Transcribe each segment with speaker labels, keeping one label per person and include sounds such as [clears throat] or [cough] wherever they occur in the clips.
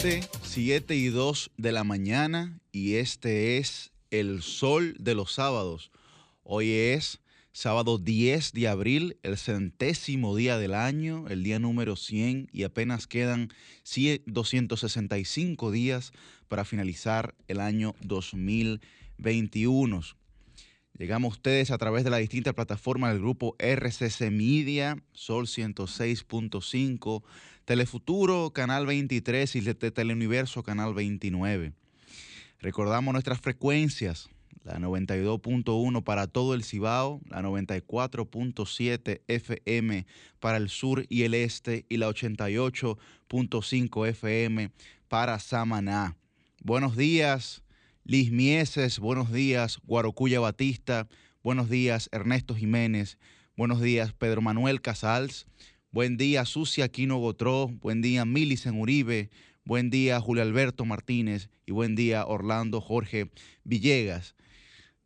Speaker 1: 7, 7 y 2 de la mañana y este es el sol de los sábados. Hoy es sábado 10 de abril, el centésimo día del año, el día número 100 y apenas quedan 265 días para finalizar el año 2021. Llegamos a ustedes a través de la distinta plataforma del grupo RCC Media, Sol 106.5, Telefuturo, Canal 23 y Teleuniverso, Canal 29. Recordamos nuestras frecuencias, la 92.1 para todo el Cibao, la 94.7 FM para el sur y el este y la 88.5 FM para Samaná. Buenos días, Liz Mieses, buenos días, Guarocuya Batista, buenos días, Ernesto Jiménez, buenos días, Pedro Manuel Casals, buen día, Sucia Aquino Gotró, buen día, Milicen Uribe, buen día, Julio Alberto Martínez y buen día, Orlando Jorge Villegas.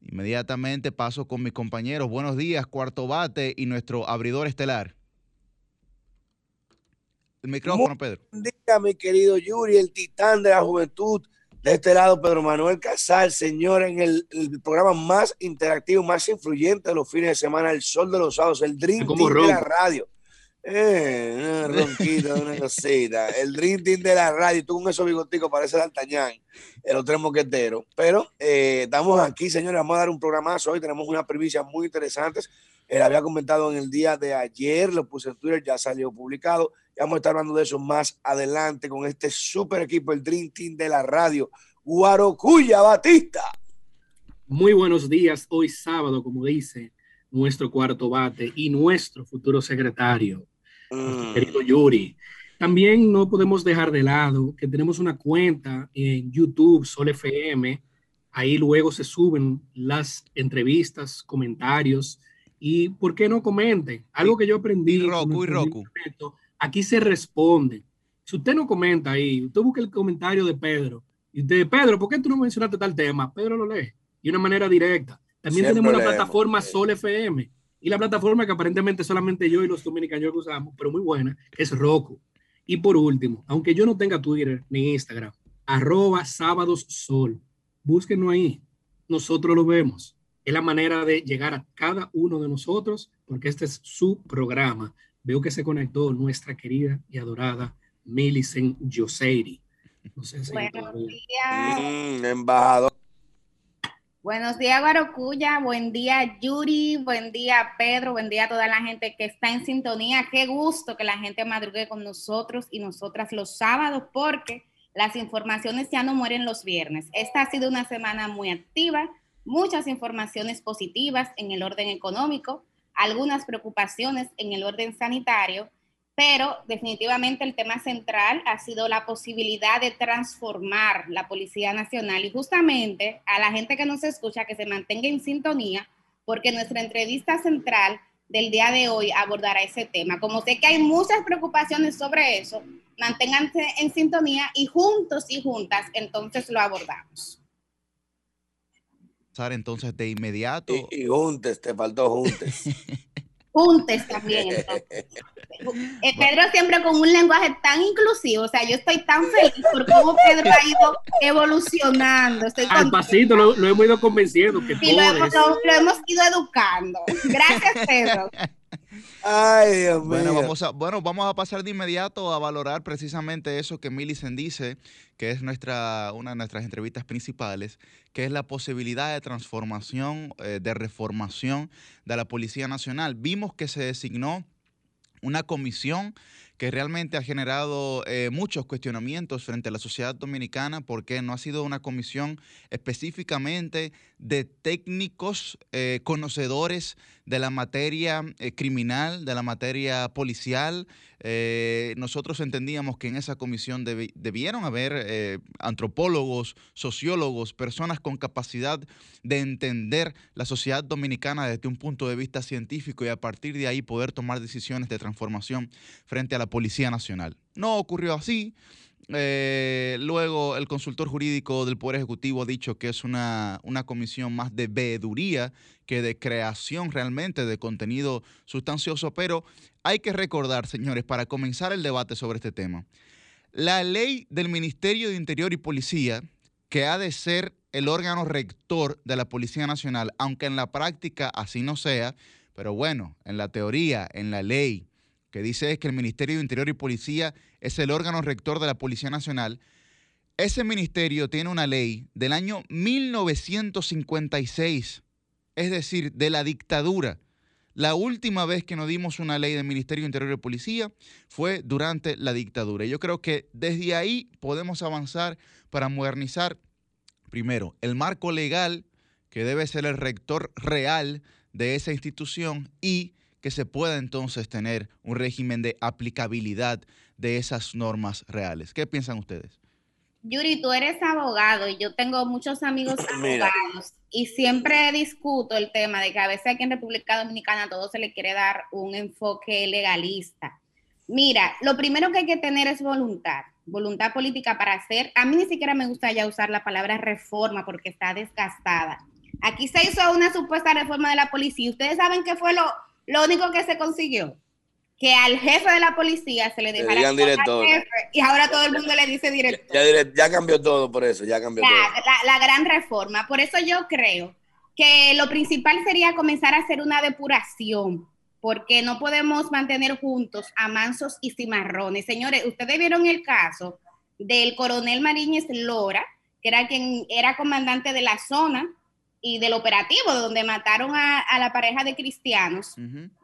Speaker 1: Inmediatamente paso con mis compañeros. Buenos días, Cuarto Bate y nuestro abridor estelar. El micrófono, Pedro.
Speaker 2: Buen día, mi querido Yuri, el titán de la juventud de este lado, Pedro Manuel Casal, señor, en el, programa más interactivo, más influyente de los fines de semana, El Sol de los Sábados, el Dream Team de la radio. Eh, una ronquita, una cosita. El Dream Team de la radio, tú con esos bigoticos parece D'Artagnan, el otro moquetero. Pero eh, estamos aquí, señores, vamos a dar un programazo hoy, tenemos unas primicias muy interesantes. Él había comentado en el día de ayer, lo puse en Twitter, ya salió publicado. vamos a estar hablando de eso más adelante con este super equipo, el Dream Team de la radio, Guarocuya Batista.
Speaker 3: Muy buenos días, hoy sábado, como dice nuestro cuarto bate y nuestro futuro secretario, mm. querido Yuri. También no podemos dejar de lado que tenemos una cuenta en YouTube, Sol FM. Ahí luego se suben las entrevistas, comentarios, y ¿por qué no comenten? Algo que yo aprendí.
Speaker 1: Y Roku, y Roku.
Speaker 3: Aquí se responde. Si usted no comenta ahí, usted busca el comentario de Pedro. Y usted, Pedro, ¿por qué tú no mencionaste tal tema? Pedro lo lee. Y de una manera directa. También tenemos la plataforma Sol FM. Y la plataforma que aparentemente solamente yo y los dominicanos usamos, pero muy buena, es Roku. Y por último, aunque yo no tenga Twitter ni Instagram, arroba sábados sol. Búsquenos ahí. Nosotros lo vemos es la manera de llegar a cada uno de nosotros, porque este es su programa. Veo que se conectó nuestra querida y adorada Millicent Joseiri.
Speaker 4: Buenos días.
Speaker 2: Mm, embajador.
Speaker 4: Buenos días, Guarocuya. Buen día, Yuri. Buen día, Pedro. Buen día a toda la gente que está en sintonía. Qué gusto que la gente madrugue con nosotros y nosotras los sábados, porque las informaciones ya no mueren los viernes. Esta ha sido una semana muy activa muchas informaciones positivas en el orden económico, algunas preocupaciones en el orden sanitario, pero definitivamente el tema central ha sido la posibilidad de transformar la Policía Nacional y justamente a la gente que nos escucha que se mantenga en sintonía, porque nuestra entrevista central del día de hoy abordará ese tema. Como sé que hay muchas preocupaciones sobre eso, manténganse en sintonía y juntos y juntas entonces lo abordamos
Speaker 1: entonces de inmediato.
Speaker 2: Y, juntes, te faltó juntes. [laughs]
Speaker 4: juntes también. [laughs] Eh, Pedro siempre con un lenguaje tan inclusivo, o sea, yo estoy tan feliz por cómo Pedro ha ido evolucionando. Estoy
Speaker 3: Al pasito lo, hemos ido convenciendo. Que
Speaker 4: sí, lo hemos, lo hemos ido educando. Gracias, Pedro. [laughs]
Speaker 2: Ay, Dios
Speaker 1: bueno, Vamos a, bueno, vamos a pasar de inmediato a valorar precisamente eso que Millicent dice, que es nuestra, una de nuestras entrevistas principales, que es la posibilidad de transformación, eh, de reformación de la Policía Nacional. Vimos que se designó una comisión que realmente ha generado eh, muchos cuestionamientos frente a la sociedad dominicana porque no ha sido una comisión específicamente de técnicos eh, conocedores de la materia eh, criminal, de la materia policial. nosotros entendíamos que en esa comisión debieron haber antropólogos, sociólogos, personas con capacidad de entender la sociedad dominicana desde un punto de vista científico y a partir de ahí poder tomar decisiones de transformación frente a la Policía Nacional. No ocurrió así. Eh, luego el consultor jurídico del Poder Ejecutivo ha dicho que es una, una comisión más de veeduría que de creación realmente de contenido sustancioso, pero hay que recordar, señores, para comenzar el debate sobre este tema, La ley del Ministerio de Interior y Policía, que ha de ser el órgano rector de la Policía Nacional, aunque en la práctica así no sea, pero bueno, en la teoría, en la ley, que dice que el Ministerio de Interior y Policía es el órgano rector de la Policía Nacional, ese ministerio tiene una ley del año 1956, es decir, de la dictadura. La última vez que nos dimos una ley del Ministerio de Interior y Policía fue durante la dictadura. Yo creo que desde ahí podemos avanzar para modernizar, primero, el marco legal que debe ser el rector real de esa institución y que se pueda entonces tener un régimen de aplicabilidad de esas normas reales. ¿Qué piensan ustedes?
Speaker 4: Yuri, tú eres abogado y yo tengo muchos amigos [clears throat] abogados y siempre discuto el tema de que a veces aquí en República Dominicana todo se le quiere dar un enfoque legalista. Mira, lo primero que hay que tener es voluntad, voluntad política para hacer. A mí ni siquiera me gusta ya usar la palabra reforma porque está desgastada. Aquí se hizo una supuesta reforma de la policía. ¿Ustedes saben qué fue lo, lo único que se consiguió? que al jefe de la policía se le dejara
Speaker 2: director.
Speaker 4: Jefe, y ahora todo el mundo le dice director.
Speaker 2: Ya, cambió todo por eso, ya cambió todo.
Speaker 4: La, gran reforma. Por eso yo creo que lo principal sería comenzar a hacer una depuración, porque no podemos mantener juntos a mansos y cimarrones. Señores, ustedes vieron el caso del coronel Mariñez Lora, que era quien era comandante de la zona y del operativo donde mataron a, la pareja de cristianos.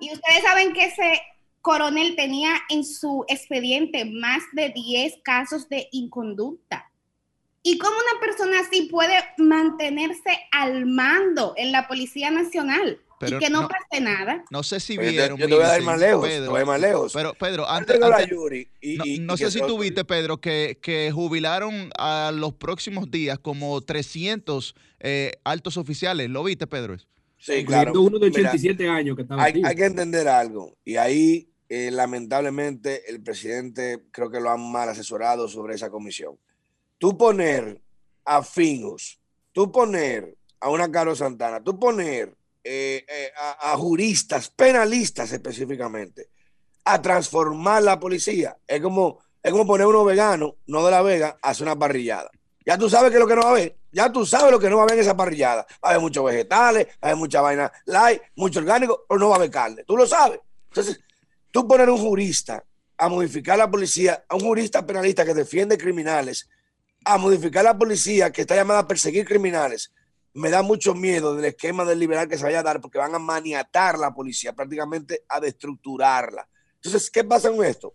Speaker 4: Y ustedes saben que ese coronel tenía en su expediente más de 10 casos de inconducta. ¿Y cómo una persona así puede mantenerse al mando en la Policía Nacional? Y que no, pase nada.
Speaker 1: No sé si vieron.
Speaker 2: Yo te voy a dar más lejos. Pedro, voy más lejos.
Speaker 1: Pero, Pedro, antes. antes no, sé si tú viste, Pedro, que, que, jubilaron a los próximos días como 300 eh, altos oficiales. ¿Lo viste, Pedro?
Speaker 3: Sí, claro. Uno de 87 años que estaba
Speaker 2: hay, hay que entender algo. Y ahí eh, lamentablemente el presidente creo que lo han mal asesorado sobre esa comisión. Tú poner a Fingos, tú poner a una Carlos Santana, tú poner eh, eh, a, juristas, penalistas específicamente, a transformar la policía. Es como, es como poner uno vegano, no de la Vega, a hacer una parrillada. Ya tú sabes que lo que no va a haber. Ya tú sabes lo que no va a haber en esa parrillada. Va a haber muchos vegetales, va a haber mucha vaina light, mucho orgánico, pero no va a haber carne. Tú lo sabes. Entonces, tú poner un jurista a modificar la policía, a un jurista penalista que defiende criminales, a modificar la policía que está llamada a perseguir criminales, me da mucho miedo del esquema del liberal que se vaya a dar porque van a maniatar la policía, prácticamente a destructurarla. Entonces, ¿qué pasa con esto?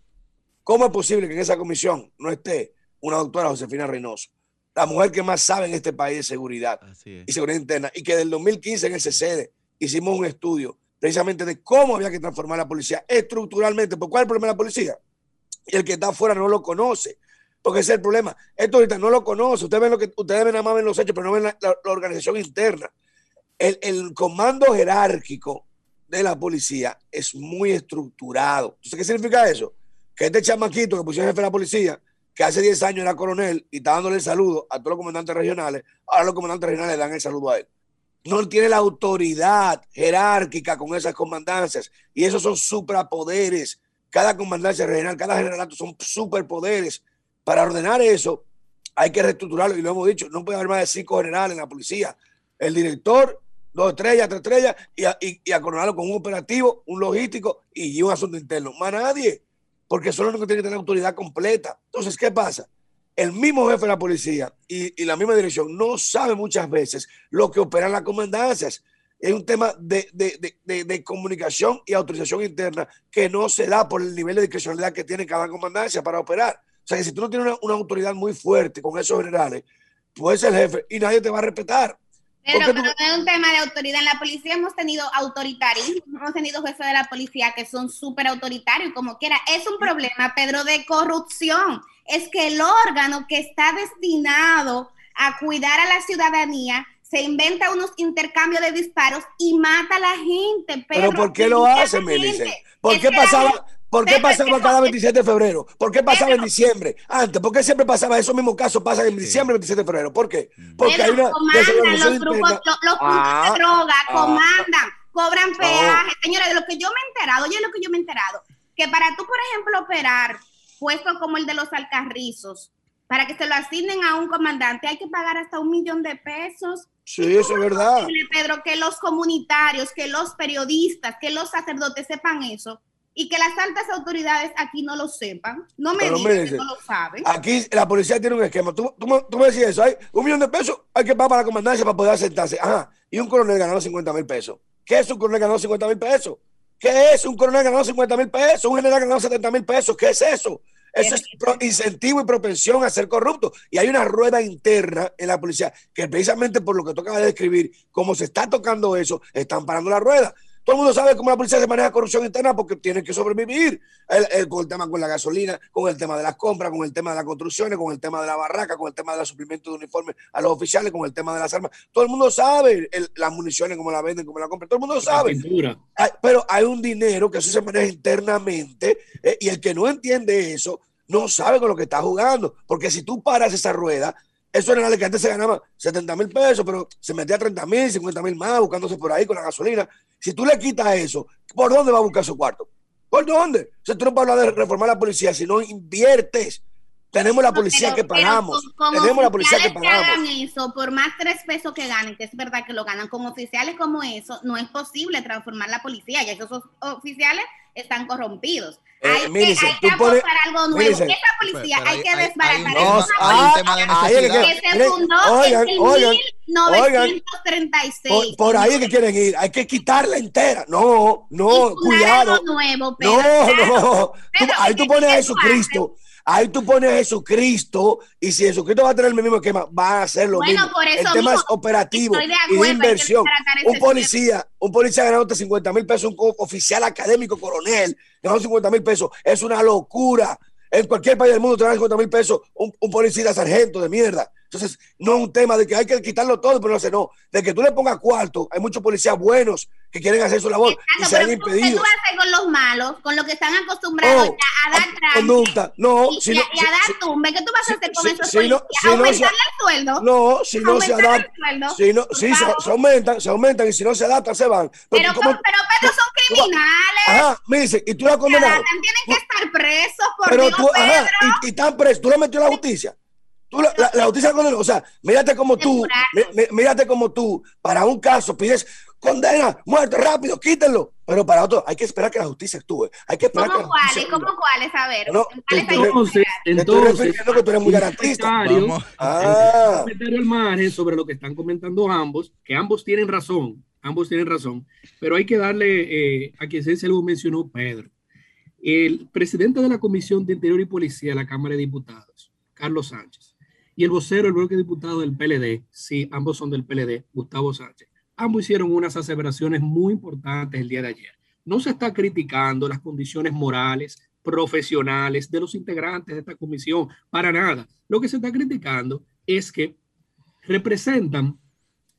Speaker 2: ¿Cómo es posible que en esa comisión no esté una doctora Josefina Reynoso, la mujer que más sabe en este país de seguridad y seguridad interna, y que del 2015 en el CCD hicimos un estudio precisamente de cómo había que transformar la policía estructuralmente. ¿Por cuál es el problema de la policía? Y el que está afuera no lo conoce. Porque ese es el problema. Esto ahorita no lo conoce. Ustedes ven lo que ustedes ven nada más ven los hechos, pero no ven la, organización interna. El, el, comando jerárquico de la policía es muy estructurado. Entonces, ¿qué significa eso? Que este chamaquito que pusieron jefe de la policía, que hace 10 años era coronel y está dándole el saludo a todos los comandantes regionales, ahora los comandantes regionales dan el saludo a él no tiene la autoridad jerárquica con esas comandancias. Y esos son superpoderes. Cada comandancia regional, cada generalato son superpoderes. Para ordenar eso, hay que reestructurarlo. Y lo hemos dicho, no puede haber más de cinco generales en la policía. El director, dos estrellas, tres estrellas, y, a, y, con un operativo, un logístico y un asunto interno. Más nadie, porque solo lo que tiene que tener autoridad completa. Entonces, ¿qué pasa? el mismo jefe de la policía y, la misma dirección no sabe muchas veces lo que operan las comandancias. Es un tema de, comunicación y autorización interna que no se da por el nivel de discrecionalidad que tiene cada comandancia para operar. O sea que si tú no tienes una, autoridad muy fuerte con esos generales, puedes ser jefe y nadie te va a respetar.
Speaker 4: Pero, pero no es un tema de autoridad. En la policía hemos tenido autoritarismo, hemos tenido jefes de la policía que son súper autoritarios, como quiera. Es un problema, Pedro, de corrupción. Es que el órgano que está destinado a cuidar a la ciudadanía se inventa unos intercambios de disparos y mata a la gente.
Speaker 2: Pero, ¿por qué lo hace, Melissa? ¿Por qué pasaba? ¿Por qué pasaba cada 27 de febrero? ¿Por qué pasaba en diciembre? Antes, ¿por qué siempre pasaba? Esos mismos casos pasan en diciembre, 27 de febrero. ¿Por qué?
Speaker 4: Porque hay una. los grupos, los, ah, de droga ah, comandan, cobran peaje. Señores, de lo que yo me he enterado, oye, lo que yo me he enterado, que para tú, por ejemplo, operar puesto como el de los alcarrizos, para que se lo asignen a un comandante, hay que pagar hasta un millón de pesos.
Speaker 2: Sí, eso es verdad.
Speaker 4: Pedro, que los comunitarios, que los periodistas, que los sacerdotes sepan eso y que las altas autoridades aquí no lo sepan. No me digan que no lo saben.
Speaker 2: Aquí la policía tiene un esquema. Tú, tú, me decías eso, hay un millón de pesos, hay que pagar para la comandancia para poder asentarse. Ajá, y un coronel ganó 50 mil pesos. ¿Qué es un coronel ganó 50 mil pesos? ¿Qué es un coronel ganó 50 mil pesos? Un general ganó 70 mil pesos. ¿Qué es eso? Eso es incentivo y propensión a ser corrupto. Y hay una rueda interna en la policía que precisamente por lo que tú acabas de describir, como se está tocando eso, están parando la rueda. Todo el mundo sabe cómo la policía se maneja corrupción interna porque tiene que sobrevivir. con el tema con la gasolina, con el tema de las compras, con el tema de las construcciones, con el tema de la barraca, con el tema de los suplimientos de uniformes a los oficiales, con el tema de las armas. Todo el mundo sabe las municiones, cómo la venden, cómo la compran. Todo el mundo sabe. pero hay un dinero que eso se maneja internamente eh, y el que no entiende eso no sabe con lo que está jugando. Porque si tú paras esa rueda, eso era el que antes se ganaba 70 mil pesos, pero se metía 30 mil, 50 mil más, buscándose por ahí con la gasolina. Si tú le quitas eso, ¿por dónde va a buscar su cuarto? ¿Por dónde? O sea, tú no puedes hablar de reformar la policía si no inviertes tenemos la policía que pagamos. tenemos la policía que pagamos.
Speaker 4: eso, por más tres pesos que ganen, que es verdad que lo ganan con oficiales como eso, no es posible transformar la policía. Y esos oficiales están corrompidos. Eh, hay, que, hay que apostar algo nuevo. Esa policía hay, que desbaratar. No, hay, tema de que, se fundó oigan, en oigan, 1936.
Speaker 2: Por, por, ahí que quieren ir. Hay que quitarla entera. No, no, cuidado.
Speaker 4: Nuevo,
Speaker 2: no, no. ahí tú pones a Jesucristo. Ahí tú pones a Jesucristo y si Jesucristo va a tener el mismo esquema, va a hacer lo mismo. el tema es operativo y de inversión. Un policía, un policía ganando 50 mil pesos, un oficial académico coronel ganando 50 mil pesos, es una locura. En cualquier país del mundo te dan 50 mil pesos un, un policía sargento de mierda. Entonces, no es un tema de que hay que quitarlo todo, pero no sé, no. De que tú le pongas cuarto, hay muchos policías buenos que quieren hacer su labor y se han impedido. ¿Qué tú
Speaker 4: haces con los malos, con los que están acostumbrados oh, a dar
Speaker 2: conducta? No,
Speaker 4: y, si no, y a, dar tumbe. ¿Qué tú vas a hacer con esos si no, si ¿Aumentarle el sueldo?
Speaker 2: No, si no se adaptan. Si no, sí, se, aumentan, se aumentan y si no se adaptan, se van.
Speaker 4: Pero, pero, pero, pero son criminales.
Speaker 2: Ajá, me dice, y tú la condenas.
Speaker 4: Tienen que estar presos por pero Dios, tú,
Speaker 2: ajá, y, y están presos. ¿Tú lo metió la justicia? La, justicia o sea, mírate como tú, mírate como tú, para un caso pides condena, muerte, rápido, quítenlo. Pero para otro, hay que esperar que la justicia actúe. Hay que esperar
Speaker 4: ¿Cómo cuáles? ¿Cómo cuáles? A ver.
Speaker 3: entonces, entonces,
Speaker 2: que tú eres muy garantista.
Speaker 3: Ah. comentario margen sobre lo que están comentando ambos, que ambos tienen razón, ambos tienen razón, pero hay que darle eh, a quien se lo mencionó Pedro. El presidente de la Comisión de Interior y Policía de la Cámara de Diputados, Carlos Sánchez, y el vocero, el bloque diputado del PLD, sí, ambos son del PLD, Gustavo Sánchez. Ambos hicieron unas aseveraciones muy importantes el día de ayer. No se está criticando las condiciones morales, profesionales de los integrantes de esta comisión, para nada. Lo que se está criticando es que representan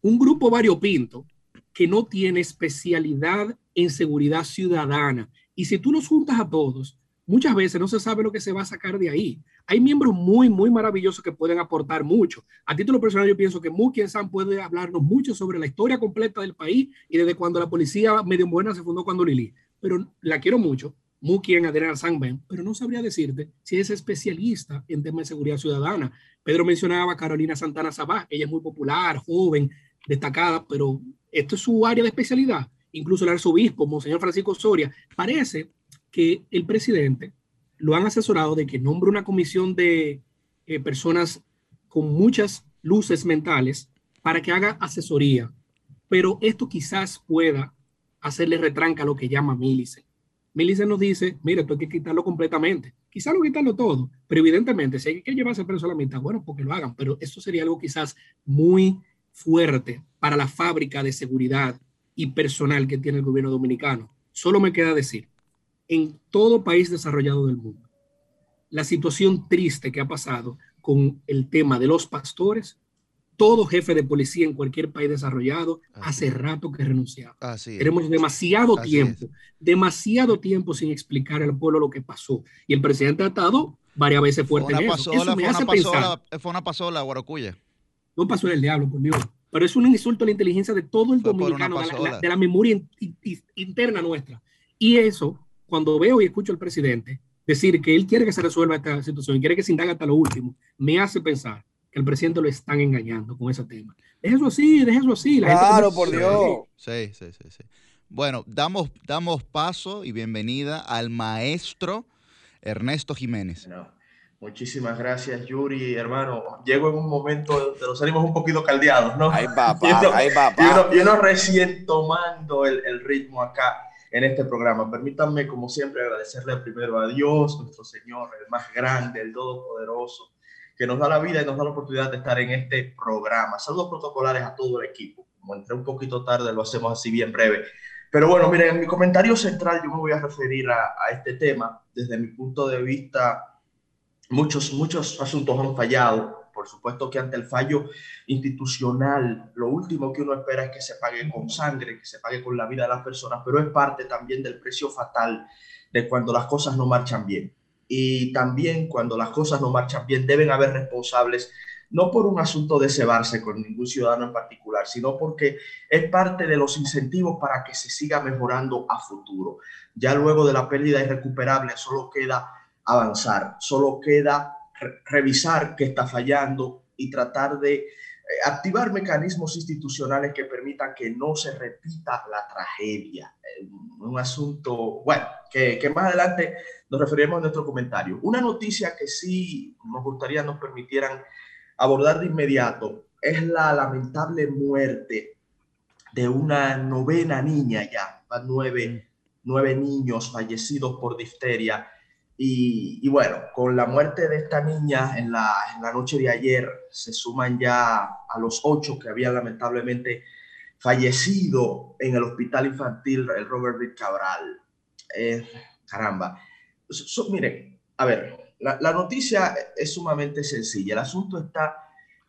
Speaker 3: un grupo variopinto que no tiene especialidad en seguridad ciudadana. Y si tú los juntas a todos, muchas veces no se sabe lo que se va a sacar de ahí. Hay miembros muy, muy maravillosos que pueden aportar mucho. A título personal, yo pienso que Muki San puede hablarnos mucho sobre la historia completa del país y desde cuando la policía medio buena se fundó cuando Lili. Pero la quiero mucho, Muki en Adriana Sanben, pero no sabría decirte si es especialista en temas de seguridad ciudadana. Pedro mencionaba a Carolina Santana Sabá, ella es muy popular, joven, destacada, pero esto es su área de especialidad. Incluso el arzobispo, Monseñor Francisco Soria, parece que el presidente lo han asesorado de que nombre una comisión de eh, personas con muchas luces mentales para que haga asesoría. Pero esto quizás pueda hacerle retranca a lo que llama Milice. Milice nos dice, mira, esto hay que quitarlo completamente. Quizás no quitarlo todo, pero evidentemente si hay que llevarse preso a la mitad, bueno, porque lo hagan, pero eso sería algo quizás muy fuerte para la fábrica de seguridad y personal que tiene el gobierno dominicano. Solo me queda decir, en todo país desarrollado del mundo. La situación triste que ha pasado con el tema de los pastores, todo jefe de policía en cualquier país desarrollado hace rato que renunciado. Tenemos demasiado tiempo, demasiado tiempo sin explicar al pueblo lo que pasó. Y el presidente ha estado varias veces fuerte en eso. eso me hace pensar.
Speaker 1: Fue una pasola, Guarocuya.
Speaker 3: No pasó el diablo, por Dios. Pero es un insulto a la inteligencia de todo el dominicano, de la, memoria interna nuestra. Y eso cuando veo y escucho al presidente, decir que él quiere que se resuelva esta situación y quiere que se indague hasta lo último, me hace pensar que el presidente lo están engañando con ese tema. Déjelo así, déjelo así.
Speaker 2: claro, por Dios.
Speaker 1: Sí, sí, sí, sí. Bueno, damos, damos paso y bienvenida al maestro Ernesto Jiménez.
Speaker 5: muchísimas gracias, Yuri, hermano. Llego en un momento de nos salimos un poquito caldeados, ¿no?
Speaker 2: Ahí va, [laughs] ahí va.
Speaker 5: Y uno, recién tomando el, el ritmo acá en este programa. Permítanme, como siempre, agradecerle primero a Dios, nuestro Señor, el más grande, el Todopoderoso, que nos da la vida y nos da la oportunidad de estar en este programa. Saludos protocolares a todo el equipo. Como entré un poquito tarde, lo hacemos así bien breve. Pero bueno, miren, en mi comentario central yo me voy a referir a, a este tema. Desde mi punto de vista, muchos, muchos asuntos han fallado por supuesto que ante el fallo institucional, lo último que uno espera es que se pague con sangre, que se pague con la vida de las personas, pero es parte también del precio fatal de cuando las cosas no marchan bien. Y también cuando las cosas no marchan bien deben haber responsables, no por un asunto de cebarse con ningún ciudadano en particular, sino porque es parte de los incentivos para que se siga mejorando a futuro. Ya luego de la pérdida irrecuperable solo queda avanzar, solo queda revisar qué está fallando y tratar de eh, activar mecanismos institucionales que permitan que no se repita la tragedia. Eh, un asunto, bueno, que, que, más adelante nos referiremos en nuestro comentario. Una noticia que sí nos gustaría nos permitieran abordar de inmediato es la lamentable muerte de una novena niña ya, nueve, nueve niños fallecidos por difteria y, bueno, con la muerte de esta niña en la, en la, noche de ayer, se suman ya a los ocho que habían lamentablemente fallecido en el hospital infantil el Robert Reed Cabral. Eh, caramba. miren, a ver, la, la noticia es sumamente sencilla. El asunto está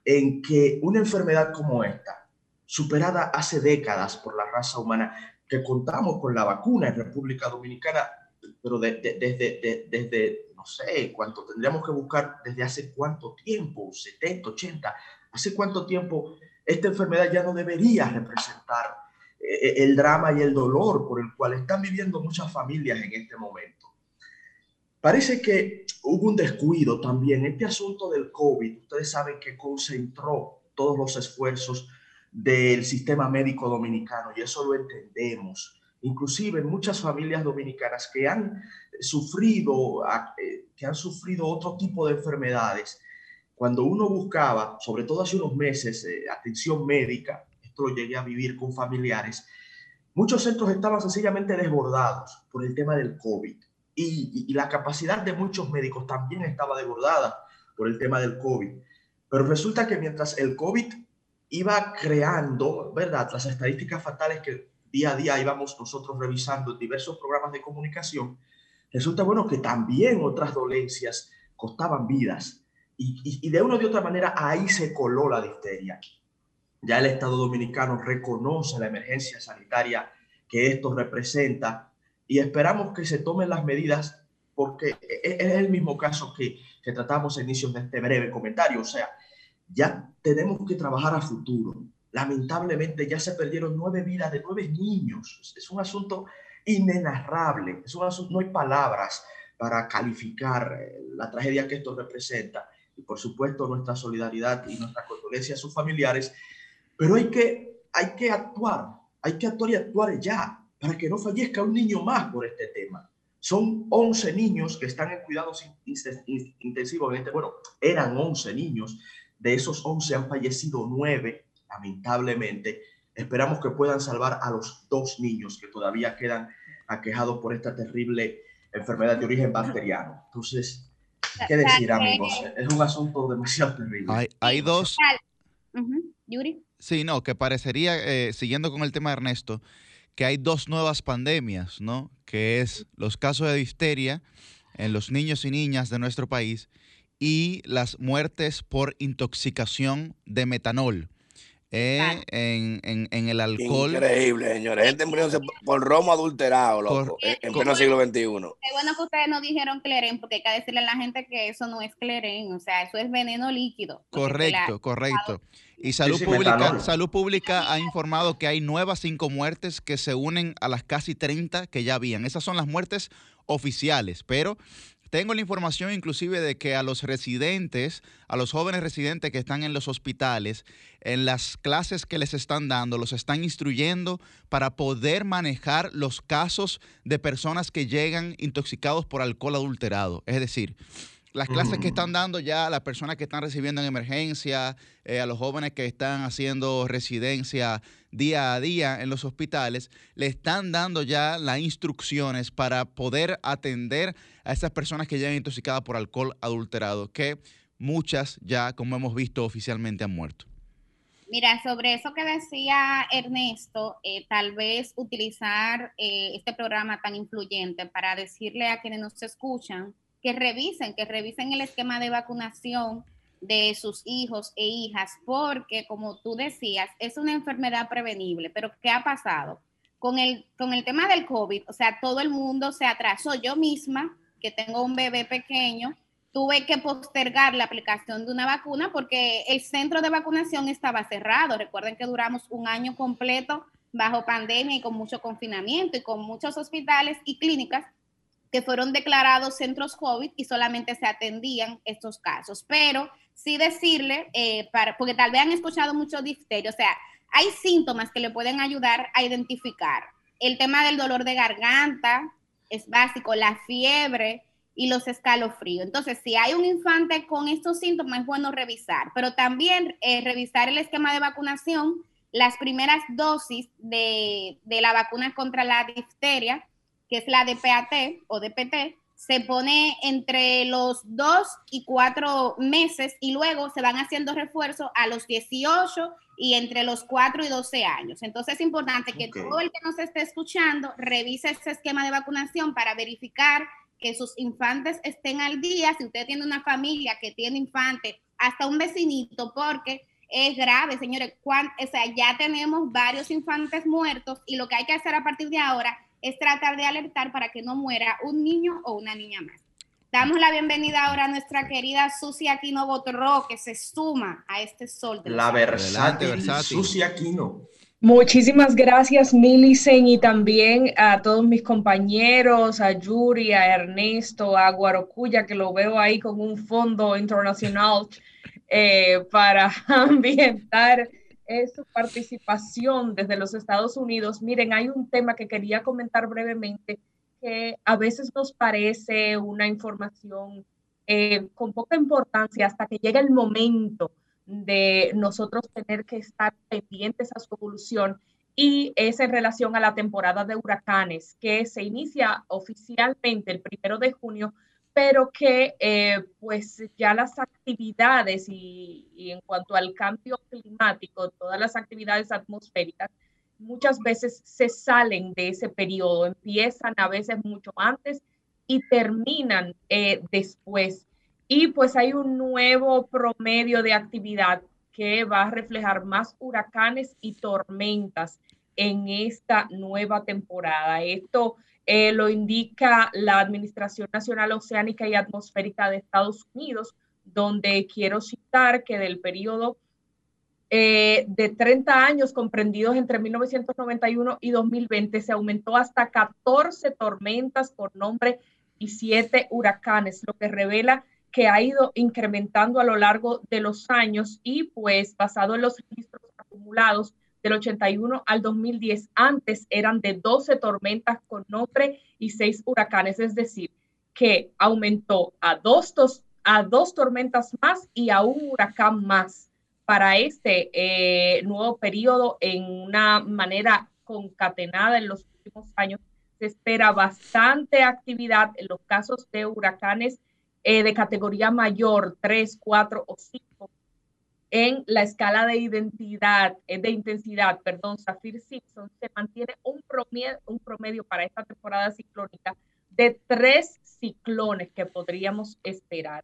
Speaker 5: en que una enfermedad como esta, superada hace décadas por la raza humana, que contamos con la vacuna en República Dominicana, pero desde, desde, no sé, cuánto tendríamos que buscar, desde hace cuánto tiempo, 70, 80, hace cuánto tiempo esta enfermedad ya no debería representar eh, el drama y el dolor por el cual están viviendo muchas familias en este momento. Parece que hubo un descuido también. Este asunto del COVID, ustedes saben que concentró todos los esfuerzos del sistema médico dominicano y eso lo entendemos inclusive muchas familias dominicanas que han sufrido, eh, que han sufrido otro tipo de enfermedades, cuando uno buscaba, sobre todo hace unos meses, eh, atención médica, esto llegué a vivir con familiares, muchos centros estaban sencillamente desbordados por el tema del COVID y la capacidad de muchos médicos también estaba desbordada por el tema del COVID. Pero resulta que mientras el COVID iba creando, ¿verdad? Las estadísticas fatales que día a día íbamos nosotros revisando diversos programas de comunicación, resulta bueno que también otras dolencias costaban vidas. Y, de una u otra manera ahí se coló la difteria. Ya el Estado dominicano reconoce la emergencia sanitaria que esto representa y esperamos que se tomen las medidas porque e, e, es el mismo caso que, que tratamos a inicios de este breve comentario. O sea, ya tenemos que trabajar a futuro lamentablemente ya se perdieron nueve vidas de nueve niños. Es un asunto inenarrable, es un asunto, no hay palabras para calificar eh, la tragedia que esto representa. Y por supuesto nuestra solidaridad y nuestra condolencia a sus familiares, pero hay que, hay que actuar, hay que actuar y actuar ya para que no fallezca un niño más por este tema. Son 11 niños que están en cuidados intensivos. Este, bueno, eran 11 niños. De esos 11 han fallecido 9 lamentablemente. Esperamos que puedan salvar a los dos niños que todavía quedan aquejados por esta terrible enfermedad de origen bacteriano. Entonces, ¿qué decir, amigos? Es un asunto demasiado terrible.
Speaker 1: Hay, dos.
Speaker 4: Yuri.
Speaker 1: Sí, no, que parecería, eh, siguiendo con el tema de Ernesto, que hay dos nuevas pandemias, ¿no? Que es los casos de difteria en los niños y niñas de nuestro país y las muertes por intoxicación de metanol. Eh, en, en, en, el alcohol.
Speaker 2: Increíble, señores. Gente muriéndose por romo adulterado, loco, en pleno siglo XXI. Qué
Speaker 4: bueno que ustedes no dijeron cleren, porque hay que decirle a la gente que eso no es cleren, o sea, eso es veneno líquido.
Speaker 1: Correcto, correcto. Y Salud Pública, Salud Pública ha informado que hay nuevas cinco muertes que se unen a las casi 30 que ya habían. Esas son las muertes oficiales, pero tengo la información inclusive de que a los residentes, a los jóvenes residentes que están en los hospitales, en las clases que les están dando, los están instruyendo para poder manejar los casos de personas que llegan intoxicados por alcohol adulterado. Es decir, las clases que están dando ya a las personas que están recibiendo en emergencia, eh, a los jóvenes que están haciendo residencia día a día en los hospitales, le están dando ya las instrucciones para poder atender a esas personas que llegan intoxicadas por alcohol adulterado, que muchas ya, como hemos visto, oficialmente han muerto.
Speaker 4: Mira, sobre eso que decía Ernesto, eh, tal vez utilizar eh, este programa tan influyente para decirle a quienes nos escuchan, que revisen, que revisen el esquema de vacunación de sus hijos e hijas, porque como tú decías, es una enfermedad prevenible, pero ¿qué ha pasado? Con el, con el tema del COVID, o sea, todo el mundo se atrasó. Yo misma, que tengo un bebé pequeño, tuve que postergar la aplicación de una vacuna porque el centro de vacunación estaba cerrado. Recuerden que duramos un año completo bajo pandemia y con mucho confinamiento y con muchos hospitales y clínicas que fueron declarados centros COVID y solamente se atendían estos casos. Pero sí decirle, eh, para, porque tal vez han escuchado mucho difterio, o sea, hay síntomas que le pueden ayudar a identificar. El tema del dolor de garganta es básico, la fiebre y los escalofríos. Entonces, si hay un infante con estos síntomas, es bueno revisar, pero también eh, revisar el esquema de vacunación, las primeras dosis de, de la vacuna contra la difteria, que es la de PAT o DPT, se pone entre los dos y cuatro meses y luego se van haciendo refuerzos a los 18 y entre los 4 y 12 años. Entonces es importante que todo el que nos esté escuchando revise ese esquema de vacunación para verificar que sus infantes estén al día. Si usted tiene una familia que tiene infantes, hasta un vecinito, porque es grave, señores. o sea, ya tenemos varios infantes muertos y lo que hay que hacer a partir de ahora es tratar de alertar para que no muera un niño o una niña más. Damos la bienvenida ahora a nuestra querida Susi Aquino Botorro, que se suma a este sol.
Speaker 5: De la versátil, Susi Aquino.
Speaker 6: Muchísimas gracias, Milicen, y también a todos mis compañeros, a Yuri, a Ernesto, a Guarocuya, que lo veo ahí con un fondo internacional eh, para [laughs] ambientar su participación desde los Estados Unidos. Miren, hay un tema que quería comentar brevemente que a veces nos parece una información eh, con poca importancia hasta que llega el momento de nosotros tener que estar pendientes a su evolución y es en relación a la temporada de huracanes que se inicia oficialmente el primero de junio, pero que eh, pues ya las actividades y, en cuanto al cambio climático, todas las actividades atmosféricas, muchas veces se salen de ese periodo, empiezan a veces mucho antes y terminan eh, después. Y pues hay un nuevo promedio de actividad que va a reflejar más huracanes y tormentas en esta nueva temporada. Esto eh, lo indica la Administración Nacional Oceánica y Atmosférica de Estados Unidos, donde quiero citar que del periodo eh, de 30 años comprendidos entre 1991 y 2020 se aumentó hasta 14 tormentas por nombre y 7 huracanes, lo que revela que ha ido incrementando a lo largo de los años y pues basado en los registros acumulados del 81 al 2010, antes eran de 12 tormentas con nombre y 6 huracanes, es decir, que aumentó a dos, a dos tormentas más y a un huracán más para este eh, nuevo periodo en una manera concatenada en los últimos años. Se espera bastante actividad en los casos de huracanes eh, de categoría mayor, 3, 4 o 5 en la escala de identidad, eh, de intensidad, perdón, Zafir Simpson, se mantiene un promedio, para esta temporada ciclónica de tres ciclones que podríamos esperar.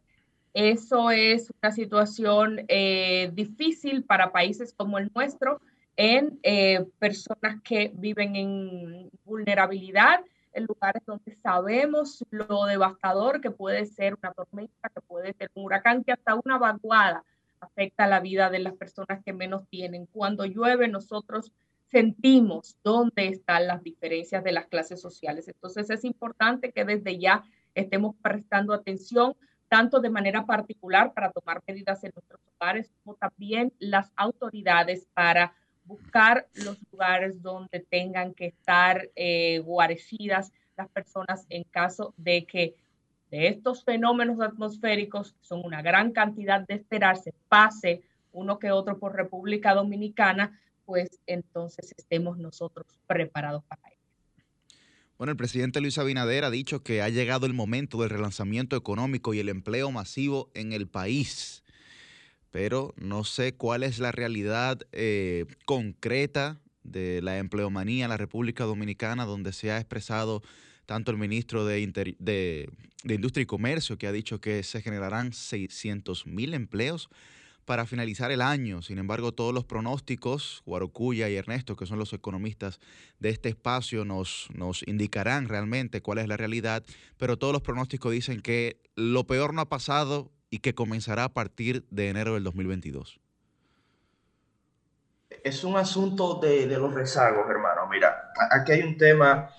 Speaker 6: Eso es una situación eh, difícil para países como el nuestro, en eh, personas que viven en vulnerabilidad, en lugares donde sabemos lo devastador que puede ser una tormenta, que puede ser un huracán, que hasta una vaguada afecta la vida de las personas que menos tienen. Cuando llueve, nosotros sentimos dónde están las diferencias de las clases sociales. Entonces es importante que desde ya estemos prestando atención tanto de manera particular para tomar medidas en nuestros hogares, como también las autoridades para buscar los lugares donde tengan que estar eh, guarecidas las personas en caso de que de estos fenómenos atmosféricos, son una gran cantidad de esperarse, pase uno que otro por República Dominicana, pues entonces estemos nosotros preparados para ello.
Speaker 1: Bueno, el presidente Luis Abinader ha dicho que ha llegado el momento del relanzamiento económico y el empleo masivo en el país, pero no sé cuál es la realidad eh, concreta de la empleomanía en la República Dominicana, donde se ha expresado tanto el ministro de, de, Industria y Comercio, que ha dicho que se generarán 600 mil empleos, para finalizar el año. Sin embargo, todos los pronósticos, Guarocuya y Ernesto, que son los economistas de este espacio, nos, nos indicarán realmente cuál es la realidad, pero todos los pronósticos dicen que lo peor no ha pasado y que comenzará a partir de enero del 2022.
Speaker 5: Es un asunto de, de los rezagos, hermano. Mira, aquí hay un tema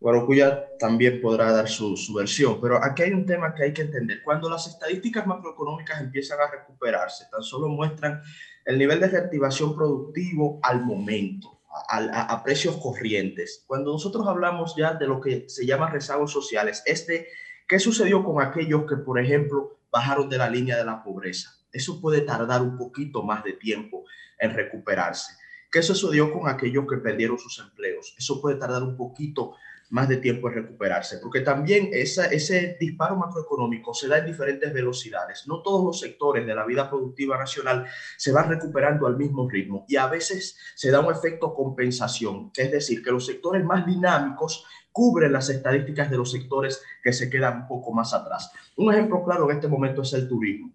Speaker 5: Guarocuya también podrá dar su, su, versión, pero aquí hay un tema que hay que entender. Cuando las estadísticas macroeconómicas empiezan a recuperarse, tan solo muestran el nivel de reactivación productivo al momento, a, a, a precios corrientes. Cuando nosotros hablamos ya de lo que se llama rezagos sociales, este, ¿qué sucedió con aquellos que, por ejemplo, bajaron de la línea de la pobreza? Eso puede tardar un poquito más de tiempo en recuperarse. ¿Qué sucedió con aquellos que perdieron sus empleos? Eso puede tardar un poquito más de tiempo en recuperarse, porque también esa, ese disparo macroeconómico se da en diferentes velocidades. No todos los sectores de la vida productiva nacional se van recuperando al mismo ritmo y a veces se da un efecto compensación, es decir, que los sectores más dinámicos cubren las estadísticas de los sectores que se quedan un poco más atrás. Un ejemplo claro en este momento es el turismo.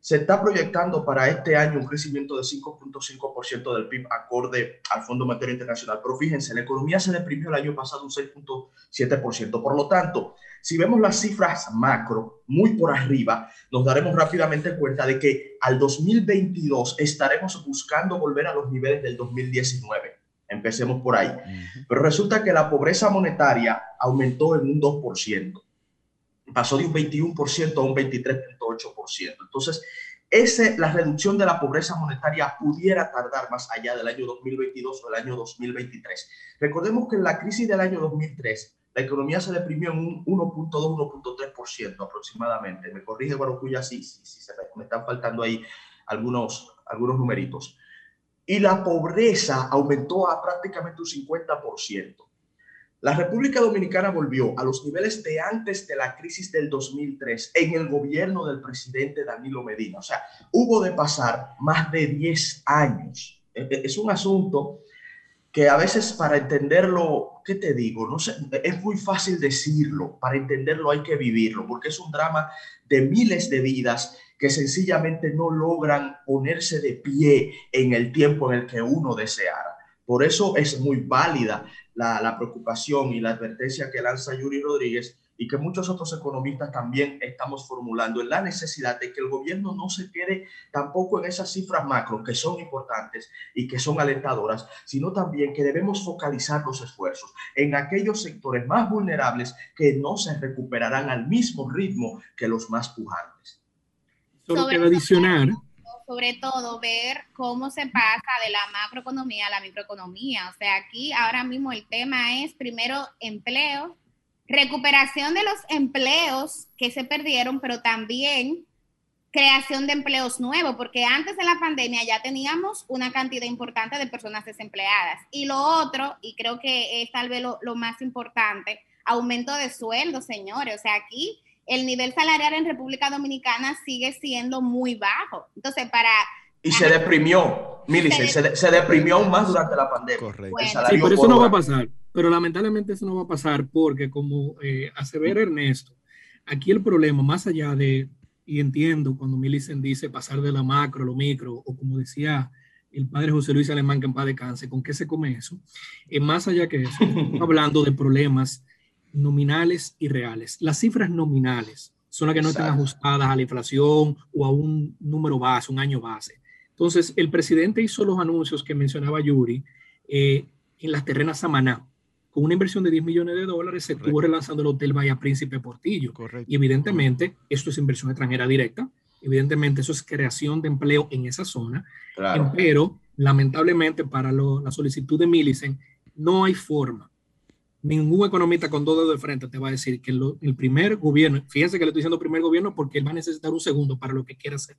Speaker 5: Se está proyectando para este año un crecimiento de 5.5% del PIB acorde al Fondo Monetario Internacional. Pero fíjense, la economía se deprimió el año pasado un 6.7%. Por lo tanto, si vemos las cifras macro muy por arriba, nos daremos rápidamente cuenta de que al 2022 estaremos buscando volver a los niveles del 2019. Empecemos por ahí. Pero resulta que la pobreza monetaria aumentó en un 2% pasó de un 21% a un 23.8%. Entonces, ese, la reducción de la pobreza monetaria pudiera tardar más allá del año 2022 o el año 2023. Recordemos que en la crisis del año 2003, la economía se deprimió en un 1.2, 1.3% aproximadamente. Me corrige Guarocuya, sí, sí, sí, me están faltando ahí algunos, algunos numeritos. Y la pobreza aumentó a prácticamente un 50%. La República Dominicana volvió a los niveles de antes de la crisis del 2003 en el gobierno del presidente Danilo Medina. O sea, hubo de pasar más de 10 años. E, e, es un asunto que a veces para entenderlo, ¿qué te digo? No sé, es muy fácil decirlo, para entenderlo hay que vivirlo, porque es un drama de miles de vidas que sencillamente no logran ponerse de pie en el tiempo en el que uno deseara. Por eso es muy válida la, la, preocupación y la advertencia que lanza Yuri Rodríguez y que muchos otros economistas también estamos formulando en la necesidad de que el gobierno no se quede tampoco en esas cifras macro que son importantes y que son alentadoras, sino también que debemos focalizar los esfuerzos en aquellos sectores más vulnerables que no se recuperarán al mismo ritmo que los más pujantes.
Speaker 3: Solo quiero adicionar
Speaker 4: sobre todo ver cómo se pasa de la macroeconomía a la microeconomía. O sea, aquí ahora mismo el tema es primero empleo, recuperación de los empleos que se perdieron, pero también creación de empleos nuevos, porque antes de la pandemia ya teníamos una cantidad importante de personas desempleadas. Y lo otro, y creo que es tal vez lo, lo más importante, aumento de sueldo, señores. O sea, aquí el nivel salarial en República Dominicana sigue siendo muy bajo. Entonces, para...
Speaker 5: Y se deprimió, Milice, se, se, deprimió aún más durante la pandemia.
Speaker 3: Correcto. Bueno. Sí, pero eso no va a pasar. Pero lamentablemente eso no va a pasar porque, como eh, hace ver Ernesto, aquí el problema, más allá de, y entiendo cuando Milicen dice pasar de la macro a lo micro, o como decía el padre José Luis Alemán, que en paz descanse, ¿con qué se come eso? Eh, más allá que eso, [laughs] hablando de problemas nominales y reales. Las cifras nominales son las que no Exacto. están ajustadas a la inflación o a un número base, un año base. Entonces, el presidente hizo los anuncios que mencionaba Yuri eh, en las terrenas Samaná, con una inversión de 10 millones de dólares, se estuvo relanzando el Hotel Bahía Príncipe Portillo. Y evidentemente, esto es inversión extranjera directa. Evidentemente, eso es creación de empleo en esa zona. Pero, lamentablemente, para la solicitud de Millicent, no hay forma. Ningún economista con dos dedos de frente te va a decir que el primer gobierno, fíjense que le estoy diciendo primer gobierno porque él va a necesitar un segundo para lo que quiera hacer.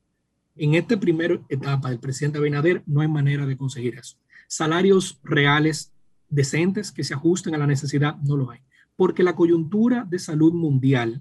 Speaker 3: En esta primera etapa del presidente Abinader no hay manera de conseguir eso. Salarios reales decentes que se ajusten a la necesidad, no lo hay. Porque la coyuntura de salud mundial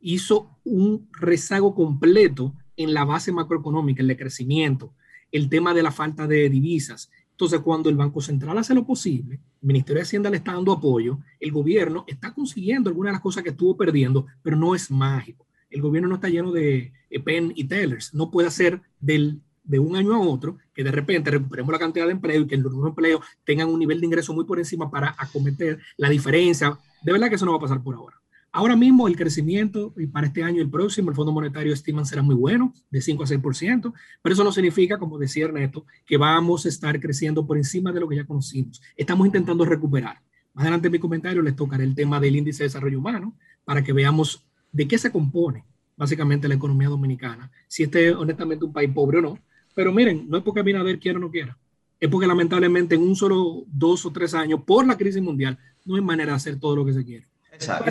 Speaker 3: hizo un rezago completo en la base macroeconómica, el de crecimiento, el tema de la falta de divisas. Entonces, cuando el Banco Central hace lo posible, el Ministerio de Hacienda le está dando apoyo, el gobierno está consiguiendo algunas de las cosas que estuvo perdiendo, pero no es mágico. El gobierno no está lleno de pen y tellers, no puede hacer del de un año a otro, que de repente recuperemos la cantidad de empleo y que los nuevos empleos tengan un nivel de ingreso muy por encima para acometer la diferencia. De verdad que eso no va a pasar por ahora. Ahora mismo el crecimiento y para este año y el próximo, el Fondo Monetario estiman será muy bueno, de 5 a 6%, pero eso no significa, como decía Ernesto, que vamos a estar creciendo por encima de lo que ya conocimos. Estamos intentando recuperar. Más adelante en mi comentario les tocaré el tema del índice de desarrollo humano para que veamos de qué se compone básicamente la economía dominicana, si este es honestamente un país pobre o no, pero miren, no es porque Abinader quiera o no quiera. Es porque lamentablemente en un solo dos o tres años, por la crisis mundial, no hay manera de hacer todo lo que se quiere.
Speaker 6: Exacto.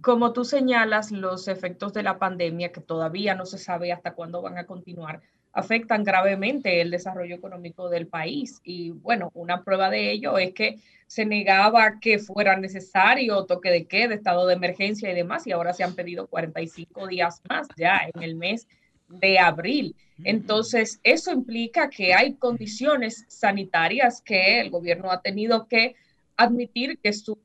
Speaker 6: como tú señalas, los efectos de la pandemia, que todavía no se sabe hasta cuándo van a continuar, afectan gravemente el desarrollo económico del país. Y bueno, una prueba de ello es que se negaba que fuera necesario toque de queda, estado de emergencia y demás, y ahora se han pedido 45 días más ya en el mes de abril. Entonces, eso implica que hay condiciones sanitarias que el gobierno ha tenido que admitir que su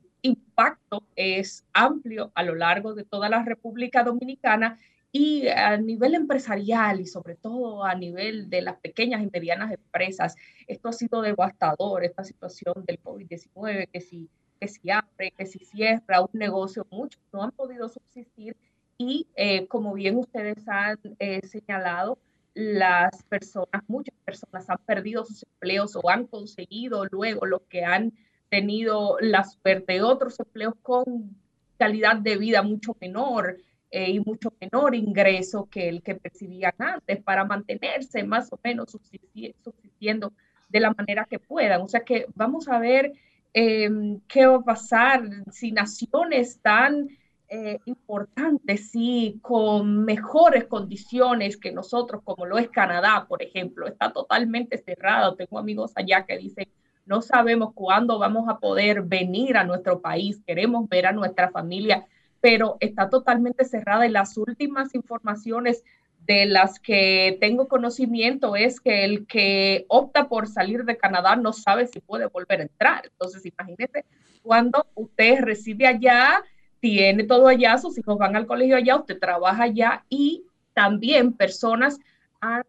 Speaker 6: impacto es amplio a lo largo de toda la República Dominicana y a nivel empresarial y sobre todo a nivel de las pequeñas y medianas empresas, esto ha sido devastador, esta situación del COVID-19, que si, que si abre, que si cierra un negocio, muchos no han podido subsistir y eh, como bien ustedes han eh, señalado, las personas, muchas personas han perdido sus empleos o han conseguido luego lo que han tenido la suerte de otros empleos con calidad de vida mucho menor eh, y mucho menor ingreso que el que percibían antes para mantenerse más o menos subsistiendo de la manera que puedan. O sea que vamos a ver em, qué va a pasar si naciones tan eh, importante, sí, con mejores condiciones que nosotros, como lo es Canadá, por ejemplo, está totalmente cerrado. Tengo amigos allá que dicen, no sabemos cuándo vamos a poder venir a nuestro país, queremos ver a nuestra familia, pero está totalmente cerrada y las últimas informaciones de las que tengo conocimiento es que el que opta por salir de Canadá no sabe si puede volver a entrar. Entonces, imagínese cuando usted recibe allá tiene todo allá, sus hijos van al colegio allá, usted trabaja allá y también personas han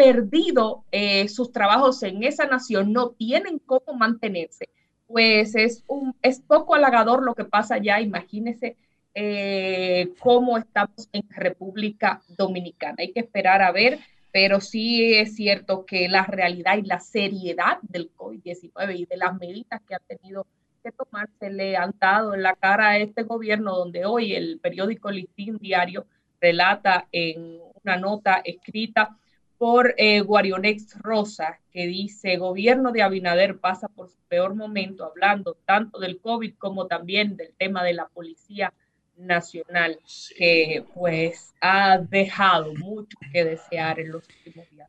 Speaker 6: perdido eh, sus trabajos en esa nación, no tienen cómo mantenerse. Pues es, un, es poco halagador lo que pasa allá, imagínese eh, cómo estamos en República Dominicana. Hay que esperar a ver, pero sí es cierto que la realidad y la seriedad del COVID-19 y de las medidas que ha tenido que tomarse le han dado en la cara a este gobierno, donde hoy el periódico Listín Diario relata en una nota escrita por eh, Guarionex Rosa, que dice, gobierno de Abinader pasa por su peor momento, hablando tanto del COVID como también del tema de la Policía Nacional, que pues ha dejado mucho que desear en los últimos días.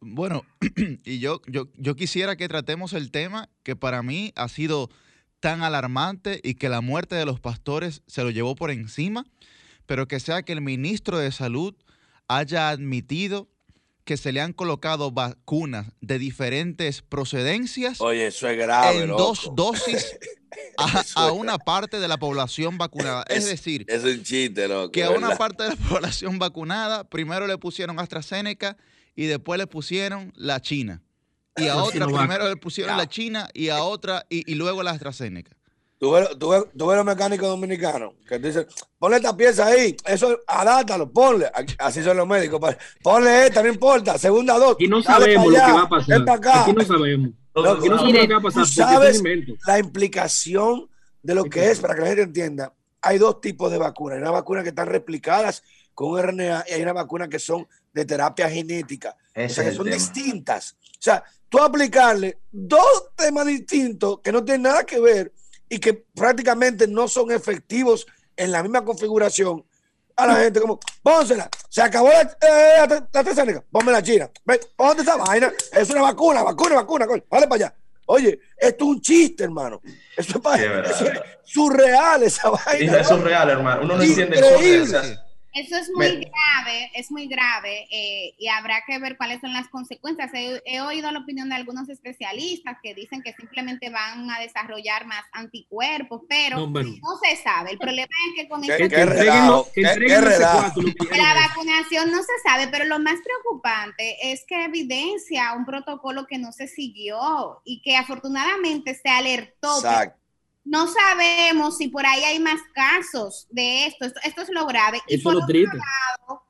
Speaker 1: Bueno, [clears throat] y yo, yo, yo quisiera que tratemos el tema que para mí ha sido tan alarmante y que la muerte de los pastores se lo llevó por encima, pero que sea que el ministro de Salud haya admitido que se le han colocado vacunas de diferentes procedencias.
Speaker 2: Oye, eso es grave.
Speaker 1: En dos dosis [laughs] a, una parte de la población vacunada. Es, decir,
Speaker 2: es un chiste, loco,
Speaker 1: que a una parte de la [laughs] población vacunada primero le pusieron AstraZeneca y después le pusieron la China. Y a otra primero le pusieron la China y a otra y, luego la AstraZeneca.
Speaker 2: ¿Tú ves, tú, ves, los mecánicos dominicanos que dicen, ponle esta pieza ahí, eso, adáptalo, ponle. Así son los médicos. Ponle esta, no importa, segunda dos.
Speaker 3: Y no sabemos lo que va a pasar. Aquí no sabemos.
Speaker 2: tú sabes la implicación de lo que es, para que la gente entienda. Hay dos tipos de vacunas. Hay una vacuna que están replicadas con RNA y hay una vacuna que son de terapia genética. o sea, que son distintas. O sea, tú aplicarle dos temas distintos que no tienen nada que ver y que prácticamente no son efectivos en la misma configuración a la gente como, pónsela, se acabó la, eh, la, ponme la china, ponte esa vaina, es una vacuna, vacuna, vacuna, vale para allá. Oye, esto es un chiste, hermano. Eso es, surreal esa vaina.
Speaker 5: Es surreal, hermano. Uno no entiende
Speaker 4: eso es muy grave, es muy grave eh, y habrá que ver cuáles son las consecuencias. He, oído la opinión de algunos especialistas que dicen que simplemente van a desarrollar más anticuerpos, pero no, se sabe. El problema es que con
Speaker 2: ¿Qué,
Speaker 4: la vacunación no se sabe, pero lo más preocupante es que evidencia un protocolo que no se siguió y que afortunadamente se alertó. Exacto no sabemos si por ahí hay más casos de esto. Esto, es lo grave. y por otro lado,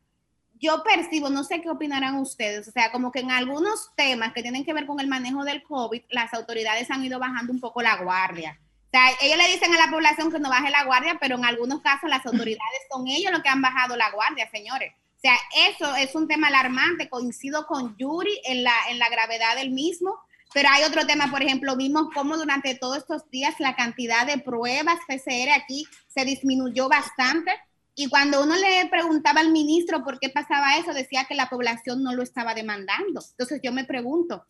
Speaker 4: yo percibo, no sé qué opinarán ustedes, o sea, como que en algunos temas que tienen que ver con el manejo del COVID, las autoridades han ido bajando un poco la guardia. O sea, ellos le dicen a la población que no baje la guardia, pero en algunos casos las autoridades son ellos los que han bajado la guardia, señores. O sea, eso es un tema alarmante. Coincido con Yuri en la, en la gravedad del mismo pero hay otro tema, por ejemplo, vimos cómo durante todos estos días la cantidad de pruebas PCR aquí se disminuyó bastante. Y cuando uno le preguntaba al ministro por qué pasaba eso, decía que la población no lo estaba demandando. Entonces yo me pregunto,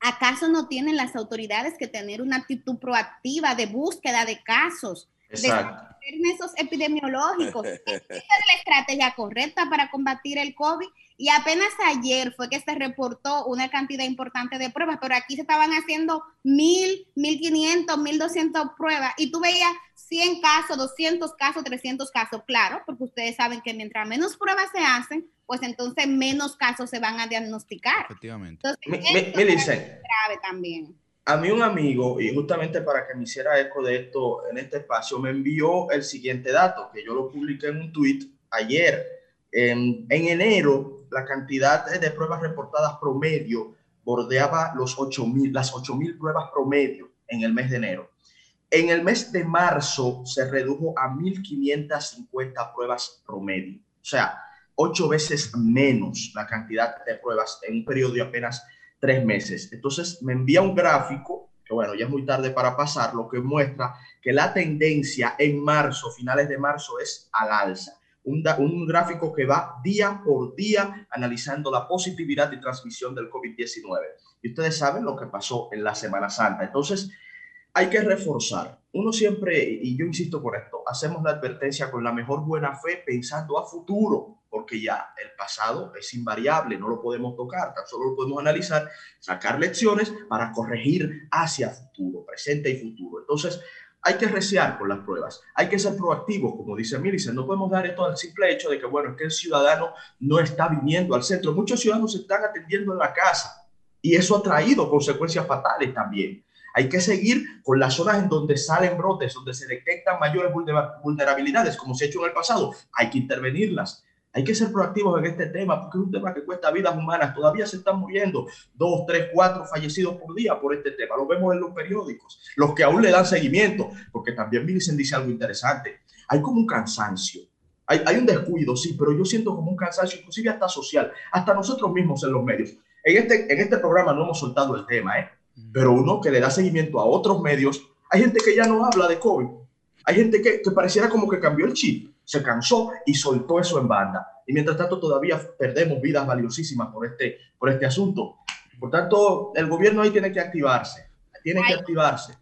Speaker 4: ¿acaso no tienen las autoridades que tener una actitud proactiva de búsqueda de casos?
Speaker 5: Exacto.
Speaker 4: De esos epidemiológicos. [laughs] Es la estrategia correcta para combatir el COVID y apenas ayer fue que se reportó una cantidad importante de pruebas, pero aquí se estaban haciendo mil, mil quinientos, mil doscientos pruebas y tú veías 100 casos, 200 casos, 300 casos, claro, porque ustedes saben que mientras menos pruebas se hacen, pues entonces menos casos se van a diagnosticar.
Speaker 1: Efectivamente.
Speaker 4: Entonces, me, grave también.
Speaker 5: A mí un amigo, y justamente para que me hiciera eco de esto en este espacio, me envió el siguiente dato, que yo lo publiqué en un tweet ayer. En, en enero, la cantidad de pruebas reportadas promedio bordeaba los 8.000, las 8.000 pruebas promedio en el mes de enero. En el mes de marzo se redujo a 1.550 pruebas promedio, o sea, ocho veces menos la cantidad de pruebas en un periodo de apenas tres meses. Entonces me envía un gráfico, que bueno, ya es muy tarde para pasar, lo que muestra que la tendencia en marzo, finales de marzo, es al alza un, gráfico que va día por día analizando la positividad y transmisión del COVID-19. Y ustedes saben lo que pasó en la Semana Santa. Entonces, hay que reforzar. Uno siempre, y yo insisto con esto, hacemos la advertencia con la mejor buena fe pensando a futuro, porque ya el pasado es invariable, no lo podemos tocar, tan solo lo podemos analizar, sacar lecciones para corregir hacia futuro, presente y futuro. Entonces, hay que reciar con las pruebas, hay que ser proactivos, como dice Millicent, no podemos dar esto al simple hecho de que, bueno, es que el ciudadano no está viniendo al centro, muchos ciudadanos se están atendiendo en la casa y eso ha traído consecuencias fatales también. Hay que seguir con las zonas en donde salen brotes, donde se detectan mayores vulnerabilidades, como se ha hecho en el pasado. Hay que intervenirlas. Hay que ser proactivos en este tema porque es un tema que cuesta vidas humanas. Todavía se están muriendo dos, tres, cuatro fallecidos por día por este tema. Lo vemos en los periódicos. Los que aún le dan seguimiento, porque también Millicent dice algo interesante. Hay como un cansancio. Hay, hay un descuido, sí, pero yo siento como un cansancio, inclusive hasta social, hasta nosotros mismos en los medios. En este, en este programa no hemos soltado el tema, ¿eh? pero uno que le da seguimiento a otros medios, hay gente que ya no habla de COVID. Hay gente que, que pareciera como que cambió el chip se cansó y soltó eso en banda. Y mientras tanto todavía perdemos vidas valiosísimas por este, por este asunto. Por tanto, el gobierno ahí tiene que activarse, tiene que activarse.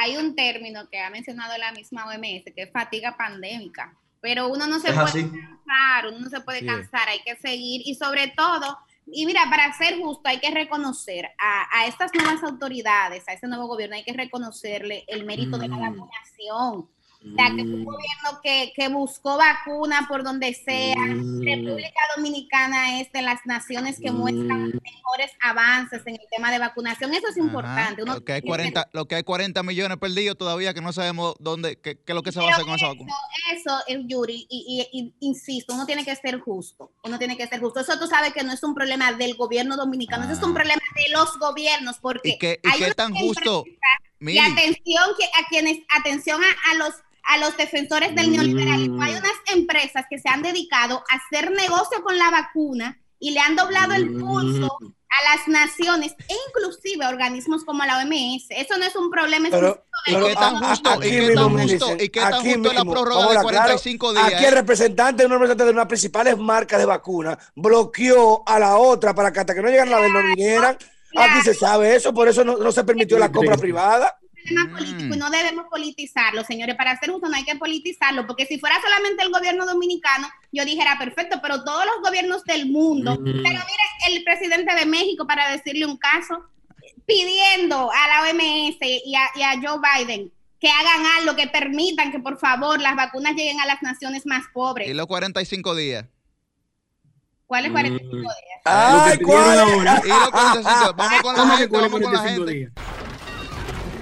Speaker 4: Hay un término que ha mencionado la misma OMS, que es fatiga pandémica, pero uno no se puede cansar, uno no se puede cansar, hay que seguir y sobre todo, y mira, para ser justo hay que reconocer a, a estas nuevas autoridades, a este nuevo gobierno, hay que reconocerle el mérito de la mm. vacunación o sea, que un gobierno que, que, buscó vacuna por donde sea. República Dominicana es de las naciones que muestran mm. mejor mejores avances en el tema de vacunación. Eso es importante.
Speaker 1: lo, que hay 40, lo que hay 40 millones perdidos todavía que no sabemos dónde, qué, es lo que se va a hacer con esa vacuna.
Speaker 4: Eso, es, Yuri, y, insisto, uno tiene que ser justo. Uno tiene que ser justo. Eso tú sabes que no es un problema del gobierno dominicano, eso es un ah. problema de los gobiernos. Porque
Speaker 1: ¿Y qué, y qué tan justo?
Speaker 4: Y atención, a quienes, atención a los a los defensores del neoliberalismo. Hay mm. unas empresas que se han dedicado a hacer negocio con la vacuna y le han doblado el pulso mm. a las naciones e inclusive a organismos como la OMS. Eso no es un problema
Speaker 1: pero, ¿Y qué tan justo, ¿y qué tan justo, ¿y qué tan justo la prórroga de 45 días?
Speaker 2: Aquí el representante, de una de las principales marcas de vacuna bloqueó a la otra para que hasta que no llegan la de no vinieran. Aquí se sabe eso, por eso no, no se permitió la compra privada
Speaker 4: político y mm. no debemos politizarlo, señores. Para hacer justo no hay que politizarlo, porque si fuera solamente el gobierno dominicano, yo dijera perfecto, pero todos los gobiernos del mundo. Mm. Pero mire, el presidente de México, para decirle un caso, pidiendo a la OMS y a, Joe Biden que hagan algo, que permitan que por favor las vacunas lleguen a las naciones más pobres.
Speaker 1: ¿Y los 45 días?
Speaker 4: ¿Cuáles 45 mm. días?
Speaker 2: Ay, ¿cuál?
Speaker 1: ¿Y los 45? Vamos con la gente, vamos con la gente.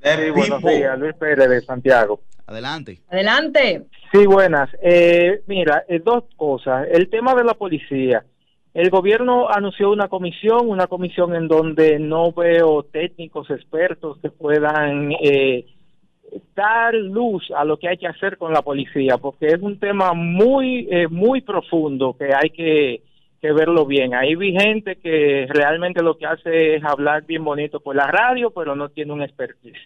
Speaker 7: Sí, buenos días, Luis Pérez de Santiago.
Speaker 1: Adelante.
Speaker 6: Adelante.
Speaker 7: Sí, buenas. Eh, mira, eh, dos cosas. El tema de la policía. El gobierno anunció una comisión, una comisión en donde no veo técnicos expertos que puedan eh, dar luz a lo que hay que hacer con la policía, porque es un tema muy, muy profundo que hay que que verlo bien. Ahí vi gente que realmente lo que hace es hablar bien bonito por la radio, pero no tiene un expertise.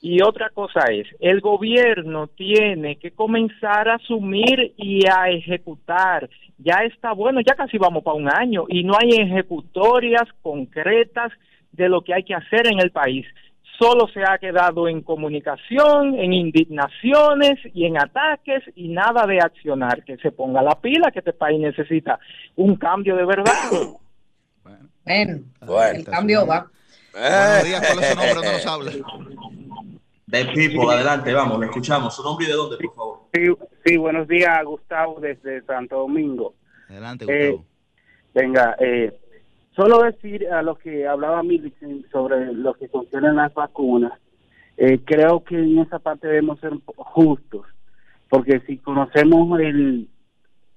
Speaker 7: Y otra cosa es, el gobierno tiene que comenzar a asumir y a ejecutar. Ya está bueno, ya casi vamos para un año y no hay ejecutorias concretas de lo que hay que hacer en el país solo se ha quedado en comunicación, en indignaciones y en ataques y nada de accionar. Que se ponga la pila, que este país necesita un cambio de verdad.
Speaker 6: Bueno, el cambio va.
Speaker 1: Buenos días, ¿cuál es su nombre? ¿Dónde nos habla?
Speaker 5: De People, adelante, vamos, lo escuchamos. ¿Su nombre y de dónde, por favor?
Speaker 7: Sí, buenos días, Gustavo, desde Santo Domingo.
Speaker 1: Adelante, Gustavo.
Speaker 7: Eh, venga, eh, Solo decir a lo que hablaba Millicent sobre lo que funcionan las vacunas, eh, creo que en esa parte debemos ser justos, porque si conocemos el,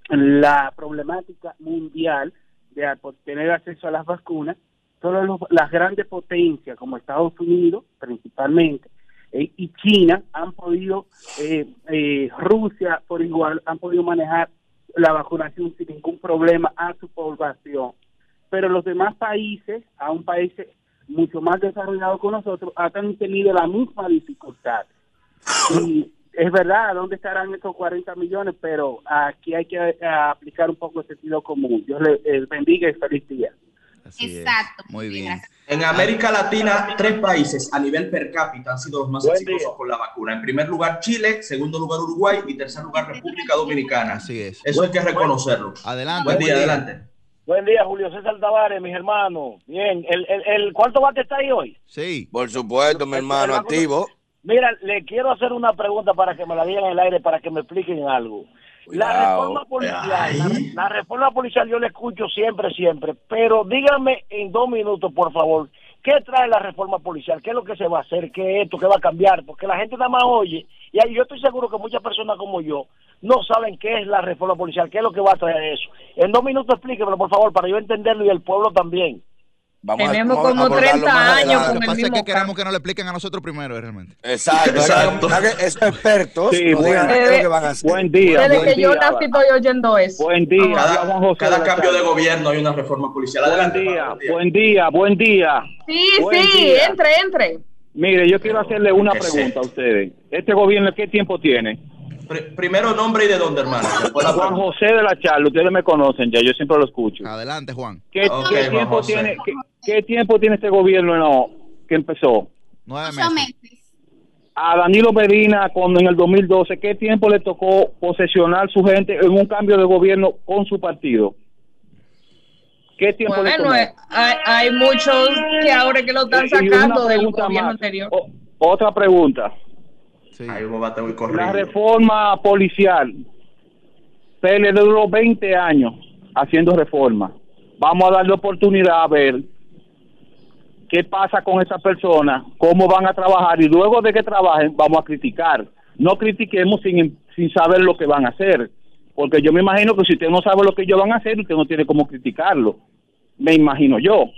Speaker 7: la problemática mundial de tener acceso a las vacunas, solo las grandes potencias como Estados Unidos principalmente eh, y China han podido, eh, Rusia por igual, han podido manejar la vacunación sin ningún problema a su población pero los demás países, a un país mucho más desarrollado que nosotros, han tenido la misma dificultad. Y es verdad, ¿dónde estarán esos 40 millones? Pero aquí hay que eh, aplicar un poco el sentido común. Dios les eh, bendiga y feliz día.
Speaker 4: Exacto.
Speaker 1: Muy bien.
Speaker 5: En América Latina, tres países a nivel per cápita han sido los más exitosos con la vacuna. En primer lugar, Chile, segundo lugar, Uruguay y tercer lugar, República Dominicana.
Speaker 1: Así es.
Speaker 5: Eso hay que reconocerlo.
Speaker 1: Adelante.
Speaker 5: Buen día, adelante.
Speaker 8: Buen día, Julio César Tavares, mis hermanos. Bien, ¿el, el, el cuarto bate está ahí hoy?
Speaker 1: Sí.
Speaker 2: Por supuesto, mi hermano, activo.
Speaker 8: Mira, le quiero hacer una pregunta para que me la digan en el aire, para que me expliquen algo. La reforma policial, la, reforma policial yo la escucho siempre, siempre, pero díganme en dos minutos, por favor, ¿qué trae la reforma policial? ¿Qué es lo que se va a hacer? ¿Qué es esto? ¿Qué va a cambiar? Porque la gente nada más oye, y yo estoy seguro que muchas personas como yo no saben qué es la reforma policial, qué es lo que va a traer eso. En dos minutos explíquemelo, por favor, para yo entenderlo y el pueblo también.
Speaker 6: Tenemos como 30 años con
Speaker 1: Lo que pasa es que queremos que nos lo expliquen a nosotros primero, realmente.
Speaker 2: Exacto. Exacto. Esos expertos
Speaker 8: sí, buen, que van a hacer. buen día.
Speaker 6: Desde
Speaker 8: buen
Speaker 6: que yo nací estoy oyendo eso.
Speaker 8: Buen día.
Speaker 5: Cada, cada cambio de gobierno hay una reforma policial.
Speaker 8: Adelante, buen, día, buen día, buen día.
Speaker 6: Sí, sí, entre, entre.
Speaker 8: Mire, yo quiero hacerle una pregunta a ustedes. ¿Este gobierno qué tiempo tiene?
Speaker 5: primero nombre y de dónde, hermano.
Speaker 9: Juan José de la Charla, ustedes me conocen ya, yo siempre lo escucho.
Speaker 1: Adelante, Juan.
Speaker 9: ¿Qué, tiempo, tiene, qué, tiempo tiene este gobierno no, que empezó?
Speaker 1: Nueve meses.
Speaker 9: A Danilo Medina, cuando en el 2012, ¿qué tiempo le tocó posesionar su gente en un cambio de gobierno con su partido?
Speaker 6: ¿Qué tiempo bueno, le hay, hay, muchos que ahora que lo están sacando del gobierno anterior.
Speaker 9: otra pregunta la reforma policial. PLD duró 20 años haciendo reforma. Vamos a darle oportunidad a ver qué pasa con esa persona, cómo van a trabajar y luego de que trabajen vamos a criticar. No critiquemos sin, sin saber lo que van a hacer, porque yo me imagino que si usted no sabe lo que ellos van a hacer, usted no tiene cómo criticarlo. Me imagino yo.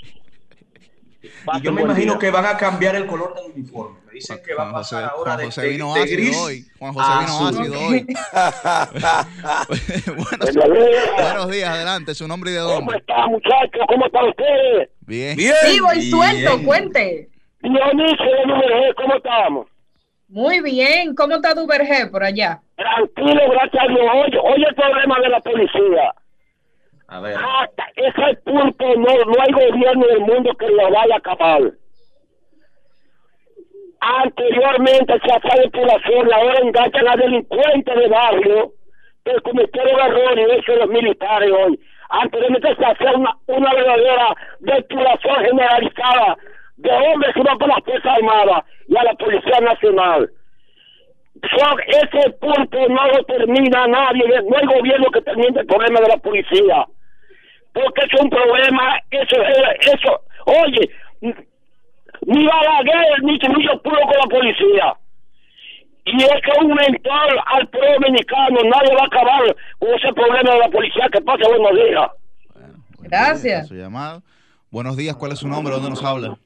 Speaker 5: yo me imagino que van a cambiar el color del uniforme dicen que va a pasar ahora de, José vino de, gris hoy. Juan José vino ácido [laughs] hoy. [laughs]
Speaker 1: buenos, días, adelante, su nombre y de dónde.
Speaker 8: ¿Cómo está, muchachos? ¿Cómo están ustedes?
Speaker 1: Bien.
Speaker 6: Bien. Vivo y suelto, cuente.
Speaker 8: Dionisio ¿cómo estamos?
Speaker 6: Muy bien. ¿Cómo está tu vergé por allá?
Speaker 8: Tranquilo, gracias a Dios. Oye, oye el problema de la policía.
Speaker 5: A ver.
Speaker 8: Hasta ese punto no, no hay gobierno del mundo que lo vaya a acabar. Anteriormente se hacía depuración, ahora enganchan a delincuentes de barrio que cometieron errores eso los militares hoy. Anteriormente se hacía una, una verdadera depuración generalizada de hombres que van por las Fuerzas Armadas y a la Policía Nacional. Ese punto no lo termina nadie, no hay gobierno que termine el problema de la policía. Porque es un problema, eso, eso, oye, ni Balaguer ni Trujillo pudo con la policía. Y es que un mental al pueblo dominicano, nadie va a acabar con ese problema de la policía. Que pase buenos días.
Speaker 6: Gracias.
Speaker 1: Su llamado. Buenos días, ¿cuál es su nombre? ¿Dónde nos habla?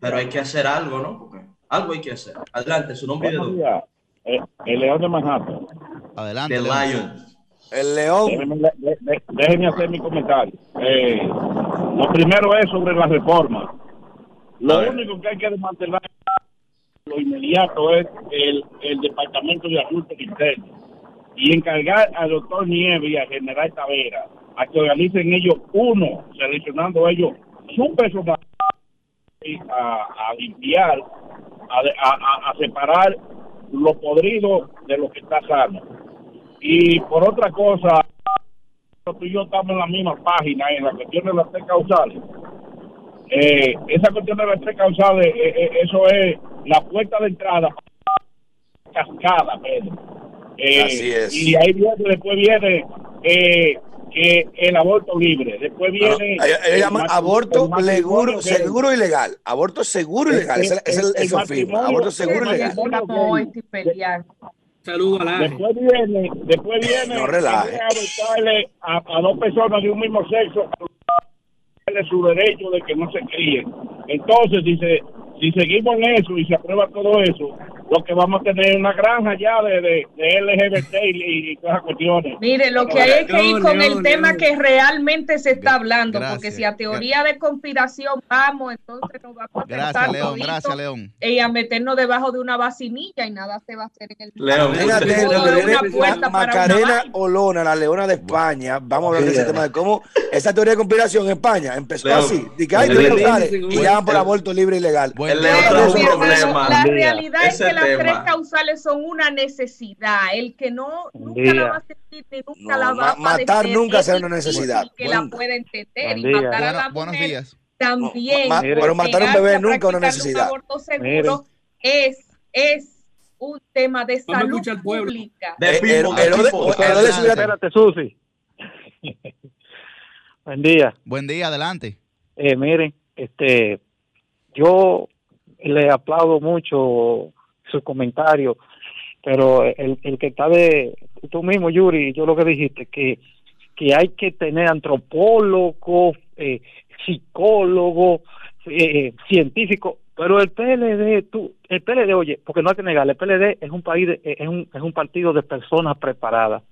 Speaker 5: Pero hay que hacer algo, ¿no? algo hay que hacer. Adelante, su nombre
Speaker 10: Buenos días. Eh, el, León de Manhattan.
Speaker 1: Adelante.
Speaker 5: El Lion.
Speaker 2: El León.
Speaker 10: Déjenme, hacer mi comentario. Eh, lo primero es sobre la reforma. Lo único que hay que desmantelar lo inmediato es el, el Departamento de Ajuste Interno y encargar al doctor Nieves y al general Tavera a que organicen ellos uno, seleccionando ellos su personal a, a limpiar, a, a, separar lo podrido de lo que está sano. Y por otra cosa, tú y yo estamos en la misma página en la cuestión de las tres causales eh, esa cuestión de las tres causales, eh, eh, eso es la puerta de entrada cascada, Pedro.
Speaker 2: Eh, Así es.
Speaker 10: Y ahí viene, después viene eh, que el aborto libre. Después viene.
Speaker 2: No, llaman aborto seguro, seguro y legal. Aborto seguro y legal. Es, es, el, es Aborto seguro y legal.
Speaker 3: Saludos a la
Speaker 10: Después viene, después viene
Speaker 2: no relaje.
Speaker 10: A, a, dos personas de un mismo sexo su derecho de que no se críen. Entonces, dice, si seguimos en eso y se aprueba todo eso, lo que vamos a tener una granja ya de, de, LGBT y, todas las cuestiones.
Speaker 6: Mire, lo que hay es que ir con el tema que realmente se está hablando, porque si a teoría de conspiración vamos, entonces nos vamos a
Speaker 1: gracias, León, gracias, León.
Speaker 6: Y a meternos debajo de una vacinilla y nada se va a hacer en el
Speaker 2: León, Fíjate, Macarena Olona, la leona de España, vamos a hablar de ese tema de cómo esa teoría de conspiración en España empezó así, de que hay y llaman por aborto libre y legal.
Speaker 6: La realidad es que las tres causales son una necesidad. El que no nunca la va a sentir ni nunca la va a
Speaker 2: Matar nunca será una necesidad.
Speaker 6: que la puede entender y matar a la
Speaker 1: Buenos días.
Speaker 6: También.
Speaker 2: pero matar a un bebé nunca es una necesidad.
Speaker 6: Un aborto seguro es, es un tema de salud pública.
Speaker 10: De Espérate, Susi. Buen día.
Speaker 1: Buen día, adelante.
Speaker 10: Eh, miren, este, yo le aplaudo mucho su comentario, pero el, el que está de tú mismo, Yuri, yo lo que dijiste, que, que hay que tener antropólogo, eh, psicólogo, eh, científico, pero el PLD, tú, el PLD, oye, porque no hay que negar, el PLD es un país, es un, es un partido de personas preparadas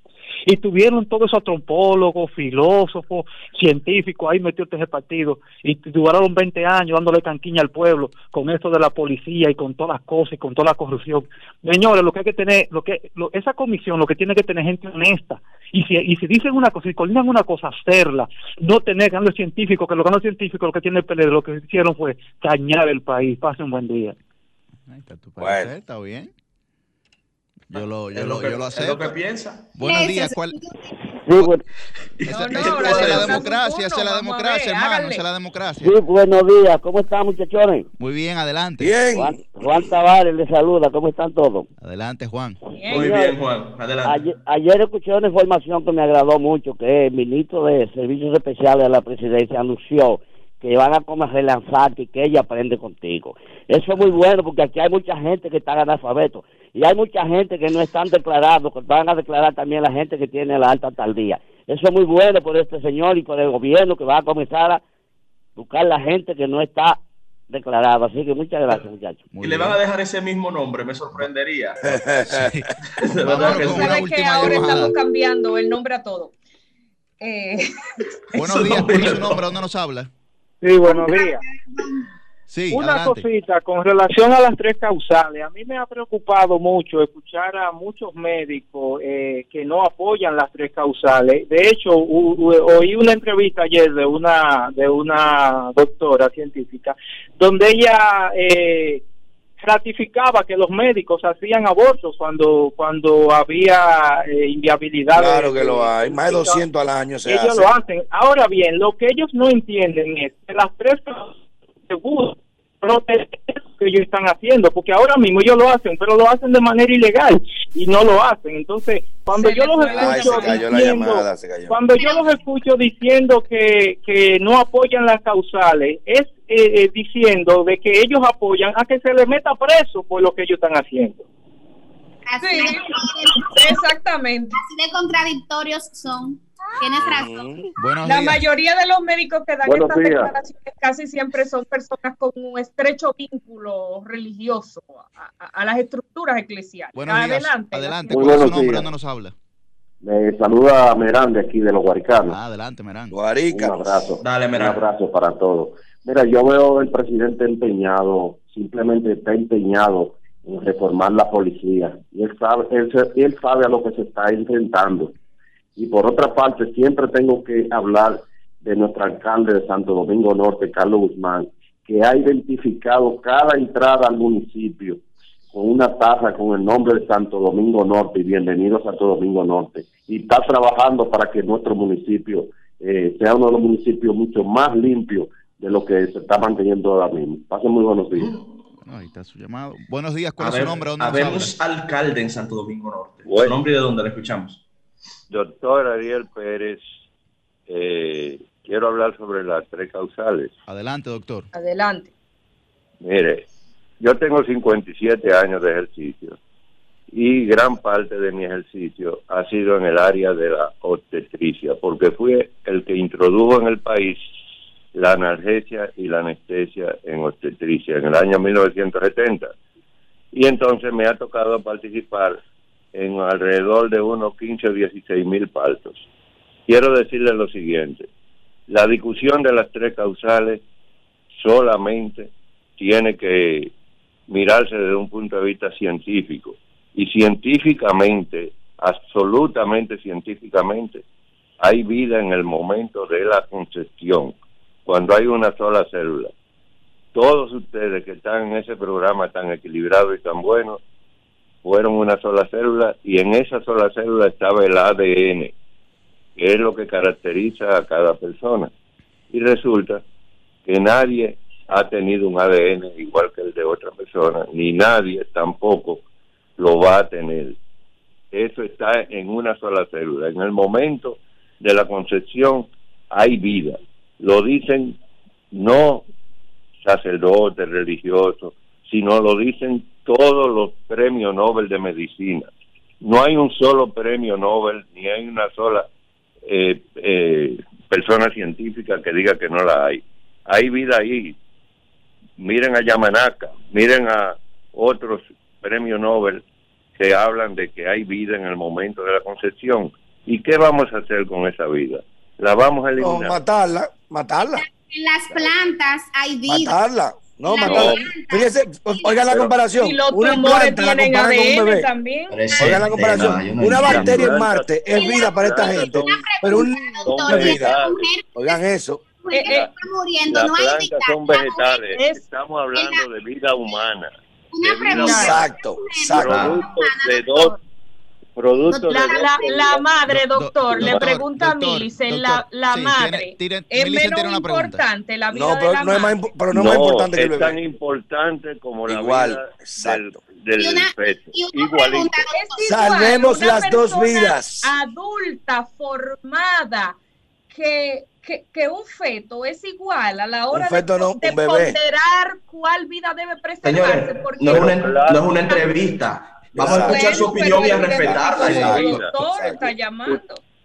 Speaker 7: y tuvieron todos esos antropólogos, filósofos, científicos ahí en ese partido y duraron 20 años dándole canquiña al pueblo con esto de la policía y con todas las cosas y con toda la corrupción. Señores, lo que hay que tener, lo que esa comisión lo que tiene que tener gente honesta y si, y si dicen una cosa, si coordinan una cosa, hacerla, no tener ganos científicos, que los ganos científicos lo que tiene el PLD, lo que hicieron fue dañar el país. Pase un buen día.
Speaker 1: está bien. Yo lo, yo lo, yo lo acepto.
Speaker 5: Es lo que piensa.
Speaker 1: Buenos días. ¿Cuál? Esa, es la democracia, esa es la democracia, hermano, esa es la democracia.
Speaker 11: Sí, buenos días. ¿Cómo están, muchachones?
Speaker 1: Muy bien, adelante.
Speaker 11: Bien. Juan, Tavares le saluda. ¿Cómo están todos?
Speaker 1: Adelante, Juan.
Speaker 5: Muy bien, Juan. Adelante.
Speaker 11: Ayer, escuché una información que me agradó mucho, que el ministro de Servicios Especiales de la Presidencia anunció que van a como relanzarte y que ella aprende contigo. Eso es muy bueno porque aquí hay mucha gente que está analfabeto y hay mucha gente que no están declarados, que van a declarar también la gente que tiene la alta tardía. Eso es muy bueno por este señor y por el gobierno que va a comenzar a buscar la gente que no está declarada. Así que muchas gracias, muchachos.
Speaker 5: y le van a dejar ese mismo nombre, me sorprendería. [laughs]
Speaker 6: sí. Vamos que ahora estamos cambiando el nombre a todo.
Speaker 1: Eh... Buenos días, ¿cuál es su nombre? ¿Dónde nos habla?
Speaker 7: Sí, buenos días. Una cosita con relación a las tres causales. A mí me ha preocupado mucho escuchar a muchos médicos eh, que no apoyan las tres causales. De hecho, oí una entrevista ayer de una de una doctora científica donde ella eh, ratificaba que los médicos hacían abortos cuando cuando había eh, inviabilidad.
Speaker 2: Claro que lo hay, más de 200 al año se
Speaker 7: Ellos lo hacen. Ahora bien, lo que ellos no entienden es que las tres seguro que ellos están haciendo, porque ahora mismo ellos lo hacen, pero lo hacen de manera ilegal y no lo hacen. Entonces, cuando yo los escucho diciendo, cuando yo los escucho diciendo que, que no apoyan las causales, es eh, eh, diciendo de que ellos apoyan a que se les meta preso por lo que ellos están haciendo.
Speaker 6: Así exactamente.
Speaker 4: Así de contradictorios son. Tienes razón.
Speaker 6: la mayoría de los médicos que dan estas declaraciones casi siempre son personas con un estrecho vínculo religioso a, las estructuras eclesiales.
Speaker 1: adelante. Adelante, ¿cuál es su nombre? ¿Dónde nos habla?
Speaker 11: Me saluda Merán de aquí de los Guaricanos.
Speaker 1: Ah, adelante, Merán.
Speaker 11: Un abrazo. Dale, Merán. Un abrazo para todos. Mira, yo veo el presidente empeñado, simplemente está empeñado en reformar la policía. Y él sabe, a lo que se está intentando. Y por otra parte, siempre tengo que hablar de nuestro alcalde de Santo Domingo Norte, Carlos Guzmán, que ha identificado cada entrada al municipio con una taza con el nombre de Santo Domingo Norte y bienvenido a Santo Domingo Norte. Y está trabajando para que nuestro municipio eh, sea uno de los municipios mucho más limpios de lo que se está manteniendo ahora mismo. Pasen muy buenos días.
Speaker 1: ahí está su llamado. Buenos días, ¿cuál es su nombre?
Speaker 5: Habemos alcalde en Santo Domingo Norte. ¿Su nombre y de dónde le escuchamos?
Speaker 12: Doctor Ariel Pérez, eh, quiero hablar sobre las tres causales.
Speaker 1: Adelante, doctor.
Speaker 6: Adelante.
Speaker 12: Mire, yo tengo 57 años de ejercicio y gran parte de mi ejercicio ha sido en el área de la obstetricia, porque fui el que introdujo en el país la analgesia y la anestesia en obstetricia en el año 1970. Y entonces me ha tocado participar en alrededor de unos 15 o 16 mil partos. Quiero decirle lo siguiente, la discusión de las tres causales solamente tiene que mirarse desde un punto de vista científico y científicamente, absolutamente científicamente, hay vida en el momento de la concepción, cuando hay una sola célula. Todos ustedes que están en ese programa tan equilibrado y tan bueno, fueron una sola célula y en esa sola célula estaba el ADN, que es lo que caracteriza a cada persona. Y resulta que nadie ha tenido un ADN igual que el de otra persona, ni nadie tampoco lo va a tener. Eso está en una sola célula. En el momento de la concepción hay vida. Lo dicen no sacerdotes religiosos, sino lo dicen todos los premios Nobel de medicina. No hay un solo premio Nobel, ni hay una sola eh, eh, persona científica que diga que no la hay. Hay vida ahí. Miren a Yamanaka, miren a otros premios Nobel que hablan de que hay vida en el momento de la concepción. ¿Y qué vamos a hacer con esa vida? ¿La vamos a eliminar?
Speaker 2: No, matarla, matarla.
Speaker 4: En las plantas hay vida.
Speaker 2: Matarla. No, matarla. Fíjese, oigan la comparación.
Speaker 6: Y los una planta la comparan con un bebé. También.
Speaker 2: Oigan la comparación. una bacteria en Marte es vida para esta gente, pero un es vida. Oigan eso.
Speaker 4: Eh, eh, muriendo,
Speaker 12: las
Speaker 4: no hay
Speaker 12: son vegetales. Estamos hablando de vida humana.
Speaker 4: Una pregunta.
Speaker 2: Exacto, exacto.
Speaker 12: Productos de dos productos
Speaker 6: la,
Speaker 12: de
Speaker 6: la, la
Speaker 12: cosas.
Speaker 6: madre, doctor, le
Speaker 1: doctor,
Speaker 6: pregunta a Millicent,
Speaker 1: doctor,
Speaker 6: la, la
Speaker 1: sí,
Speaker 6: madre,
Speaker 1: tiene- tiene-
Speaker 6: es menos
Speaker 1: una
Speaker 6: importante la vida
Speaker 2: No,
Speaker 6: de la
Speaker 2: no es más,
Speaker 6: madre.
Speaker 2: impo- pero no es más importante que el
Speaker 12: es tan
Speaker 2: bebé.
Speaker 12: importante como la
Speaker 2: Igual,
Speaker 12: vida
Speaker 2: exacto.
Speaker 12: del, del
Speaker 4: Y una-
Speaker 12: feto.
Speaker 4: y una
Speaker 12: Igualito.
Speaker 4: pregunta,
Speaker 6: Es igual
Speaker 2: Salvemos
Speaker 6: una
Speaker 2: las dos vidas.
Speaker 6: Adulta, formada, que, que, que un feto es igual a la hora de-
Speaker 2: no,
Speaker 6: de,
Speaker 2: bebé.
Speaker 6: ponderar cuál vida debe preservarse.
Speaker 5: Señores,
Speaker 6: porque
Speaker 5: no es una, no es una entrevista. Vamos a escuchar su opinión y a respetarla.
Speaker 6: El doctor está llamando.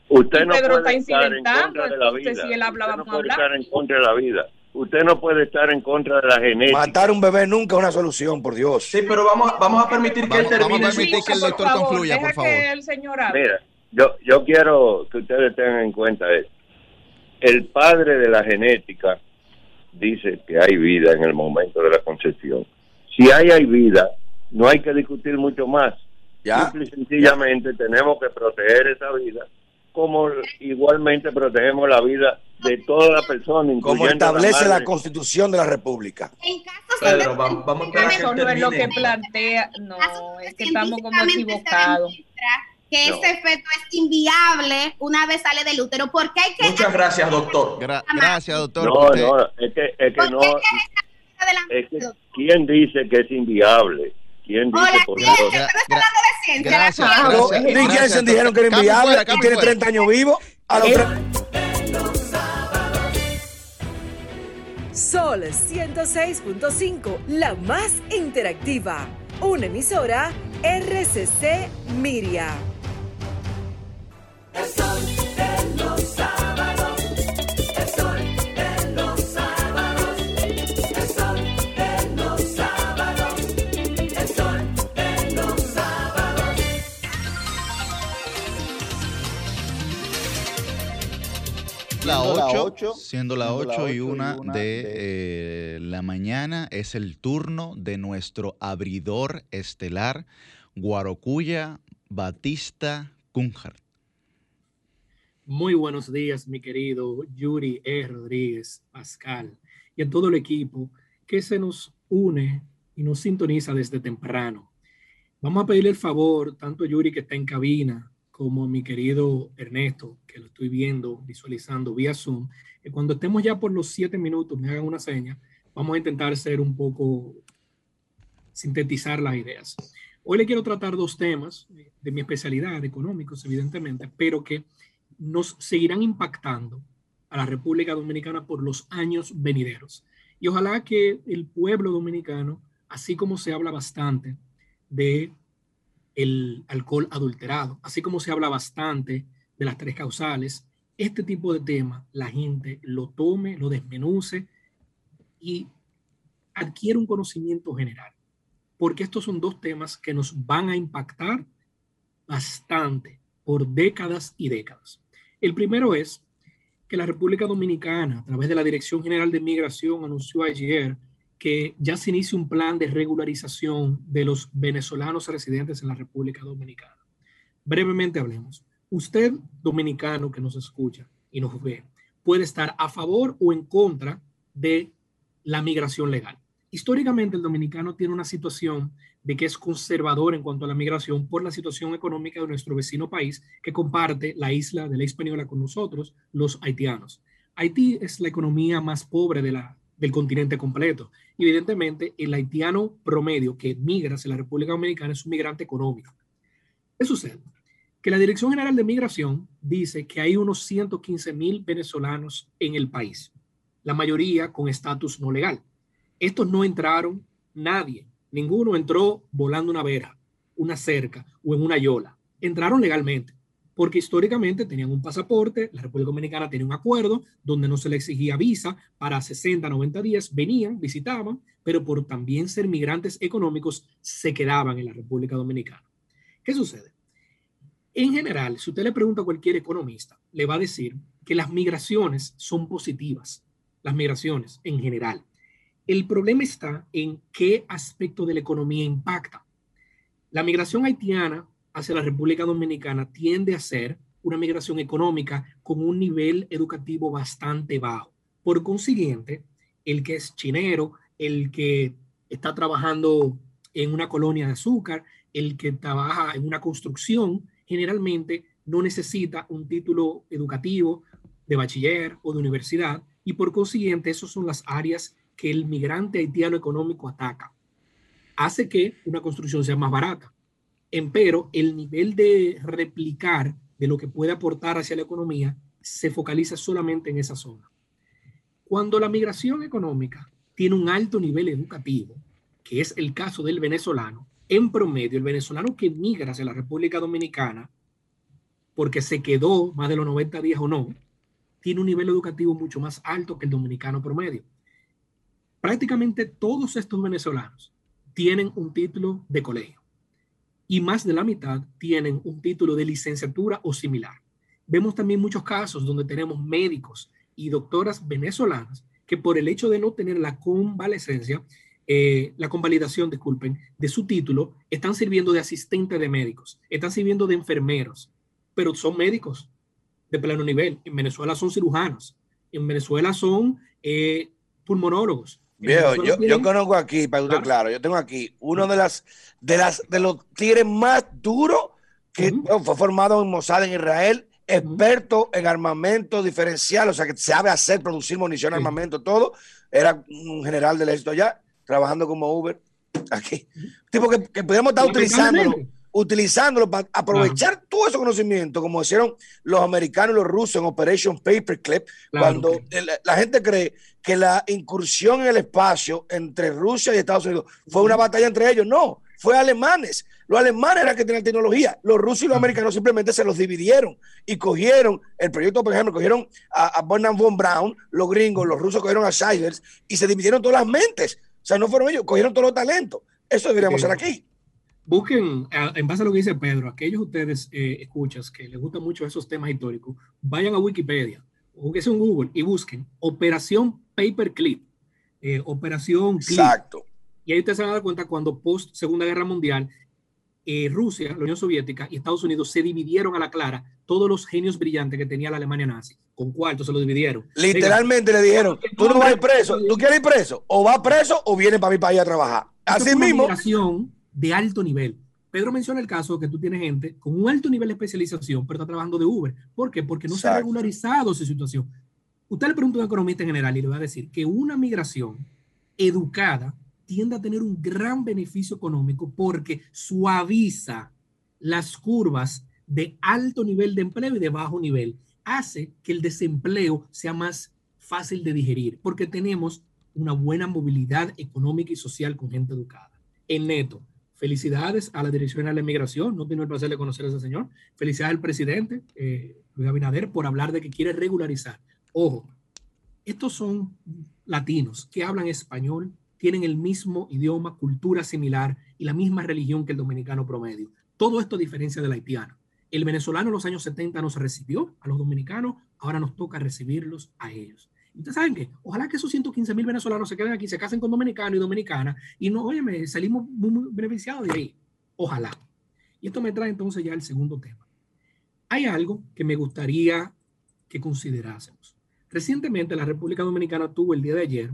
Speaker 12: Usted no
Speaker 6: Pedro
Speaker 12: puede
Speaker 6: está
Speaker 12: estar en
Speaker 6: incidentando,
Speaker 12: contra de la vida.
Speaker 6: entonces si él habla,
Speaker 12: Usted no puede
Speaker 6: hablar.
Speaker 12: estar en contra de la vida. Usted no puede estar en contra de la genética.
Speaker 2: Matar un bebé nunca es una solución, por Dios.
Speaker 5: Sí, pero vamos, a- vamos a permitir que él
Speaker 1: Vamos- vamos a
Speaker 5: termine
Speaker 1: permitir que el
Speaker 6: Por
Speaker 1: doctor
Speaker 6: favor,
Speaker 1: concluya,
Speaker 6: deja
Speaker 1: por favor.
Speaker 6: que el señor hable.
Speaker 12: Mira, yo, yo quiero que ustedes tengan en cuenta esto. El padre de la genética dice que hay vida en el momento de la concepción. Si hay, hay vida, no hay que discutir mucho más.
Speaker 2: Ya.
Speaker 12: Simple y sencillamente tenemos que proteger esa vida, como igualmente protegemos la vida de toda la persona,
Speaker 2: Como
Speaker 12: incluyendo
Speaker 2: establece la. Constitución de la República.
Speaker 4: En casos
Speaker 5: Pedro, vamos, vamos a esperar que
Speaker 6: Eso
Speaker 5: él
Speaker 6: no es lo que plantea. No, es que estamos como equivocados.
Speaker 4: que
Speaker 12: No.
Speaker 4: ese feto es inviable una vez sale del útero. ¿Por qué hay que
Speaker 5: Muchas gracias, doctor.
Speaker 1: Gra- gracias, doctor.
Speaker 12: No, no, es que, es que
Speaker 4: ¿Por
Speaker 12: no, es que, ¿quién dice que es inviable? ¿Quién dice
Speaker 4: Hola,
Speaker 12: por Dios?
Speaker 1: Gra-
Speaker 4: pero está hablando de ciencia. la
Speaker 1: gracias.
Speaker 2: No,
Speaker 1: gracias,
Speaker 2: Nick Jensen dijeron que era inviable y tiene
Speaker 1: fuera.
Speaker 2: 30 años vivo. A los
Speaker 6: Eh,
Speaker 2: tre-
Speaker 13: Sol 106.5, la más interactiva. Una emisora RCC Miria.
Speaker 14: El sol de los
Speaker 1: La
Speaker 15: Siendo la
Speaker 1: 8,
Speaker 15: ocho,
Speaker 1: siendo la
Speaker 15: siendo la
Speaker 1: 8 y
Speaker 15: ocho y
Speaker 1: 1
Speaker 15: una
Speaker 1: de,
Speaker 15: de-
Speaker 1: eh, la mañana es el turno de nuestro abridor estelar, Guarocuya Batista Cunjar.
Speaker 3: Muy buenos días, mi querido Yuri E. Rodríguez, Pascal, y a todo el equipo que se nos une y nos sintoniza desde temprano. Vamos a pedirle el favor, tanto a Yuri que está en cabina, como mi querido Ernesto, que lo estoy viendo, visualizando vía Zoom, que cuando estemos ya por los siete minutos me hagan una seña, vamos a intentar ser un poco, sintetizar las ideas. Hoy le quiero tratar dos temas eh, de mi especialidad, económicos, evidentemente, pero que nos seguirán impactando a la República Dominicana por los años venideros. Y ojalá que el pueblo dominicano, así como se habla bastante de el alcohol adulterado, así como se habla bastante de las tres causales, este tipo de tema la gente lo tome, lo desmenuce y adquiere un conocimiento general, porque estos son dos temas que nos van a impactar bastante por décadas y décadas. El primero es que la República Dominicana, a través de la Dirección General de Migración, anunció ayer que ya se inicia un plan de regularización de los venezolanos residentes en la República Dominicana. Brevemente hablemos. Usted, dominicano que nos escucha y nos ve, puede estar a favor o en contra de la migración legal. Históricamente, el dominicano tiene una situación de que es conservador en cuanto a la migración por la situación económica de nuestro vecino país que comparte la isla de la Hispaniola con nosotros, los haitianos. Haití es la economía más pobre de la, del continente completo. Evidentemente, el haitiano promedio que migra hacia la República Dominicana es un migrante económico. ¿Qué sucede? Que la Dirección General de Migración dice que hay unos 115 mil venezolanos en el país, la mayoría con estatus no legal. Estos no entraron nadie, ninguno entró volando una verja, una cerca o en una yola. Entraron legalmente, porque históricamente tenían un pasaporte, la República Dominicana tenía un acuerdo donde no se le exigía visa para 60, 90 días, venían, visitaban, pero por también ser migrantes económicos se quedaban en la República Dominicana. ¿Qué sucede? En general, si usted le pregunta a cualquier economista, le va a decir que las migraciones son positivas, las migraciones en general. El problema está en qué aspecto de la economía impacta. La migración haitiana hacia la República Dominicana tiende a ser una migración económica con un nivel educativo bastante bajo. Por consiguiente, el que es chinero, el que está trabajando en una colonia de azúcar, el que trabaja en una construcción, generalmente no necesita un título educativo de bachiller o de universidad y por consiguiente esas son las áreas que el migrante haitiano económico ataca. Hace que una construcción sea más barata. Empero, el nivel de replicar de lo que puede aportar hacia la economía se focaliza solamente en esa zona. Cuando la migración económica tiene un alto nivel educativo, que es el caso del venezolano, en promedio, el venezolano que migra hacia la República Dominicana, porque se quedó más de los 90 días o no, tiene un nivel educativo mucho más alto que el dominicano promedio. Prácticamente todos estos venezolanos tienen un título de colegio y más de la mitad tienen un título de licenciatura o similar. Vemos también muchos casos donde tenemos médicos y doctoras venezolanas que por el hecho de no tener la convalescencia eh, la convalidación, disculpen, de su título, están sirviendo de asistente de médicos, están sirviendo de enfermeros, pero son médicos de pleno nivel. En Venezuela son cirujanos, en Venezuela son eh, pulmonólogos.
Speaker 2: Viejo, yo, yo, conozco aquí, para que claro, yo tengo aquí uno de las de las de los tigres más duros que fue formado en Mossad en Israel, experto en armamento diferencial, o sea que sabe hacer, producir munición, armamento, todo. Era un general del ejército allá trabajando como Uber aquí. Tipo que, que podemos estar utilizándolo, utilizándolo para aprovechar todo ese conocimiento, como hicieron los americanos y los rusos en Operation Paperclip, cuando la gente cree que la incursión en el espacio entre Rusia y Estados Unidos fue una batalla entre ellos. No, fue alemanes. Los alemanes eran que tenían tecnología. Los rusos y los americanos simplemente se los dividieron y cogieron el proyecto, por ejemplo, cogieron a, a Bernard von Braun, los gringos, los rusos cogieron a Shivers y se dividieron todas las mentes. O sea, no fueron ellos, cogieron todos los talentos. Eso deberíamos hacer aquí.
Speaker 3: Busquen, en base a lo que dice Pedro, aquellos ustedes eh, escuchas que les gustan mucho esos temas históricos, vayan a Wikipedia, o que en Google y busquen Operación Paperclip, eh, Operación Clip.
Speaker 2: Exacto.
Speaker 3: Y ahí ustedes se van a dar cuenta cuando post Segunda Guerra Mundial, eh, Rusia, la Unión Soviética y Estados Unidos se dividieron a la clara todos los genios brillantes que tenía la Alemania nazi. Con cuartos se lo dividieron.
Speaker 2: Literalmente le dijeron, tú no vas a ir preso, tú quieres ir preso, o vas preso o vienes para mi país a trabajar. Así mismo.
Speaker 3: De alto nivel. Pedro menciona el caso que tú tienes gente con un alto nivel de especialización, pero está trabajando de Uber. ¿Por qué? Porque no se ha regularizado su situación. Usted le pregunta a un economista en general y le va a decir que una migración educada tiende a tener un gran beneficio económico porque suaviza las curvas de alto nivel de empleo y de bajo nivel. Hace que el desempleo sea más fácil de digerir porque tenemos una buena movilidad económica y social con gente educada. En neto, felicidades a la Dirección de Migración. No tengo el placer de conocer a ese señor. Felicidades al presidente, eh, Luis Abinader, por hablar de que quiere regularizar. Ojo, estos son latinos que hablan español, tienen el mismo idioma, cultura similar y la misma religión que el dominicano promedio. Todo esto a diferencia del haitiano. El venezolano en los años 70 nos recibió a los dominicanos, ahora nos toca recibirlos a ellos. Ustedes saben que ojalá que esos 115 mil venezolanos se queden aquí, se casen con dominicanos y dominicanas y no, óyeme, salimos muy, beneficiados de ahí. Ojalá. Y esto me trae entonces ya el segundo tema. Hay algo que me gustaría que considerásemos. Recientemente la República Dominicana tuvo el día de ayer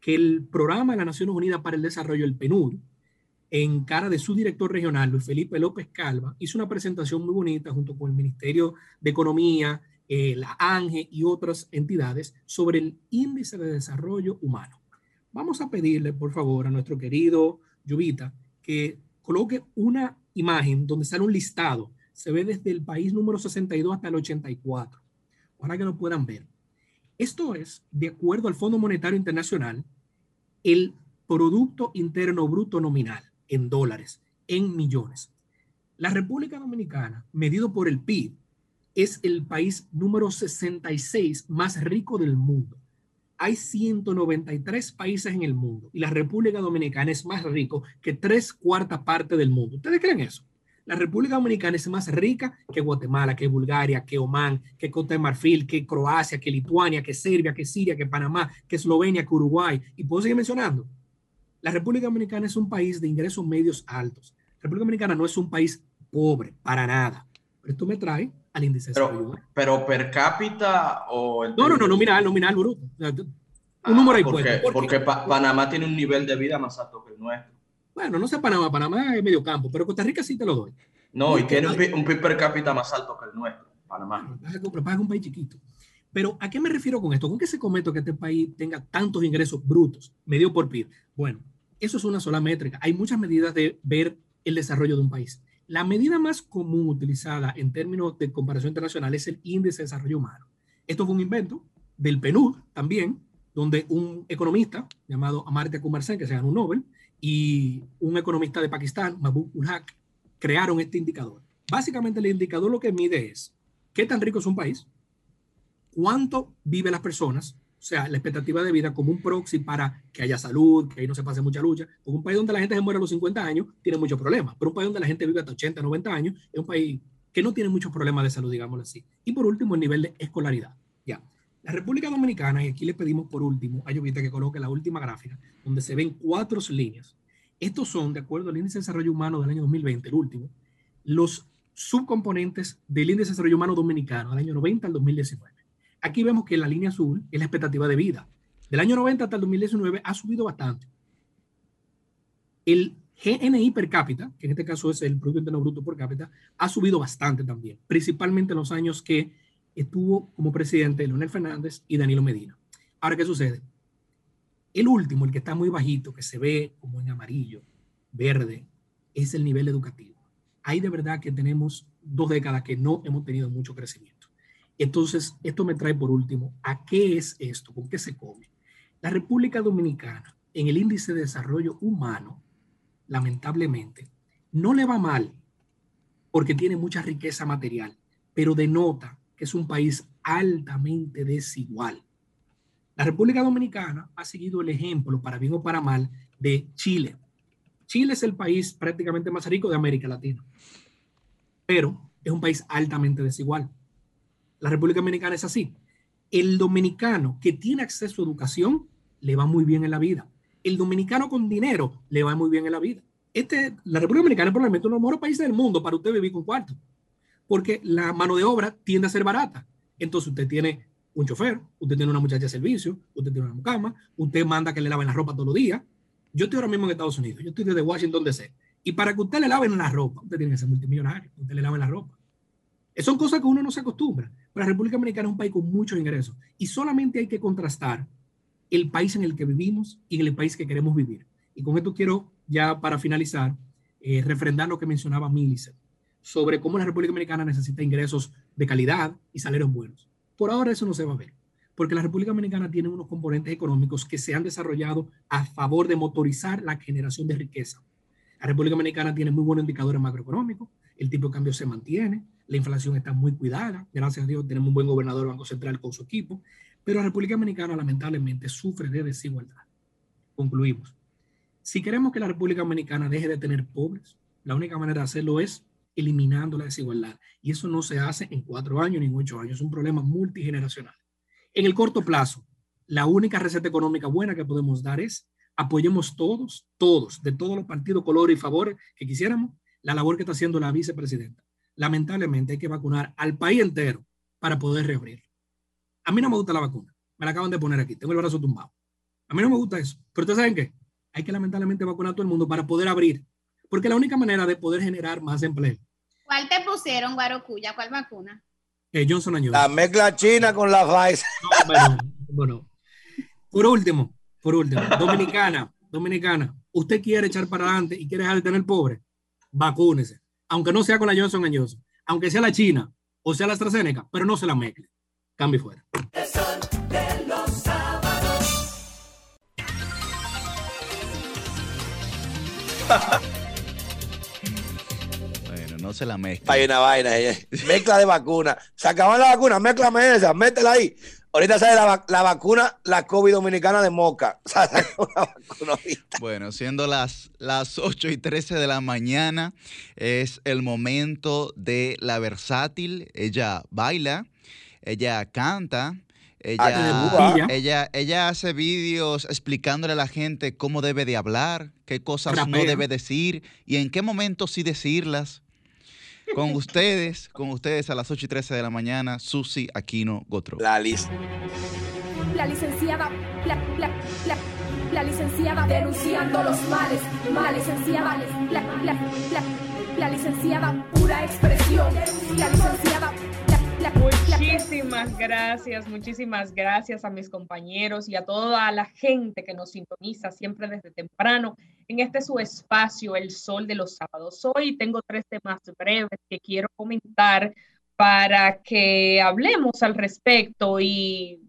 Speaker 3: que el programa de las Naciones Unidas para el Desarrollo, el PNUD, en cara de su director regional, Luis Felipe López Calva, hizo una presentación muy bonita junto con el Ministerio de Economía, eh, la ANGE y otras entidades sobre el índice de desarrollo humano. Vamos a pedirle, por favor, a nuestro querido Lluvita que coloque una imagen donde sale un listado. Se ve desde el país número 62 hasta el 84. Para que lo puedan ver. Esto es, de acuerdo al Fondo Monetario Internacional, el Producto Interno Bruto Nominal en dólares, en millones. La República Dominicana, medido por el PIB, es el país número 66 más rico del mundo. Hay 193 países en el mundo y la República Dominicana es más rico que tres cuartas partes del mundo. ¿Ustedes creen eso? La República Dominicana es más rica que Guatemala, que Bulgaria, que Oman, que Costa de Marfil, que Croacia, que Lituania, que Serbia, que Siria, que Panamá, que Eslovenia, que Uruguay. Y puedo seguir mencionando. La República Dominicana es un país de ingresos medios altos. La República Dominicana no es un país pobre, para nada. Pero esto me trae al índice de desarrollo
Speaker 5: Pero,
Speaker 3: humano.
Speaker 5: pero per cápita o... en
Speaker 3: No, no, no, nominal, nominal, bruto. Un
Speaker 5: Ah,
Speaker 3: número ahí
Speaker 5: porque, porque Pa- Panamá tiene un nivel de vida más alto que el nuestro.
Speaker 3: Bueno, no sé Panamá, Panamá es medio campo, pero Costa Rica sí te lo doy.
Speaker 5: No, y
Speaker 3: Porque
Speaker 5: tiene un, un PIB per cápita más alto que el nuestro, Panamá.
Speaker 3: Que es un país chiquito. Pero ¿a qué me refiero con esto? ¿Con qué se comete que este país tenga tantos ingresos brutos, medio por PIB? Bueno, eso es una sola métrica. Hay muchas medidas de ver el desarrollo de un país. La medida más común utilizada en términos de comparación internacional es el índice de desarrollo humano. Esto fue un invento del PNUD también, donde un economista llamado Amartya Kumar Sen, que se ganó un Nobel, y un economista de Pakistán, Mahbub ul Haq, crearon este indicador. Básicamente el indicador lo que mide es qué tan rico es un país, cuánto viven las personas, sea, la expectativa de vida como un proxy para que haya salud, que ahí no se pase mucha lucha. Un país donde la gente se muere a los 50 años tiene muchos problemas, pero un país donde la gente vive hasta 80, 90 años es un país que no tiene muchos problemas de salud, digámoslo así. Y por último, el nivel de escolaridad. Ya. La República Dominicana, y aquí le pedimos por último a Llovita que coloque la última gráfica, donde se ven cuatro líneas. Estos son, de acuerdo al índice de desarrollo humano del año 2020, el último, los subcomponentes del índice de desarrollo humano dominicano del año 90 al 2019. Aquí vemos que la línea azul es la expectativa de vida. Del año 90 hasta el 2019 ha subido bastante. El GNI per cápita, que en este caso es el Producto Interno Bruto por cápita, ha subido bastante también, principalmente en los años que estuvo como presidente Leonel Fernández y Danilo Medina. Ahora, ¿qué sucede? El último, el que está muy bajito, que se ve como en amarillo, verde, es el nivel educativo. Ahí de verdad que tenemos dos décadas que no hemos tenido mucho crecimiento. Entonces, esto me trae por último, ¿a qué es esto? ¿Con qué se come? La República Dominicana, en el índice de desarrollo humano, lamentablemente, no le va mal porque tiene mucha riqueza material, pero denota que es un país altamente desigual. La República Dominicana ha seguido el ejemplo, para bien o para mal, de Chile. Chile es el país prácticamente más rico de América Latina, pero es un país altamente desigual. La República Dominicana es así. El dominicano que tiene acceso a educación le va muy bien en la vida. El dominicano con dinero le va muy bien en la vida. Este, la República Dominicana es probablemente uno de los mejores países del mundo para usted vivir con cuarto, porque la mano de obra tiende a ser barata. Entonces usted tiene un chofer, usted tiene una muchacha de servicio, usted tiene una mucama, usted manda que le laven la ropa todos los días. Yo estoy ahora mismo en Estados Unidos, yo estoy desde Washington DC. Y para que usted le laven la ropa, usted tiene que ser multimillonario, usted le laven la ropa. Son cosas que uno no se acostumbra. La República Dominicana es un país con muchos ingresos y solamente hay que contrastar el país en el que vivimos y el país que queremos vivir. Y con esto quiero, ya para finalizar, eh, refrendar lo que mencionaba Millicent sobre cómo la República Dominicana necesita ingresos de calidad y salarios buenos. Por ahora eso no se va a ver, porque la República Dominicana tiene unos componentes económicos que se han desarrollado a favor de motorizar la generación de riqueza. La República Dominicana tiene muy buenos indicadores macroeconómicos, el tipo de cambio se mantiene, la inflación está muy cuidada, gracias a Dios tenemos un buen gobernador del Banco Central con su equipo, pero la República Dominicana lamentablemente sufre de desigualdad. Concluimos. Si queremos que la República Dominicana deje de tener pobres, la única manera de hacerlo es eliminando la desigualdad. Y eso no se hace en cuatro años ni en ocho años, es un problema multigeneracional. En el corto plazo, la única receta económica buena que podemos dar es apoyemos todos, todos, de todos los partidos, colores y favores que quisiéramos, la labor que está haciendo la vicepresidenta. Lamentablemente hay que vacunar al país entero para poder reabrir. A mí no me gusta la vacuna, me la acaban de poner aquí, tengo el brazo tumbado. A mí no me gusta eso, pero ustedes saben qué, hay que lamentablemente vacunar a todo el mundo para poder abrir, porque es la única manera de poder generar más empleo.
Speaker 4: ¿Cuál te pusieron, Guarocuya? ¿Cuál vacuna?
Speaker 3: Eh, Johnson Johnson.
Speaker 2: La mezcla china con la Pfizer.
Speaker 3: No, bueno, bueno. Por último, por último, dominicana, dominicana, usted quiere echar para adelante y quiere dejar de tener pobre, vacúnese. Aunque no sea con la Johnson Johnson, aunque sea la China o sea la AstraZeneca, pero no se la mezcle. Cambie fuera.
Speaker 14: El sol de los sábados.
Speaker 1: Bueno, no se la mezcla.
Speaker 2: Hay una vaina, eh. mezcla de vacuna. Se acaban la vacuna, mezclame esa, métela ahí. Ahorita sale la, la, vacuna, la COVID dominicana de Moca. [laughs]
Speaker 1: bueno, siendo las, las 8 y 13 de la mañana, es el momento de la versátil. Ella baila, ella canta, ella, ella, ella hace vídeos explicándole a la gente cómo debe de hablar, qué cosas no debe decir y en qué momento sí decirlas. Con ustedes, con ustedes a las 8 y 13 de la mañana, Susi Aquino Gotro.
Speaker 2: La lista.
Speaker 15: La licenciada, la, la, la, la, licenciada denunciando los males, males, licenciada, la, la, la, la licenciada pura expresión, la licenciada
Speaker 6: Muchísimas gracias, muchísimas gracias a mis compañeros y a toda la gente que nos sintoniza siempre desde temprano en este su espacio, El Sol de los Sábados. Hoy tengo tres temas breves que quiero comentar para que hablemos al respecto y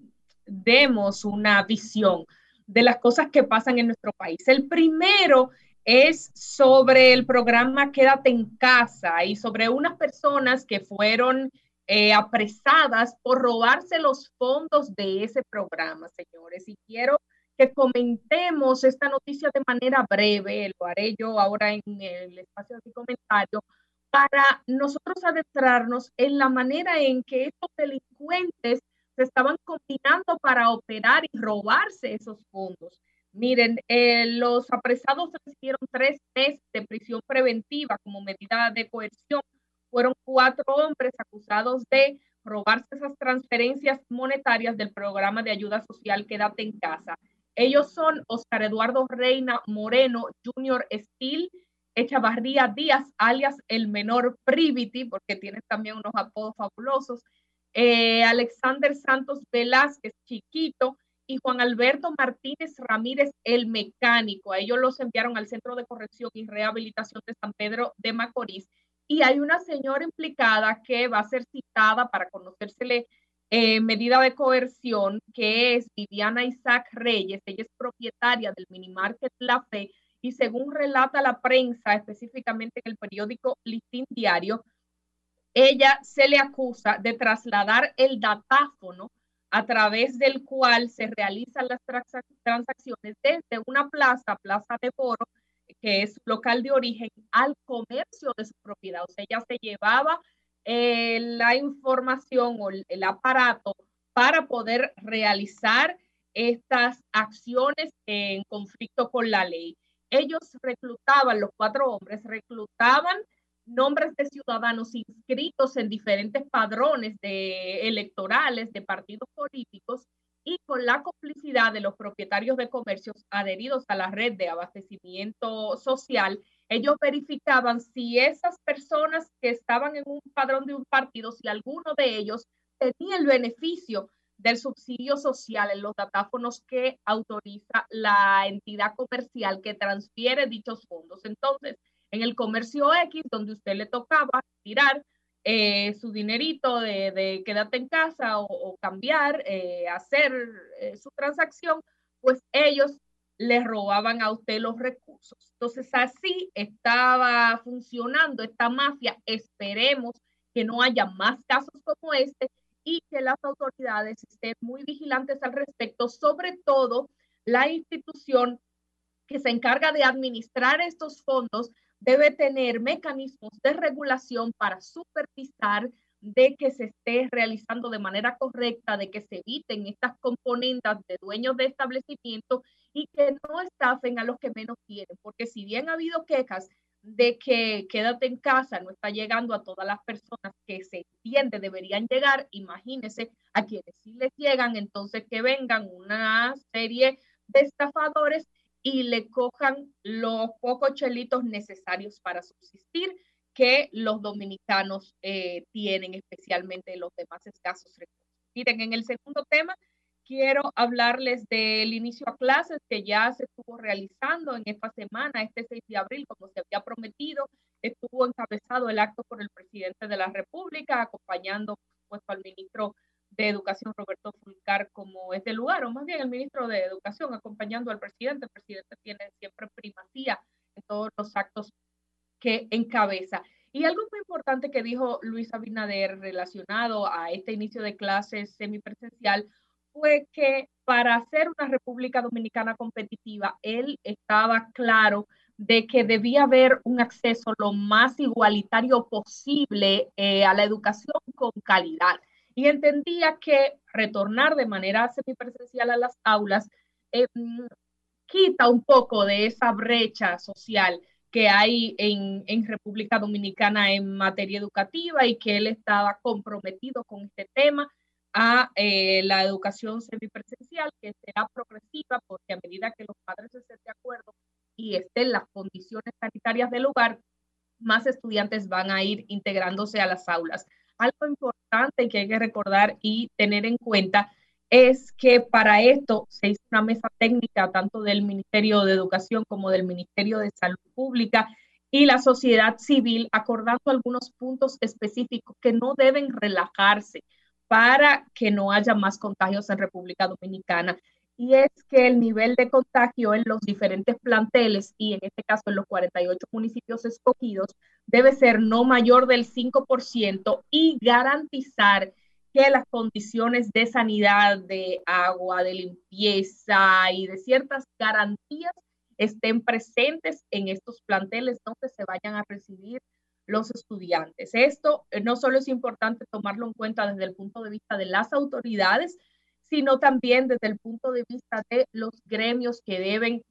Speaker 6: demos una visión de las cosas que pasan en nuestro país. El primero es sobre el programa Quédate en casa y sobre unas personas que fueron eh, apresadas por robarse los fondos de ese programa, señores. Y quiero que comentemos esta noticia de manera breve, lo haré yo ahora en el espacio de comentario, para nosotros adentrarnos en la manera en que estos delincuentes se estaban combinando para operar y robarse esos fondos. Miren, eh, los apresados recibieron tres meses de prisión preventiva como medida de coerción fueron cuatro hombres acusados de robarse esas transferencias monetarias del programa de ayuda social Quédate en casa. Ellos son Oscar Eduardo Reina Moreno, Junior Steel, Echavarría Díaz, alias el menor Privity, porque tiene también unos apodos fabulosos, eh, Alexander Santos Velázquez, Chiquito, y Juan Alberto Martínez Ramírez, el mecánico. A ellos los enviaron al Centro de Corrección y Rehabilitación de San Pedro de Macorís y hay una señora implicada que va a ser citada para conocérsele eh, medida de coerción, que es Viviana Isaac Reyes. Ella es propietaria del minimarket La Fe y según relata la prensa, específicamente en el periódico Listín Diario, ella se le acusa de trasladar el datáfono a través del cual se realizan las transacciones desde una plaza, Plaza de Boro, que es local de origen, al comercio de su propiedad. O sea, ella se llevaba eh, la información o el, el aparato para poder realizar estas acciones en conflicto con la ley. Ellos reclutaban, los cuatro hombres reclutaban nombres de ciudadanos inscritos en diferentes padrones de electorales de partidos políticos y con la complicidad de los propietarios de comercios adheridos a la red de abastecimiento social, ellos verificaban si esas personas que estaban en un padrón de un partido, si alguno de ellos tenía el beneficio del subsidio social en los datáfonos que autoriza la entidad comercial que transfiere dichos fondos. Entonces, en el comercio X, donde usted le tocaba tirar eh, su dinerito de, quédate en casa o, cambiar, eh, hacer eh, su transacción, pues ellos le robaban a usted los recursos. Entonces así estaba funcionando esta mafia. Esperemos que no haya más casos como este y que las autoridades estén muy vigilantes al respecto, sobre todo la institución que se encarga de administrar estos fondos debe tener mecanismos de regulación para supervisar de que se esté realizando de manera correcta, de que se eviten estas componentes de dueños de establecimiento y que no estafen a los que menos quieren, porque si bien ha habido quejas de que quédate en casa no está llegando a todas las personas que se entiende deberían llegar, imagínense a quienes sí les llegan, entonces que vengan una serie de estafadores y le cojan los pocos chelitos necesarios para subsistir que los dominicanos eh, tienen, especialmente los demás escasos recursos. Miren, en el segundo tema, quiero hablarles del inicio a clases que ya se estuvo realizando en esta semana, este 6 de abril, como se había prometido. Estuvo encabezado el acto por el presidente de la República, acompañando, pues, al ministro de Educación, Roberto Fulcar, como es del lugar, o más bien el ministro de Educación, acompañando al presidente. El presidente tiene siempre primacía en todos los actos que encabeza. Y algo muy importante que dijo Luis Abinader relacionado a este inicio de clases semipresencial fue que para hacer una República Dominicana competitiva, él estaba claro de que debía haber un acceso lo más igualitario posible eh, a la educación con calidad. Y entendía que retornar de manera semipresencial a las aulas eh, quita un poco de esa brecha social que hay en, en, República Dominicana en materia educativa y que él estaba comprometido con este tema a eh, la educación semipresencial, que será progresiva, porque a medida que los padres estén de acuerdo y estén las condiciones sanitarias del lugar, más estudiantes van a ir integrándose a las aulas. Algo importante que hay que recordar y tener en cuenta es que para esto se hizo una mesa técnica tanto del Ministerio de Educación como del Ministerio de Salud Pública y la sociedad civil acordando algunos puntos específicos que no deben relajarse para que no haya más contagios en República Dominicana. Y es que el nivel de contagio en los diferentes planteles y en este caso en los 48 municipios escogidos debe ser no mayor del 5% y garantizar que las condiciones de sanidad, de agua, de limpieza y de ciertas garantías estén presentes en estos planteles donde se vayan a recibir los estudiantes. Esto eh, no solo es importante tomarlo en cuenta desde el punto de vista de las autoridades, sino también desde el punto de vista de los gremios que deben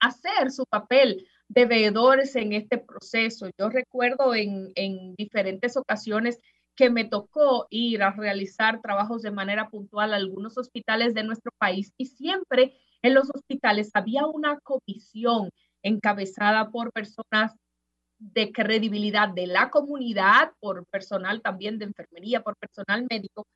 Speaker 6: hacer su papel de veedores en este proceso. Yo recuerdo en, en diferentes ocasiones que me tocó ir a realizar trabajos de manera puntual a algunos hospitales de nuestro país y siempre en los hospitales había una comisión encabezada por personas de credibilidad de la comunidad, por personal también de enfermería, por personal médico,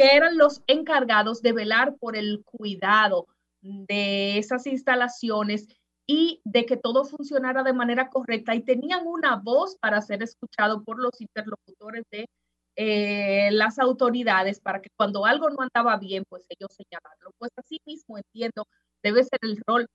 Speaker 6: que eran los encargados de velar por el cuidado de esas instalaciones y de que todo funcionara de manera correcta y tenían una voz para ser escuchado por los interlocutores de eh, las autoridades para que cuando algo no andaba bien, pues ellos señalarlo. Pues así mismo entiendo, debe ser el rol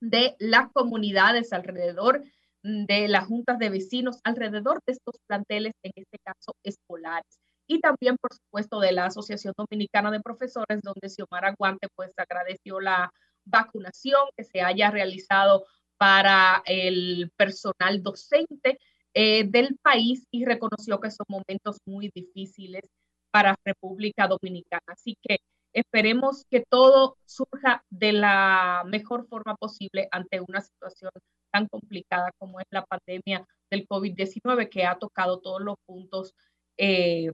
Speaker 6: de las comunidades alrededor de las juntas de vecinos, alrededor de estos planteles, en este caso escolares. Y también, por supuesto, de la Asociación Dominicana de Profesores, donde Xiomara Aguante pues agradeció la vacunación que se haya realizado para el personal docente eh, del país y reconoció que son momentos muy difíciles para República Dominicana. Así que esperemos que todo surja de la mejor forma posible ante una situación tan complicada como es la pandemia del COVID-19 que ha tocado todos los puntos eh,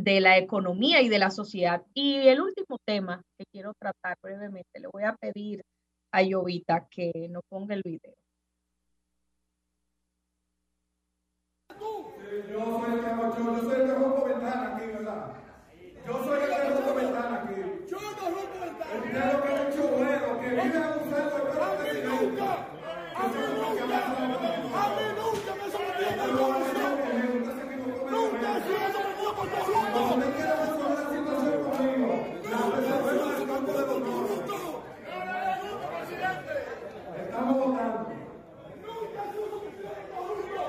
Speaker 6: de la economía y de la sociedad. Y el último tema que quiero tratar brevemente, le voy a pedir a Jovita que nos ponga el video
Speaker 16: soy el que yo soy el que rompo ventana aquí, ¿verdad? Yo soy el que rompo ventana aquí. Yo no rompo ventana. El dinero que es un chubero, que vive abusando de todo el presidente. A mí nunca, a mí nunca me sometieron a corrupción. Nunca he sido sometido por corrupto. ¿Usted quiere resolver la situación conmigo? La resolvemos en el campo de corrupto. Estamos votando. Nunca he sido sometido por corrupto.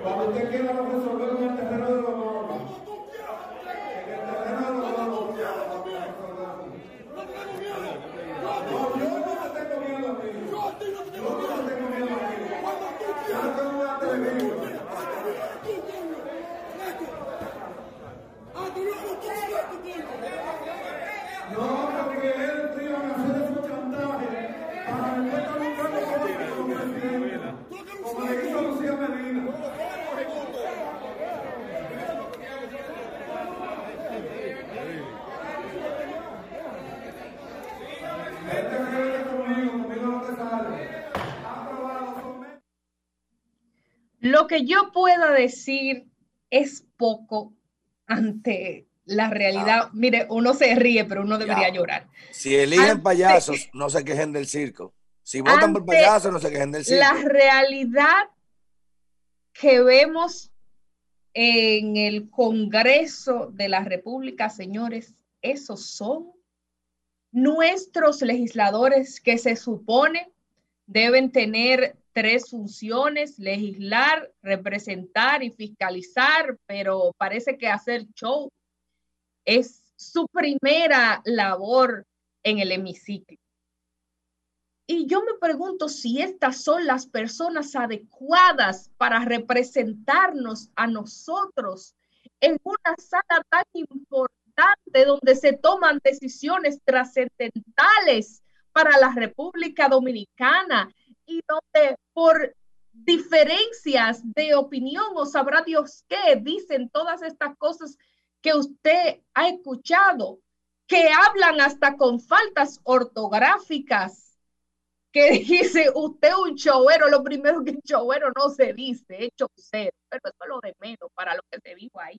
Speaker 16: Cuando usted quiera lo resolvemos en el terreno de los lobos. En el terreno de los lobos. No, yo no te tengo miedo a ti. Yo a ti no te tengo miedo. Yo no te tengo miedo a ti. Cuando tú quieras. Ya tengo una televisión. No, porque él te iba a hacer su chantaje para después estar buscando como presidente. Como le hizo Lucía Medina. Vete rebelde conmigo, conmigo no te sale.
Speaker 6: Lo que yo pueda decir es poco ante la realidad. Mire, uno se ríe, pero uno debería llorar.
Speaker 2: Si eligen
Speaker 6: Ante-
Speaker 2: payasos, no se quejen del circo. Si votan por payasos, no se quejen del circo.
Speaker 6: La realidad que vemos en el Congreso de la República, señores, esos son nuestros legisladores que se supone deben tener tres funciones, legislar, representar y fiscalizar, pero parece que hacer show es su primera labor en el hemiciclo. Y yo me pregunto si estas son las personas adecuadas para representarnos a nosotros en una sala tan importante donde se toman decisiones trascendentales para la República Dominicana y donde por diferencias de opinión o sabrá Dios qué dicen todas estas cosas que usted ha escuchado, que hablan hasta con faltas ortográficas, que [laughs] dice usted un chovero, lo primero que un chovero no se dice, es chocero, pero eso es lo de menos para lo que se dijo ahí.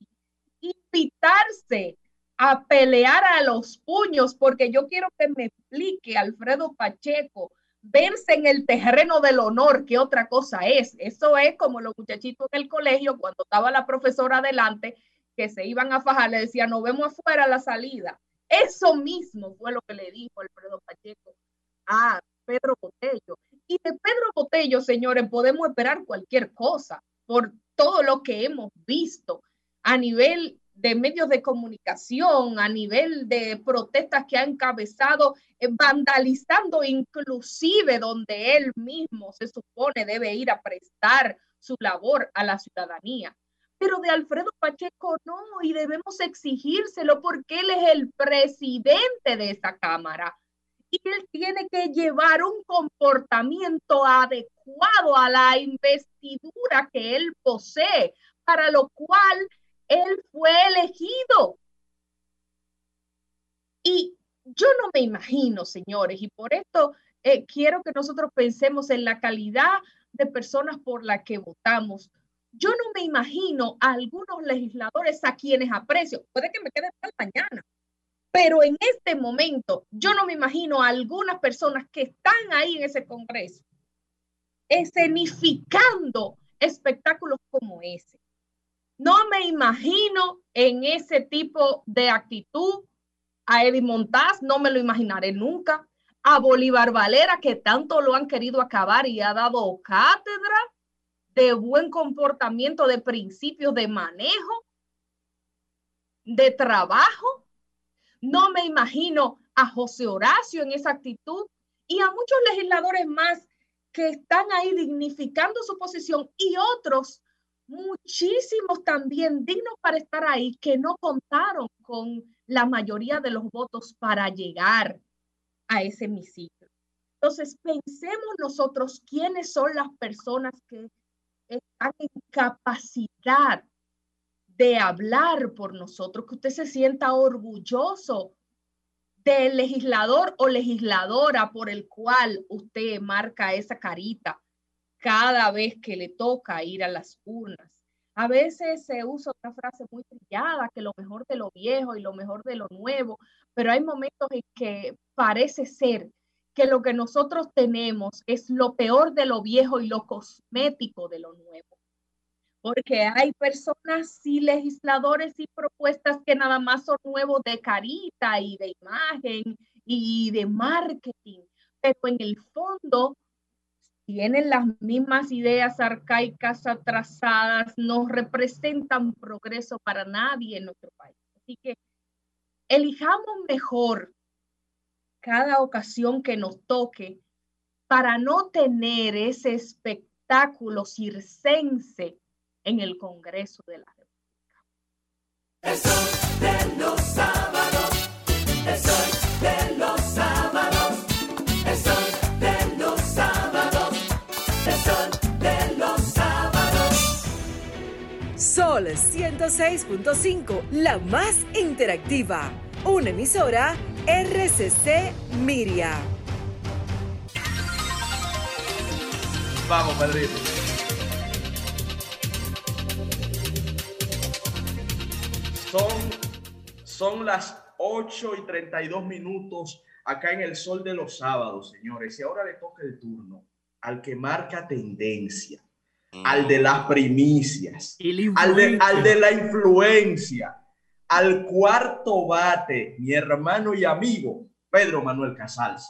Speaker 6: Invitarse a pelear a los puños, porque yo quiero que me explique Alfredo Pacheco, verse en el terreno del honor, que otra cosa es. Eso es como los muchachitos en el colegio, cuando estaba la profesora adelante, que se iban a fajar, le decía, nos vemos afuera la salida. Eso mismo fue lo que le dijo Alfredo Pacheco a Pedro Botello. Y de Pedro Botello, señores, podemos esperar cualquier cosa por todo lo que hemos visto a nivel de medios de comunicación, a nivel de protestas que ha encabezado, eh, vandalizando inclusive donde él mismo se supone debe ir a prestar su labor a la ciudadanía. Pero de Alfredo Pacheco no, y debemos exigírselo porque él es el presidente de esa Cámara. Y él tiene que llevar un comportamiento adecuado a la investidura que él posee, para lo cual él fue elegido. Y yo no me imagino, señores, y por esto eh, quiero que nosotros pensemos en la calidad de personas por las que votamos. Yo no me imagino a algunos legisladores a quienes aprecio. Puede que me quede mal mañana, pero en este momento yo no me imagino a algunas personas que están ahí en ese Congreso escenificando espectáculos como ese. No me imagino en ese tipo de actitud a Eddie Montaz, no me lo imaginaré nunca. A Bolívar Valera, que tanto lo han querido acabar y ha dado cátedra de buen comportamiento, de principios de manejo, de trabajo. No me imagino a José Horacio en esa actitud y a muchos legisladores más que están ahí dignificando su posición y otros muchísimos también dignos para estar ahí que no contaron con la mayoría de los votos para llegar a ese hemiciclo. Entonces, pensemos nosotros quiénes son las personas que están en capacidad de hablar por nosotros, que usted se sienta orgulloso del legislador o legisladora por el cual usted marca esa carita cada vez que le toca ir a las urnas. A veces se usa otra frase muy trillada, que lo mejor de lo viejo y lo mejor de lo nuevo, pero hay momentos en que parece ser que lo que nosotros tenemos es lo peor de lo viejo y lo cosmético de lo nuevo. Porque hay personas y legisladores y propuestas que nada más son nuevos de carita y de imagen y de marketing, pero en el fondo tienen las mismas ideas arcaicas atrasadas, no representan progreso para nadie en nuestro país. Así que elijamos mejor cada ocasión que nos toque para no tener ese espectáculo circense en el Congreso de la República.
Speaker 14: De los sábados, de los
Speaker 13: Sol 106.5, la más interactiva. Una emisora RCC Miria.
Speaker 5: Vamos, Pedrito. Son, son las 8 y 32 minutos acá en el sol de los sábados, señores. Y ahora le toca el turno al que marca tendencia, al de las primicias, al de, al de la influencia, al cuarto bate, mi hermano y amigo, Pedro Manuel Casals.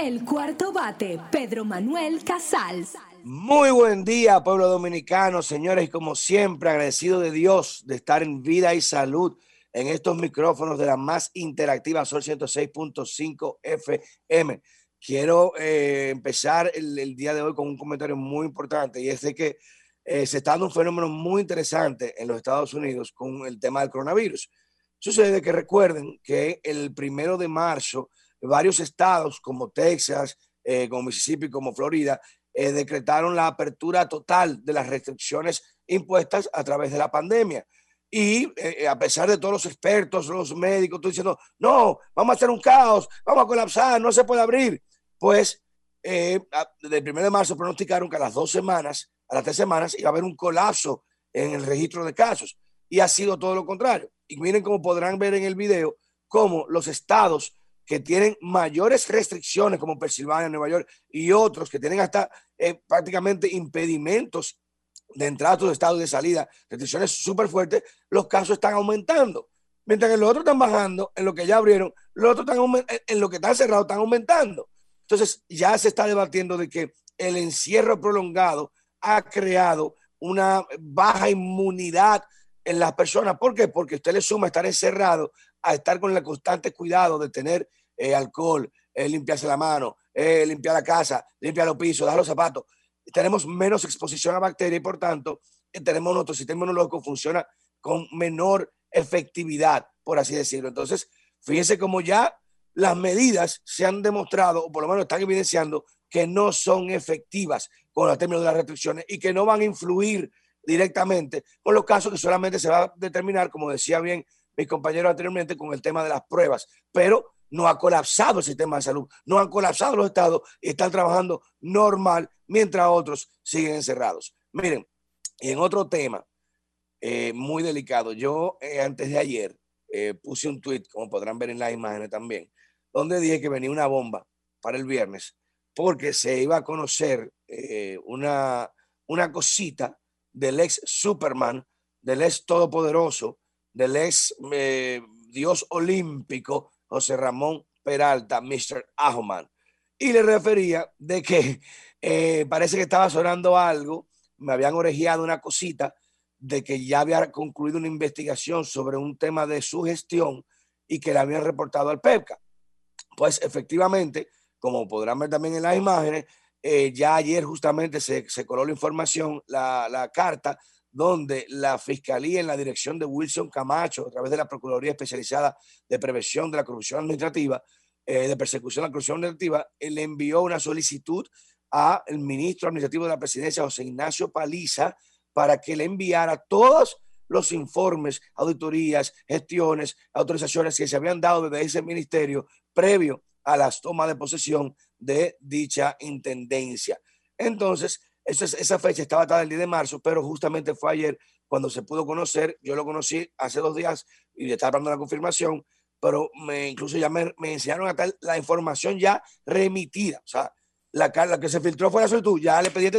Speaker 15: El cuarto bate, Pedro Manuel Casals.
Speaker 2: Muy buen día, pueblo dominicano, señores, y como siempre, agradecido de Dios de estar en vida y salud en estos micrófonos de la más interactiva Sol 106.5 FM. Quiero eh, empezar el, día de hoy con un comentario muy importante y es de que eh, se está dando un fenómeno muy interesante en los Estados Unidos con el tema del coronavirus. Sucede que recuerden que el primero de marzo varios estados como Texas, eh, como Mississippi, como Florida, eh, decretaron la apertura total de las restricciones impuestas a través de la pandemia. Y eh, a pesar de todos los expertos, los médicos, tú diciendo, no, vamos a hacer un caos, vamos a colapsar, no se puede abrir. Pues desde el 1 de marzo pronosticaron que a las dos semanas, a las tres semanas, iba a haber un colapso en el registro de casos. Y ha sido todo lo contrario. Y miren cómo podrán ver en el video cómo los estados que tienen mayores restricciones como Pensilvania, Nueva York y otros que tienen hasta eh, prácticamente impedimentos de entrada a sus estados de salida, restricciones súper fuertes, los casos están aumentando. Mientras que los otros están bajando, en lo que ya abrieron, los otros están en lo que están cerrados están aumentando. Entonces ya se está debatiendo de que el encierro prolongado ha creado una baja inmunidad en las personas. ¿Por qué? Porque usted le suma estar encerrado a estar con el constante cuidado de tener eh, alcohol, eh, limpiarse la mano, eh, limpiar la casa, limpiar los pisos, dejar los zapatos. Tenemos menos exposición a bacterias y por tanto tenemos nuestro sistema inmunológico funciona con menor efectividad, por así decirlo. Entonces, fíjense cómo ya las medidas se han demostrado, o por lo menos están evidenciando, que no son efectivas con los términos de las restricciones y que no van a influir directamente con los casos que solamente se va a determinar, como decía bien mis compañeros anteriormente, con el tema de las pruebas. Pero no ha colapsado el sistema de salud, no han colapsado los estados están trabajando normal mientras otros siguen encerrados. Miren, y en otro tema eh, muy delicado, yo eh, antes de ayer eh, puse un tweet, como podrán ver en las imágenes también, donde dije que venía una bomba para el viernes porque se iba a conocer una, una cosita del ex Superman, del ex Todopoderoso, del ex Dios olímpico, José Ramón Peralta, Mr. Ahman. Y le refería de que eh, parece que estaba sonando algo, me habían orejeado una cosita de que ya había concluido una investigación sobre un tema de su gestión y que le habían reportado al PEPCA. Pues efectivamente, como podrán ver también en las imágenes, eh, ya ayer justamente se, se coló la información, la, la carta donde la Fiscalía en la dirección de Wilson Camacho, a través de la Procuraduría Especializada de Prevención de la Corrupción Administrativa, eh, de Persecución de la Corrupción Administrativa, le envió una solicitud al ministro administrativo de la presidencia, José Ignacio Paliza, para que le enviara todos los informes, auditorías, gestiones, autorizaciones que se habían dado desde ese ministerio previo a las tomas de posesión de dicha intendencia. Entonces, esa, esa fecha estaba atada el 10 de marzo, pero justamente fue ayer cuando se pudo conocer. Yo lo conocí hace dos días y estaba dando la confirmación, pero me, incluso ya me, me enseñaron hasta la información ya remitida. O sea, la, la que se filtró fue la solicitud, ya le pedí este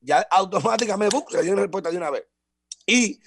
Speaker 2: Ya automáticamente ¡bum! se dio una respuesta de una vez. Y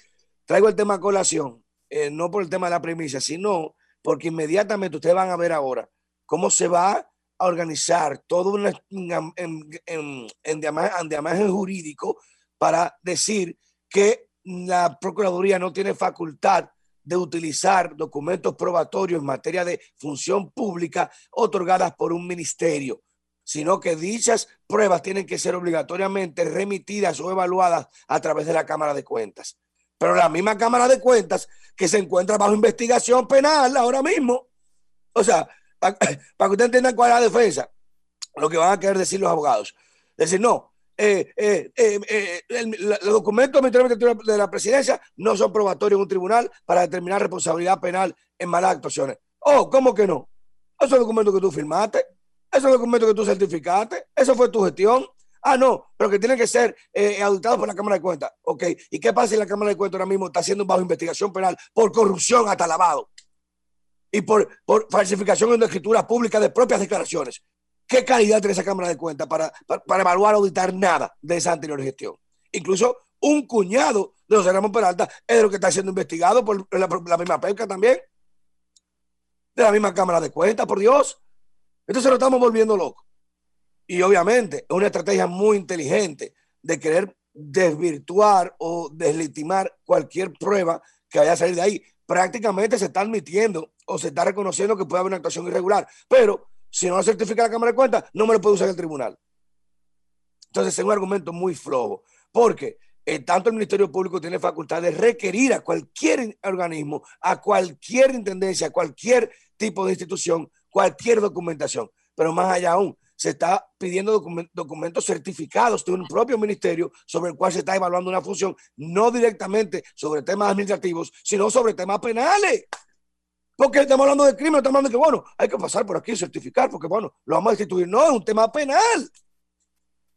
Speaker 2: traigo el tema a colación, eh, no por el tema de la premisa, sino porque inmediatamente ustedes van a ver ahora cómo se va organizar todo un en, en, en, jurídico para decir que la Procuraduría no tiene facultad de utilizar documentos probatorios en materia de función pública otorgadas por un ministerio, sino que dichas pruebas tienen que ser obligatoriamente remitidas o evaluadas a través de la Cámara de Cuentas. Pero la misma Cámara de Cuentas que se encuentra bajo investigación penal ahora mismo, o sea, para, que ustedes entiendan cuál es la defensa, lo que van a querer decir los abogados. Decir, no, eh, eh, eh, eh, los documentos de la presidencia no son probatorios en un tribunal para determinar responsabilidad penal en malas actuaciones. Oh, ¿cómo que no? Esos documentos que tú firmaste, esos documentos que tú certificaste, eso fue tu gestión. Ah, no, pero que tienen que ser eh, auditados por la Cámara de Cuentas. Ok, ¿y qué pasa si la Cámara de Cuentas ahora mismo está haciendo bajo investigación penal por corrupción hasta lavado? Y por, falsificación de escrituras públicas de propias declaraciones. ¿Qué calidad tiene esa Cámara de Cuentas para, para, evaluar o auditar nada de esa anterior gestión? Incluso un cuñado de José Ramón Peralta es de lo que está siendo investigado por la, misma pesca también. De la misma Cámara de Cuentas, por Dios. Entonces lo estamos volviendo loco. Y obviamente es una estrategia muy inteligente de querer desvirtuar o deslegitimar cualquier prueba que vaya a salir de ahí. Prácticamente se está admitiendo o se está reconociendo que puede haber una actuación irregular, pero si no lo certifica la Cámara de Cuentas, no me lo puede usar el tribunal. Entonces es un argumento muy flojo, porque eh, tanto el Ministerio Público tiene facultad de requerir a cualquier organismo, a cualquier intendencia, a cualquier tipo de institución, cualquier documentación. Pero más allá aún, se está pidiendo documen- documentos certificados de un propio ministerio sobre el cual se está evaluando una función, no directamente sobre temas administrativos, sino sobre temas penales. Porque estamos hablando de crimen, estamos hablando de que, bueno, hay que pasar por aquí y certificar, porque, bueno, lo vamos a destituir. No, es un tema penal.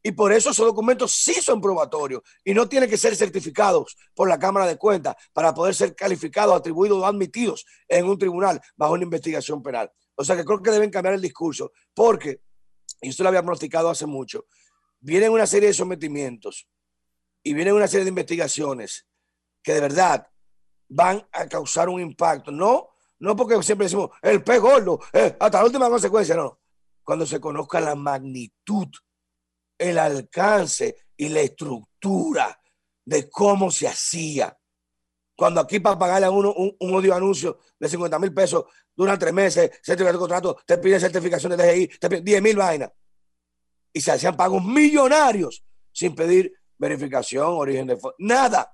Speaker 2: Y por eso esos documentos sí son probatorios y no tienen que ser certificados por la Cámara de Cuentas para poder ser calificados, atribuidos o admitidos en un tribunal bajo una investigación penal. O sea que creo que deben cambiar el discurso porque, y esto lo había pronosticado hace mucho, vienen una serie de sometimientos y vienen una serie de investigaciones que de verdad van a causar un impacto. No, no porque siempre decimos el pez gordo, eh, hasta la última consecuencia, no. Cuando se conozca la magnitud, el alcance y la estructura de cómo se hacía. Cuando aquí para pagarle a uno un, un odio anuncio de 50 mil pesos duran tres meses, certificado de contrato, te piden certificación de DGI, te piden 10 mil vainas. Y se hacían pagos millonarios sin pedir verificación, origen de nada,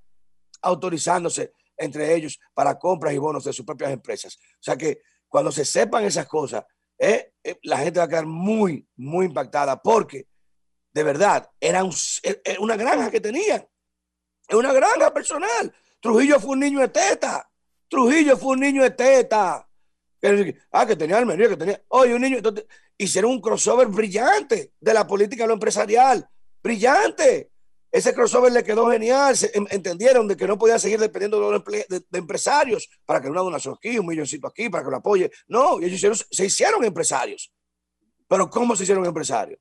Speaker 2: autorizándose entre ellos para compras y bonos de sus propias empresas. O sea que cuando se sepan esas cosas, eh, eh, la gente va a quedar muy, muy impactada porque de verdad era, un- era una granja que tenían. Es una granja personal. Trujillo fue un niño de teta. Trujillo fue un niño de teta. Ah, que tenía Almería, que tenía. Oye, un niño. Entonces, hicieron un crossover brillante de la política a lo empresarial. Brillante. Ese crossover le quedó genial. Entendieron de que no podía seguir dependiendo de, los de- de empresarios para que una donación un milloncito aquí, para que lo apoye. No, ellos se hicieron empresarios. Pero ¿cómo se hicieron empresarios?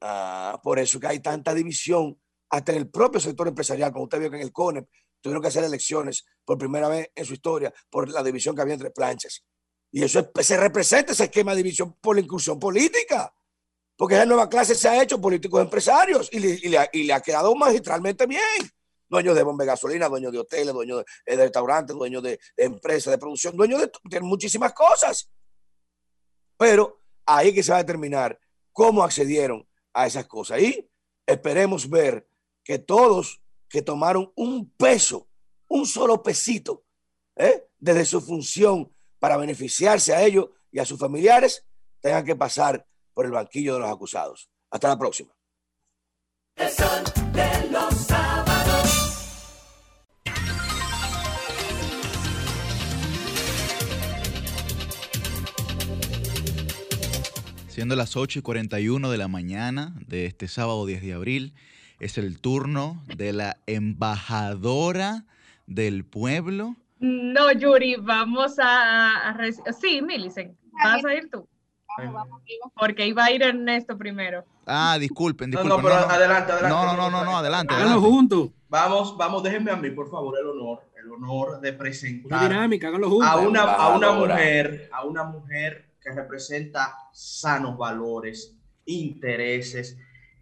Speaker 2: Ah, por eso que hay tanta división hasta en el propio sector empresarial, como usted vio que en el CONEP tuvieron que hacer elecciones por primera vez en su historia por la división que había entre planchas. Y eso es- se representa ese esquema de división por la inclusión política. Porque esa nueva clase se ha hecho políticos empresarios y le, ha, quedado magistralmente bien. Dueños de bomba de gasolina, dueños de hoteles, dueños de, restaurantes, dueños de, de empresas de producción, dueños de, de muchísimas cosas. Pero ahí que se va a determinar cómo accedieron a esas cosas. Y esperemos ver que todos que tomaron un peso, un solo pesito, ¿eh? desde su función para beneficiarse a ellos y a sus familiares, tengan que pasar por el banquillo de los acusados. Hasta la próxima.
Speaker 14: El sol de los sábados.
Speaker 1: Siendo las 8 y 41 de la mañana de este sábado 10 de abril, es el turno de la embajadora del pueblo.
Speaker 6: No, Yuri, vamos a, Sí, Millicent, vas a ir tú. Porque iba a ir Ernesto primero.
Speaker 1: Ah, disculpen,
Speaker 5: No,
Speaker 1: disculpen.
Speaker 5: no, pero adelante, adelante.
Speaker 1: No, no, no, no, no, adelante.
Speaker 3: Háganlo juntos.
Speaker 5: Vamos, vamos, déjenme a mí, por favor, el honor, el honor de presentar
Speaker 3: Una dinámica, háganlo juntos.
Speaker 5: a una, a una mujer, a una mujer que representa sanos valores, intereses.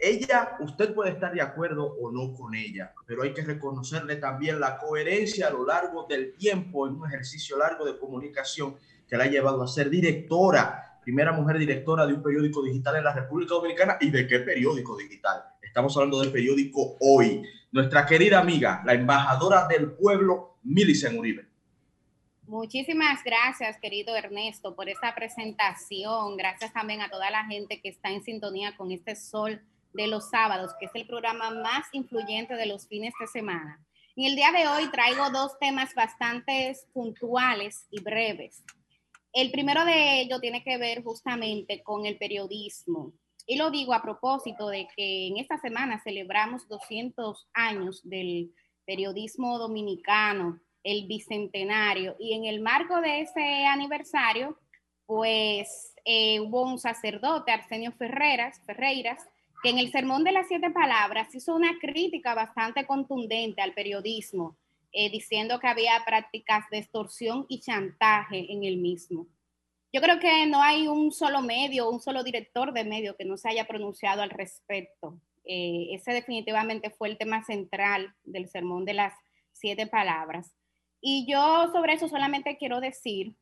Speaker 5: Ella, usted puede estar de acuerdo o no con ella, pero hay que reconocerle también la coherencia a lo largo del tiempo en un ejercicio largo de comunicación que la ha llevado a ser directora, primera mujer directora de un periódico digital en la República Dominicana. ¿Y de qué periódico digital? Estamos hablando del periódico Hoy. Nuestra querida amiga, la embajadora del pueblo, Milicen Uribe.
Speaker 4: Muchísimas gracias, querido Ernesto, por esta presentación. Gracias también a toda la gente que está en sintonía con este sol de los sábados, que es el programa más influyente de los fines de semana. En el día de hoy traigo dos temas bastante puntuales y breves. El primero de ellos tiene que ver justamente con el periodismo. Y lo digo a propósito de que en esta semana celebramos 200 años del periodismo dominicano, el bicentenario. Y en el marco de ese aniversario, pues eh, hubo un sacerdote, Arsenio Ferreras, Ferreiras, que en el Sermón de las Siete Palabras hizo una crítica bastante contundente al periodismo, eh, diciendo que había prácticas de extorsión y chantaje en el mismo. Yo creo que no hay un solo medio, un solo director de medio que no se haya pronunciado al respecto. Eh, ese definitivamente fue el tema central del Sermón de las Siete Palabras. Y yo sobre eso solamente quiero decir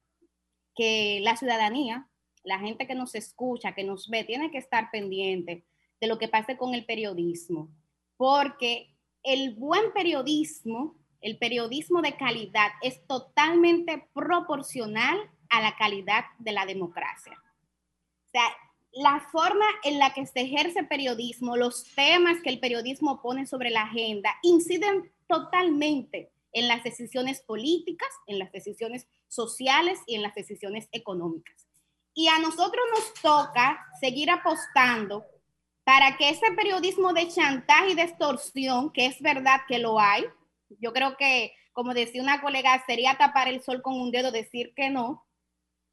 Speaker 4: que la ciudadanía, la gente que nos escucha, que nos ve, tiene que estar pendiente de lo que pase con el periodismo, porque el buen periodismo, el periodismo de calidad es totalmente proporcional a la calidad de la democracia. O sea, la forma en la que se ejerce periodismo, los temas que el periodismo pone sobre la agenda, inciden totalmente en las decisiones políticas, en las decisiones sociales y en las decisiones económicas. Y a nosotros nos toca seguir apostando para que ese periodismo de chantaje y de extorsión, que es verdad que lo hay, yo creo que, como decía una colega, sería tapar el sol con un dedo decir que no,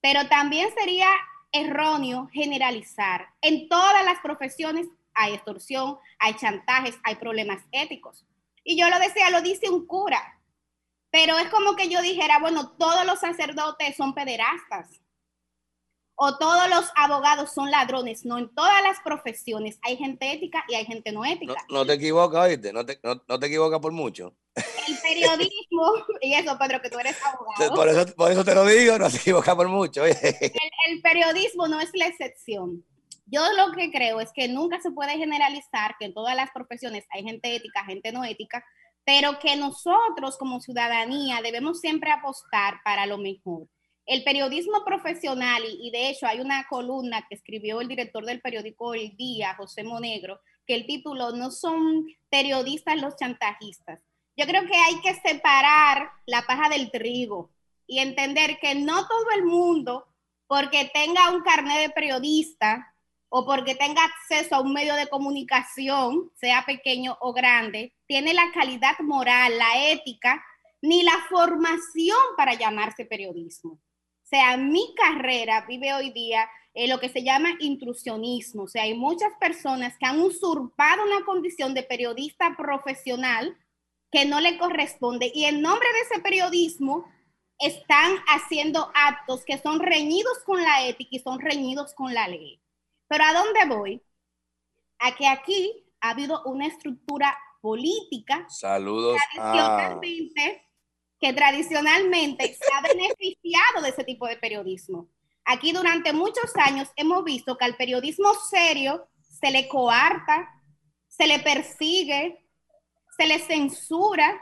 Speaker 4: pero también sería erróneo generalizar. En todas las profesiones hay extorsión, hay chantajes, hay problemas éticos. Y yo lo decía, lo dice un cura, pero es como que yo dijera, bueno, todos los sacerdotes son pederastas o todos los abogados son ladrones. No, en todas las profesiones hay gente ética y hay gente no ética.
Speaker 2: No, no te equivocas, oíste, no te, no, no te equivocas por mucho.
Speaker 4: El periodismo, [laughs] y eso, Pedro, que tú eres abogado.
Speaker 2: Por eso, por eso te lo digo, no te equivocas por mucho.
Speaker 4: El, el periodismo no es la excepción. Yo lo que creo es que nunca se puede generalizar que en todas las profesiones hay gente ética, gente no ética, pero que nosotros como ciudadanía debemos siempre apostar para lo mejor. El periodismo profesional, y, de hecho hay una columna que escribió el director del periódico El Día, José Monegro, que el título no son periodistas los chantajistas. Yo creo que hay que separar la paja del trigo y entender que no todo el mundo, porque tenga un carnet de periodista o porque tenga acceso a un medio de comunicación, sea pequeño o grande, tiene la calidad moral, la ética, ni la formación para llamarse periodismo. Sea, mi carrera vive hoy día en lo que se llama intrusionismo. O sea, hay muchas personas que han usurpado una condición de periodista profesional que no le corresponde y en nombre de ese periodismo están haciendo actos que son reñidos con la ética y son reñidos con la ley. Pero ¿a dónde voy? A que aquí ha habido una estructura política
Speaker 2: Saludos a...
Speaker 4: que tradicionalmente se ha beneficiado de ese tipo de periodismo. Aquí durante muchos años hemos visto que al periodismo serio se le coarta, se le persigue, se le censura.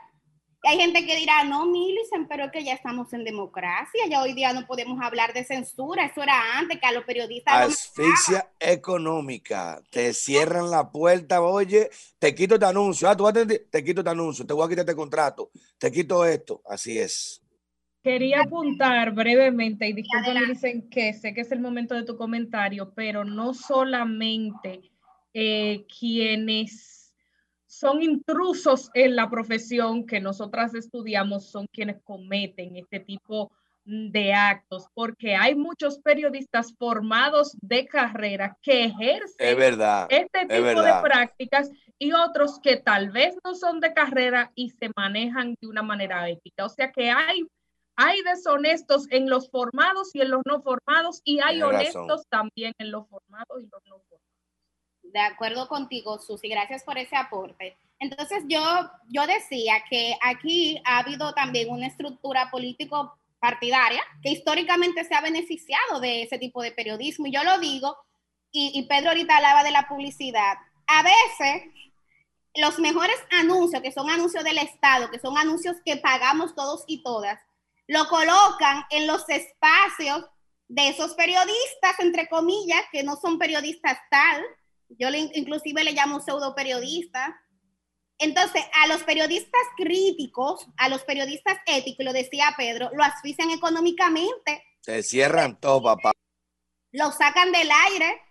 Speaker 4: Hay gente que dirá, no, Milicen, pero es que ya estamos en democracia, ya hoy día no podemos hablar de censura, eso era antes que a los periodistas...
Speaker 2: Asfixia económica. Te cierran la puerta, oye, te quito este anuncio. Ah, tú vas a tener- te quito este anuncio, te voy a quitar este contrato, te quito esto. Así es.
Speaker 6: Quería apuntar brevemente, y disculpen, dicen que sé que es el momento de tu comentario, pero no solamente eh, quienes son intrusos en la profesión que nosotras estudiamos son quienes cometen este tipo de actos, porque hay muchos periodistas formados de carrera que ejercen
Speaker 2: Es verdad.
Speaker 6: este
Speaker 2: es
Speaker 6: tipo de prácticas y otros que tal vez no son de carrera y se manejan de una manera ética. O sea que hay, hay deshonestos en los formados y en los no formados y hay
Speaker 4: Tienes razón.
Speaker 6: honestos también en los formados y los no formados.
Speaker 4: De acuerdo contigo, Susi, gracias por ese aporte. Entonces yo, yo decía que aquí ha habido también una estructura político partidaria que históricamente se ha beneficiado de ese tipo de periodismo. Y yo lo digo, y, y Pedro ahorita hablaba de la publicidad. A veces los mejores anuncios, que son anuncios del Estado, que son anuncios que pagamos todos y todas, lo colocan en los espacios de esos periodistas, entre comillas, que no son periodistas tal, yo le, inclusive le llamo pseudo periodista. Entonces, a los periodistas críticos, a los periodistas éticos, lo decía Pedro, lo asfixian económicamente.
Speaker 2: Se cierran todo, papá.
Speaker 4: Lo sacan del aire,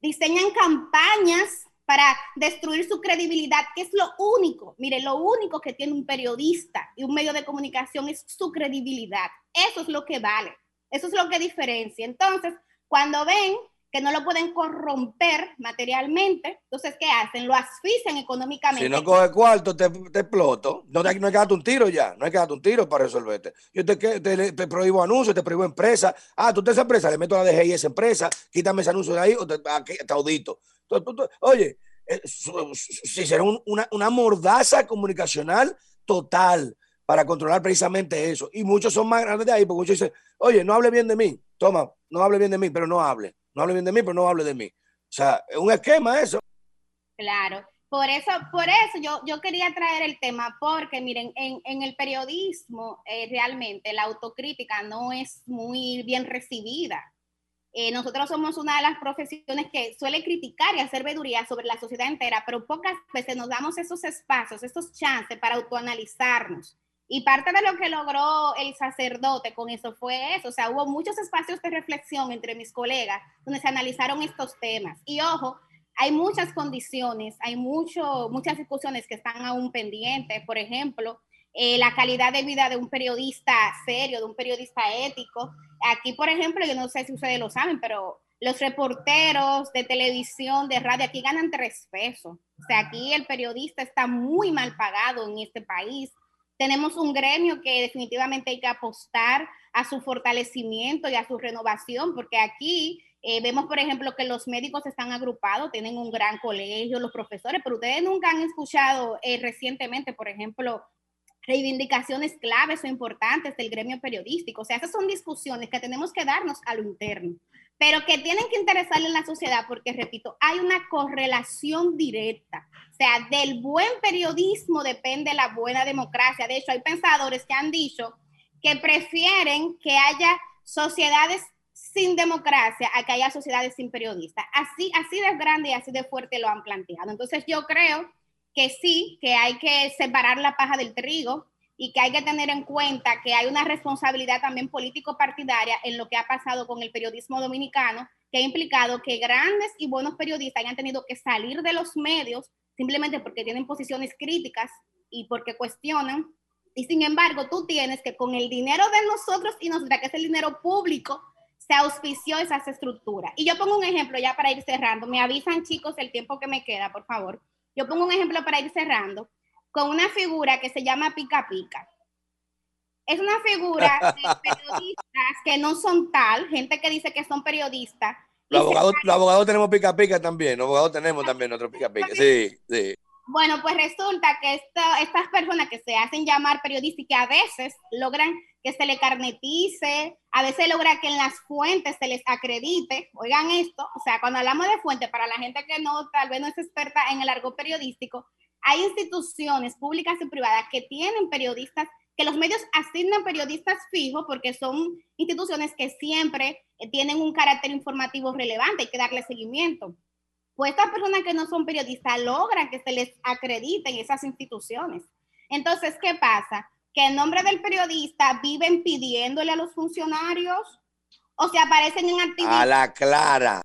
Speaker 4: diseñan campañas para destruir su credibilidad, que es lo único, mire, lo único que tiene un periodista y un medio de comunicación es su credibilidad. Eso es lo que vale, eso es lo que diferencia. Entonces, cuando ven que no lo pueden corromper materialmente, entonces, ¿qué hacen? Lo asfixian económicamente.
Speaker 2: Si no coge cuarto, te, exploto. No, te- no hay que darte un tiro ya. No hay que darte un tiro para resolverte. Yo te, te, prohíbo anuncios, te prohíbo empresa. Ah, tú te esa empresa, le meto la DGI esa empresa, quítame ese anuncio de ahí o te, aquí, audito. Oye, eh, si será un- una, una mordaza comunicacional total para controlar precisamente eso. Y muchos son más grandes de ahí, porque muchos dicen, oye, no hable bien de mí. Toma, no hable bien de mí, pero no hable. No hable bien de mí, pero no hable de mí. O sea, es un esquema eso.
Speaker 4: Claro, por eso, por eso yo, yo quería traer el tema, porque miren, en, en el periodismo eh, realmente la autocrítica no es muy bien recibida. Eh, nosotros somos una de las profesiones que suele criticar y hacer veduría sobre la sociedad entera, pero pocas veces nos damos esos espacios, esos chances para autoanalizarnos. Y parte de lo que logró el sacerdote con eso fue eso, o sea, hubo muchos espacios de reflexión entre mis colegas donde se analizaron estos temas. Y ojo, hay muchas condiciones, hay mucho, muchas discusiones que están aún pendientes. Por ejemplo, eh, la calidad de vida de un periodista serio, de un periodista ético. Aquí, por ejemplo, yo no sé si ustedes lo saben, pero los reporteros de televisión, de radio, aquí ganan tres pesos. O sea, aquí el periodista está muy mal pagado en este país. Tenemos un gremio que definitivamente hay que apostar a su fortalecimiento y a su renovación, porque aquí eh, vemos, por ejemplo, que los médicos están agrupados, tienen un gran colegio, los profesores, pero ustedes nunca han escuchado eh, recientemente, por ejemplo, reivindicaciones claves o importantes del gremio periodístico. O sea, esas son discusiones que tenemos que darnos a lo interno, pero que tienen que interesarle en la sociedad porque, repito, hay una correlación directa. O sea, del buen periodismo depende la buena democracia. De hecho, hay pensadores que han dicho que prefieren que haya sociedades sin democracia a que haya sociedades sin periodistas. Así, así de grande y así de fuerte lo han planteado. Entonces yo creo que sí, que hay que separar la paja del trigo y que hay que tener en cuenta que hay una responsabilidad también político-partidaria en lo que ha pasado con el periodismo dominicano, que ha implicado que grandes y buenos periodistas hayan tenido que salir de los medios simplemente porque tienen posiciones críticas y porque cuestionan. Y sin embargo, tú tienes que con el dinero de nosotros y nosotras, que es el dinero público, se auspició esas estructuras. Y yo pongo un ejemplo ya para ir cerrando. Me avisan chicos el tiempo que me queda, por favor. Yo pongo un ejemplo para ir cerrando con una figura que se llama Pica Pica. Es una figura [laughs] de periodistas que no son tal, gente que dice que son periodistas.
Speaker 2: Los abogados, los abogados tenemos pica pica también. Los abogados tenemos también otro pica pica. Sí, sí.
Speaker 4: Bueno, pues resulta que esta- estas personas que se hacen llamar periodistas y que a veces logran que se le carnetice, a veces logra que en las fuentes se les acredite, oigan esto, o sea, cuando hablamos de fuente, para la gente que no, tal vez no es experta en el argot periodístico, hay instituciones públicas y privadas que tienen periodistas, que los medios asignan periodistas fijos porque son instituciones que siempre eh, tienen un carácter informativo relevante, hay que darle seguimiento pues estas personas que no son periodistas logran que se les acrediten esas instituciones. Entonces, ¿qué pasa? Que en nombre del periodista viven pidiéndole a los funcionarios o se aparecen en
Speaker 2: A
Speaker 4: actividades,
Speaker 2: la clara.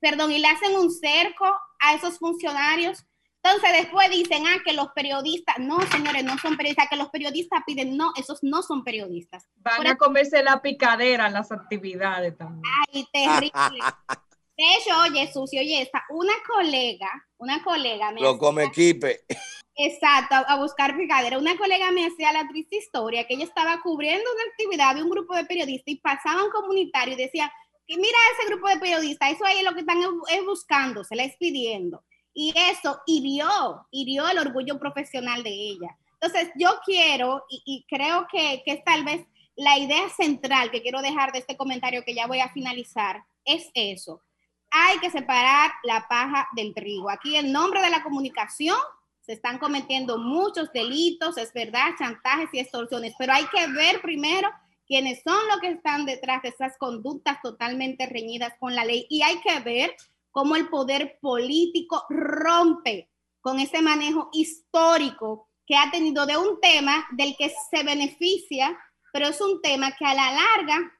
Speaker 4: perdón, y le hacen un cerco a esos funcionarios. Entonces después dicen, ah, que los periodistas, no, señores, no son periodistas, que los periodistas piden, no, esos no son periodistas.
Speaker 6: Van
Speaker 4: Por
Speaker 6: a comerse la picadera en las actividades también.
Speaker 4: Ay, terrible. De hecho, oye, sucio, oye, esta, una colega, una colega me
Speaker 2: Lo come Quipe.
Speaker 4: Exacto, a, a buscar picadera. Una colega me hacía la triste historia que ella estaba cubriendo una actividad de un grupo de periodistas y pasaban comunitarios y decían que mira ese grupo de periodistas, eso ahí es lo que están es, buscando, se la pidiendo. Y eso hirió, hirió el orgullo profesional de ella. Entonces, yo quiero, y, y creo que, que es tal vez la idea central que quiero dejar de este comentario que ya voy a finalizar, es eso. Hay que separar la paja del trigo. Aquí en nombre de la comunicación se están cometiendo muchos delitos, es verdad, chantajes y extorsiones, pero hay que ver primero quienes son los que están detrás de esas conductas totalmente reñidas con la ley. Y hay que ver cómo el poder político rompe con ese manejo histórico que ha tenido de un tema del que se beneficia, pero es un tema que a la larga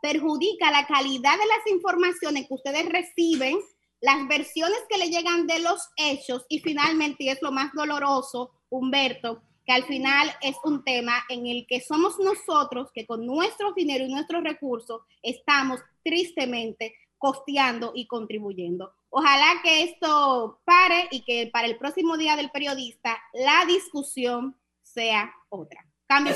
Speaker 4: perjudica la calidad de las informaciones que ustedes reciben, las versiones que le llegan de los hechos y finalmente, y es lo más doloroso, Humberto, que al final es un tema en el que somos nosotros que con nuestro dinero y nuestros recursos estamos tristemente costeando y contribuyendo. Ojalá que esto pare y que para el próximo día del periodista la discusión sea otra. Cambio.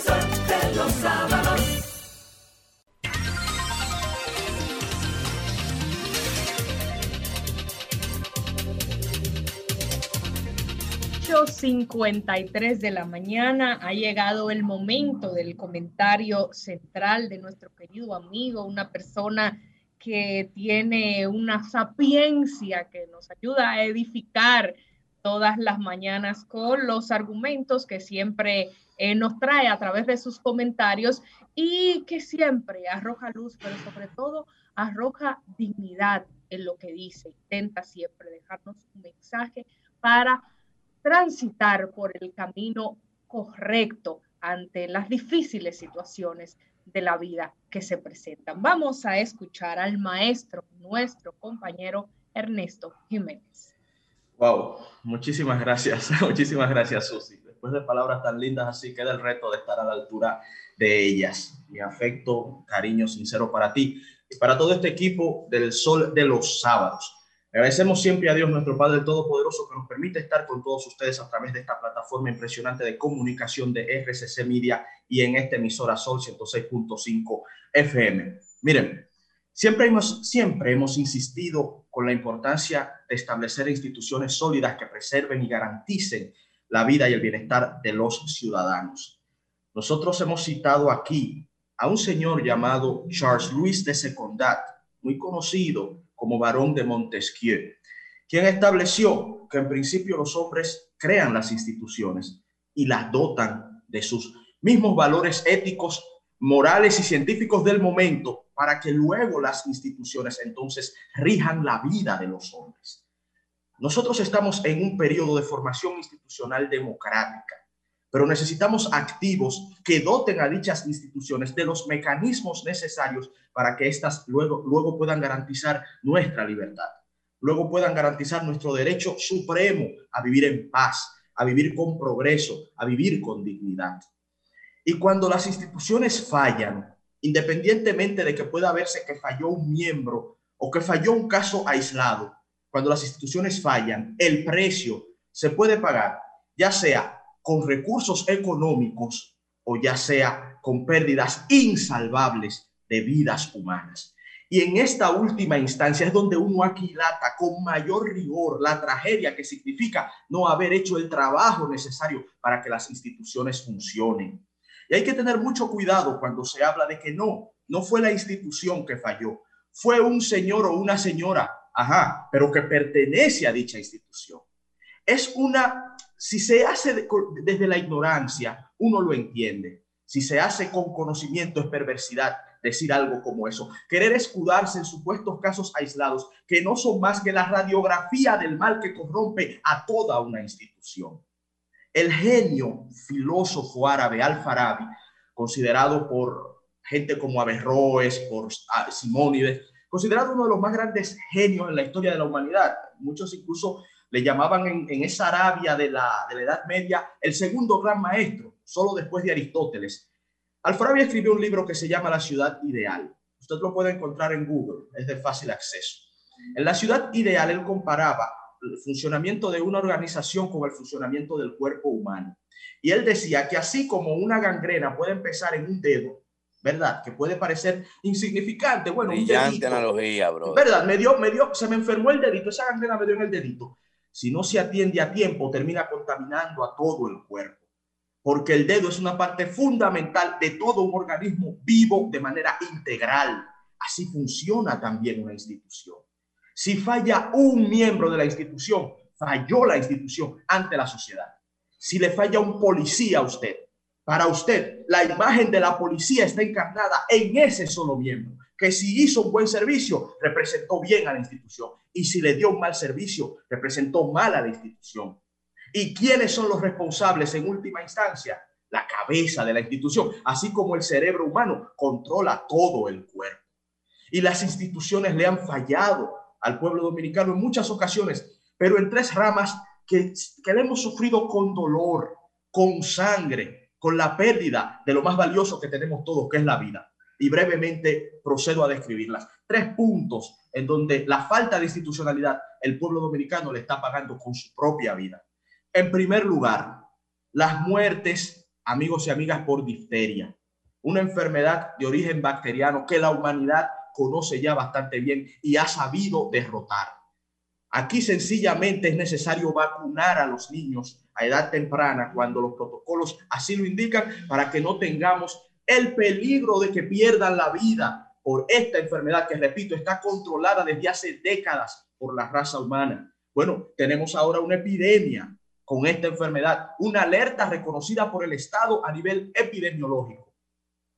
Speaker 6: 8.53 de la mañana ha llegado el momento del comentario central de nuestro querido amigo, una persona que tiene una sapiencia que nos ayuda a edificar todas las mañanas con los argumentos que siempre eh, nos trae a través de sus comentarios y que siempre arroja luz, pero sobre todo arroja dignidad en lo que dice. Intenta siempre dejarnos un mensaje para transitar por el camino correcto ante las difíciles situaciones de la vida que se presentan. Vamos a escuchar al maestro, nuestro compañero Ernesto Jiménez.
Speaker 5: Wow, muchísimas gracias, [laughs] muchísimas gracias Susi. Después de palabras tan lindas así, queda el reto de estar a la altura de ellas. Mi afecto, cariño sincero para ti y para todo este equipo del Sol de los Sábados. Agradecemos siempre a Dios, nuestro Padre Todopoderoso, que nos permite estar con todos ustedes a través de esta plataforma impresionante de comunicación de RCC Media y en esta emisora Sol 106.5 FM. Miren, siempre hemos, siempre hemos insistido con la importancia de establecer instituciones sólidas que preserven y garanticen la vida y el bienestar de los ciudadanos. Nosotros hemos citado aquí a un señor llamado Charles Louis de Secondat, muy conocido como varón de Montesquieu, quien estableció que en principio los hombres crean las instituciones y las dotan de sus mismos valores éticos, morales y científicos del momento para que luego las instituciones entonces rijan la vida de los hombres. Nosotros estamos en un periodo de formación institucional democrática, pero necesitamos activos que doten a dichas instituciones de los mecanismos necesarios para que éstas luego, luego puedan garantizar nuestra libertad, luego puedan garantizar nuestro derecho supremo a vivir en paz, a vivir con progreso, a vivir con dignidad. Y cuando las instituciones fallan, independientemente de que pueda verse que falló un miembro o que falló un caso aislado, cuando las instituciones fallan, el precio se puede pagar, ya sea con recursos económicos o ya sea con pérdidas insalvables de vidas humanas. Y en esta última instancia es donde uno aquilata con mayor rigor la tragedia que significa no haber hecho el trabajo necesario para que las instituciones funcionen. Y hay que tener mucho cuidado cuando se habla de que no, no fue la institución que falló, fue un señor o una señora, ajá, pero que pertenece a dicha institución. Es una si se hace desde la ignorancia, uno lo entiende. Si se hace con conocimiento es perversidad decir algo como eso. Querer escudarse en supuestos casos aislados que no son más que la radiografía del mal que corrompe a toda una institución. El genio filósofo árabe Al-Farabi, considerado por gente como Averroes, por Simónides, considerado uno de los más grandes genios en la historia de la humanidad. Muchos incluso le llamaban en, esa Arabia de la, de la, Edad Media el segundo gran maestro, solo después de Aristóteles. Alfarabi escribió un libro que se llama La ciudad ideal. Usted lo puede encontrar en Google, es de fácil acceso. En la ciudad ideal él comparaba el funcionamiento de una organización con el funcionamiento del cuerpo humano. Y él decía que así como una gangrena puede empezar en un dedo, ¿verdad? Que puede parecer insignificante. Bueno,
Speaker 17: Brillante
Speaker 5: un dedito,
Speaker 17: analogía, bro.
Speaker 5: ¿Verdad? Me dio, me dio, se me enfermó el dedito, esa gangrena me dio en el dedito si no se atiende a tiempo, termina contaminando a todo el cuerpo. Porque el dedo es una parte fundamental de todo un organismo vivo de manera integral. Así funciona también una institución. Si falla un miembro de la institución, falló la institución ante la sociedad. Si le falla un policía a usted, Para usted, la imagen de la policía está encarnada en ese solo miembro, que si hizo un buen servicio, representó bien a la institución. Y si le dio un mal servicio, representó mal a la institución. ¿Y quiénes son los responsables en última instancia? La cabeza de la institución, así como el cerebro humano controla todo el cuerpo. Y las instituciones le han fallado al pueblo dominicano en muchas ocasiones, pero en tres ramas que, hemos sufrido con dolor, con sangre, con la pérdida de lo más valioso que tenemos todos, que es la vida. Y brevemente procedo a describirlas. Tres puntos en donde la falta de institucionalidad el pueblo dominicano le está pagando con su propia vida. En primer lugar, las muertes, amigos y amigas, por difteria, una enfermedad de origen bacteriano que la humanidad conoce ya bastante bien y ha sabido derrotar. Aquí sencillamente es necesario vacunar a los niños a edad temprana cuando los protocolos así lo indican para que no tengamos el peligro de que pierdan la vida por esta enfermedad que, repito, está controlada desde hace décadas por la raza humana. Bueno, tenemos ahora una epidemia con esta enfermedad, una alerta reconocida por el Estado a nivel epidemiológico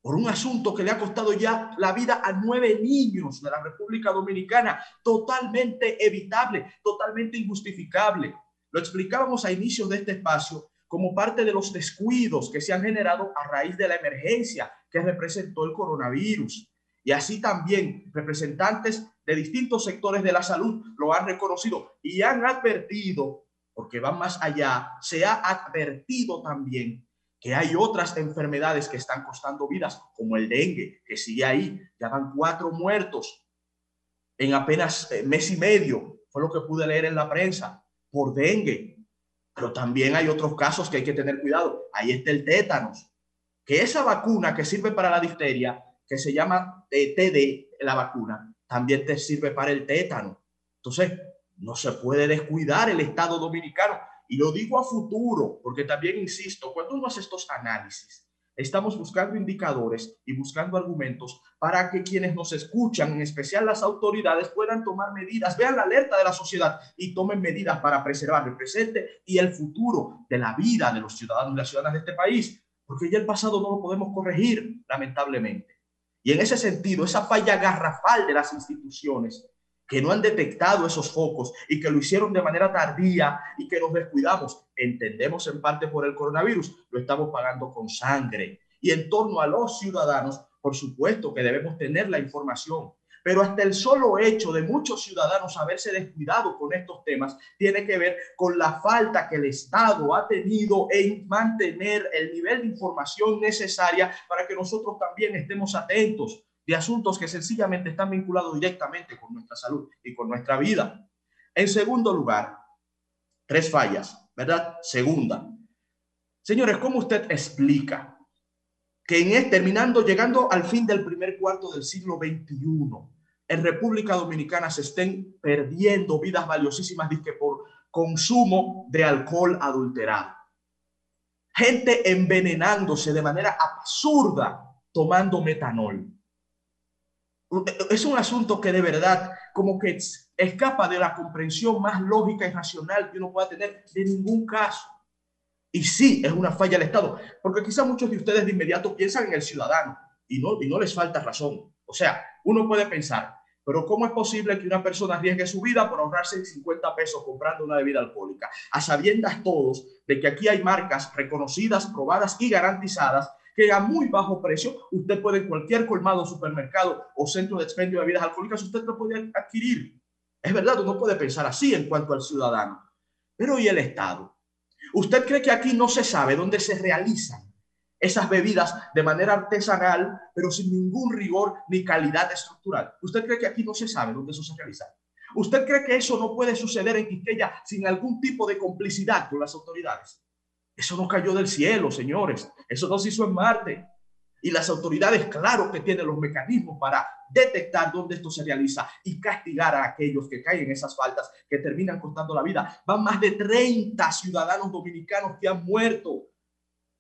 Speaker 5: por un asunto que le ha costado ya la vida a nueve niños de la República Dominicana, totalmente evitable, totalmente injustificable. Lo explicábamos a inicios de este espacio como parte de los descuidos que se han generado a raíz de la emergencia que representó el coronavirus. Y así también representantes de distintos sectores de la salud lo han reconocido y han advertido, porque van más allá, se ha advertido también que hay otras enfermedades que están costando vidas, como el dengue, que sigue ahí, ya van cuatro muertos en apenas eh, mes y medio, fue lo que pude leer en la prensa, por dengue. Pero también hay otros casos que hay que tener cuidado. Ahí está el tétanos, que esa vacuna que sirve para la difteria, que se llama TD, la vacuna, también te sirve para el tétano. Entonces, no se puede descuidar el Estado dominicano y lo digo a futuro, porque también insisto, cuando uno hace estos análisis, estamos buscando indicadores y buscando argumentos para que quienes nos escuchan, en especial las autoridades, puedan tomar medidas, vean la alerta de la sociedad y tomen medidas para preservar el presente y el futuro de la vida de los ciudadanos y las ciudadanas de este país, porque ya el pasado no lo podemos corregir, lamentablemente. Y en ese sentido, esa falla garrafal de las instituciones que no han detectado esos focos y que lo hicieron de manera tardía y que nos descuidamos, entendemos en parte por el coronavirus, lo estamos pagando con sangre. Y en torno a los ciudadanos, por supuesto que debemos tener la información, pero hasta el solo hecho de muchos ciudadanos haberse descuidado con estos temas tiene que ver con la falta que el Estado ha tenido en mantener el nivel de información necesaria para que nosotros también estemos atentos de asuntos que sencillamente están vinculados directamente con nuestra salud y con nuestra vida. En segundo lugar, tres fallas, ¿verdad? Segunda. Señores, ¿cómo usted explica que en este, terminando, llegando al fin del primer cuarto del siglo XXI, en República Dominicana se estén perdiendo vidas valiosísimas que por consumo de alcohol adulterado? Gente envenenándose de manera absurda tomando metanol es un asunto que de verdad como que escapa de la comprensión más lógica y racional que uno pueda tener de ningún caso. Y sí, es una falla del Estado, porque quizá muchos de ustedes de inmediato piensan en el ciudadano y no, y no les falta razón. O sea, uno puede pensar, pero ¿cómo es posible que una persona arriesgue su vida por ahorrarse 50 pesos comprando una bebida alcohólica? A sabiendas todos de que aquí hay marcas reconocidas, probadas y garantizadas que a muy bajo precio usted puede en cualquier colmado, supermercado o centro de expendio de bebidas alcohólicas, usted lo puede adquirir. Es verdad, uno puede pensar así en cuanto al ciudadano. Pero ¿y el Estado? ¿Usted cree que aquí no se sabe dónde se realizan esas bebidas de manera artesanal, pero sin ningún rigor ni calidad estructural? ¿Usted cree que aquí no se sabe dónde eso se realiza? ¿Usted cree que eso no puede suceder en Quisqueya sin algún tipo de complicidad con las autoridades? Eso no cayó del cielo, señores. Eso no se hizo en Marte. Y las autoridades, claro que tienen los mecanismos para detectar dónde esto se realiza y castigar a aquellos que caen en esas faltas que terminan costando la vida. Van más de 30 ciudadanos dominicanos que han muerto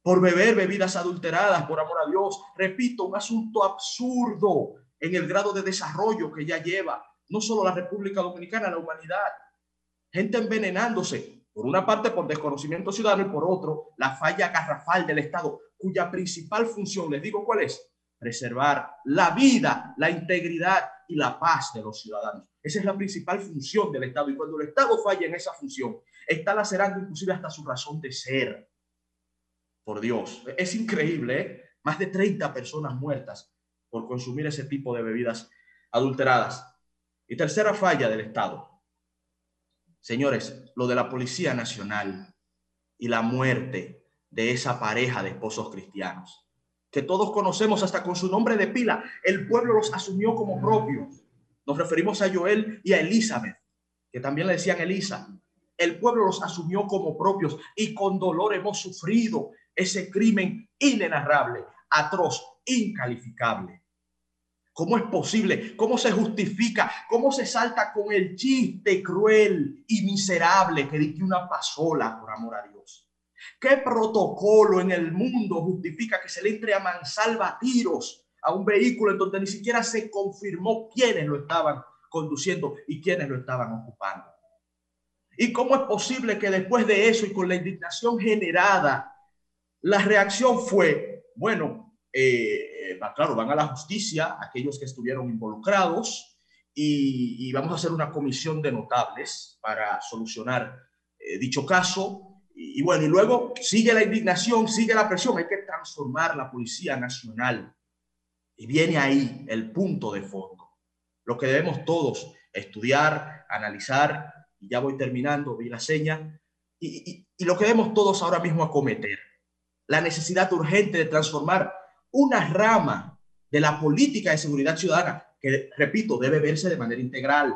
Speaker 5: por beber bebidas adulteradas, por amor a Dios. Repito, un asunto absurdo en el grado de desarrollo que ya lleva no solo la República Dominicana, la humanidad. Gente envenenándose por una parte por desconocimiento ciudadano y por otro la falla garrafal del Estado. cuya principal función, les digo cuál es, preservar la vida, la integridad y la paz de los ciudadanos. Esa es la principal función del Estado. Y cuando el Estado falla en esa función, está lacerando inclusive hasta su razón de ser. Por Dios, es increíble, ¿eh? Más de 30 personas muertas por consumir ese tipo de bebidas adulteradas. Y tercera falla del Estado. Señores, lo de la Policía Nacional y la muerte de esa pareja de esposos cristianos, que todos conocemos hasta con su nombre de pila. El pueblo los asumió como propios. Nos referimos a Joel y a Elizabeth, que también le decían Elisa. El pueblo los asumió como propios y con dolor hemos sufrido ese crimen inenarrable, atroz, incalificable. ¿Cómo es posible? ¿Cómo se justifica? ¿Cómo se salta con el chiste cruel y miserable que dice una pasola por amor a Dios? ¿Qué protocolo en el mundo justifica que se le entre a mansalva tiros a un vehículo en donde ni siquiera se confirmó quiénes lo estaban conduciendo y quiénes lo estaban ocupando? ¿Y cómo es posible que después de eso y con la indignación generada, la reacción fue, bueno, eh, claro, van a la justicia aquellos que estuvieron involucrados y, vamos a hacer una comisión de notables para solucionar eh, dicho caso. Y, bueno, y luego sigue la indignación, sigue la presión, hay que transformar la Policía Nacional. Y viene ahí el punto de fondo, lo que debemos todos estudiar, analizar, y ya voy terminando, vi la seña, y, y lo que debemos todos ahora mismo acometer, la necesidad urgente de transformar una rama de la política de seguridad ciudadana que, repito, debe verse de manera integral.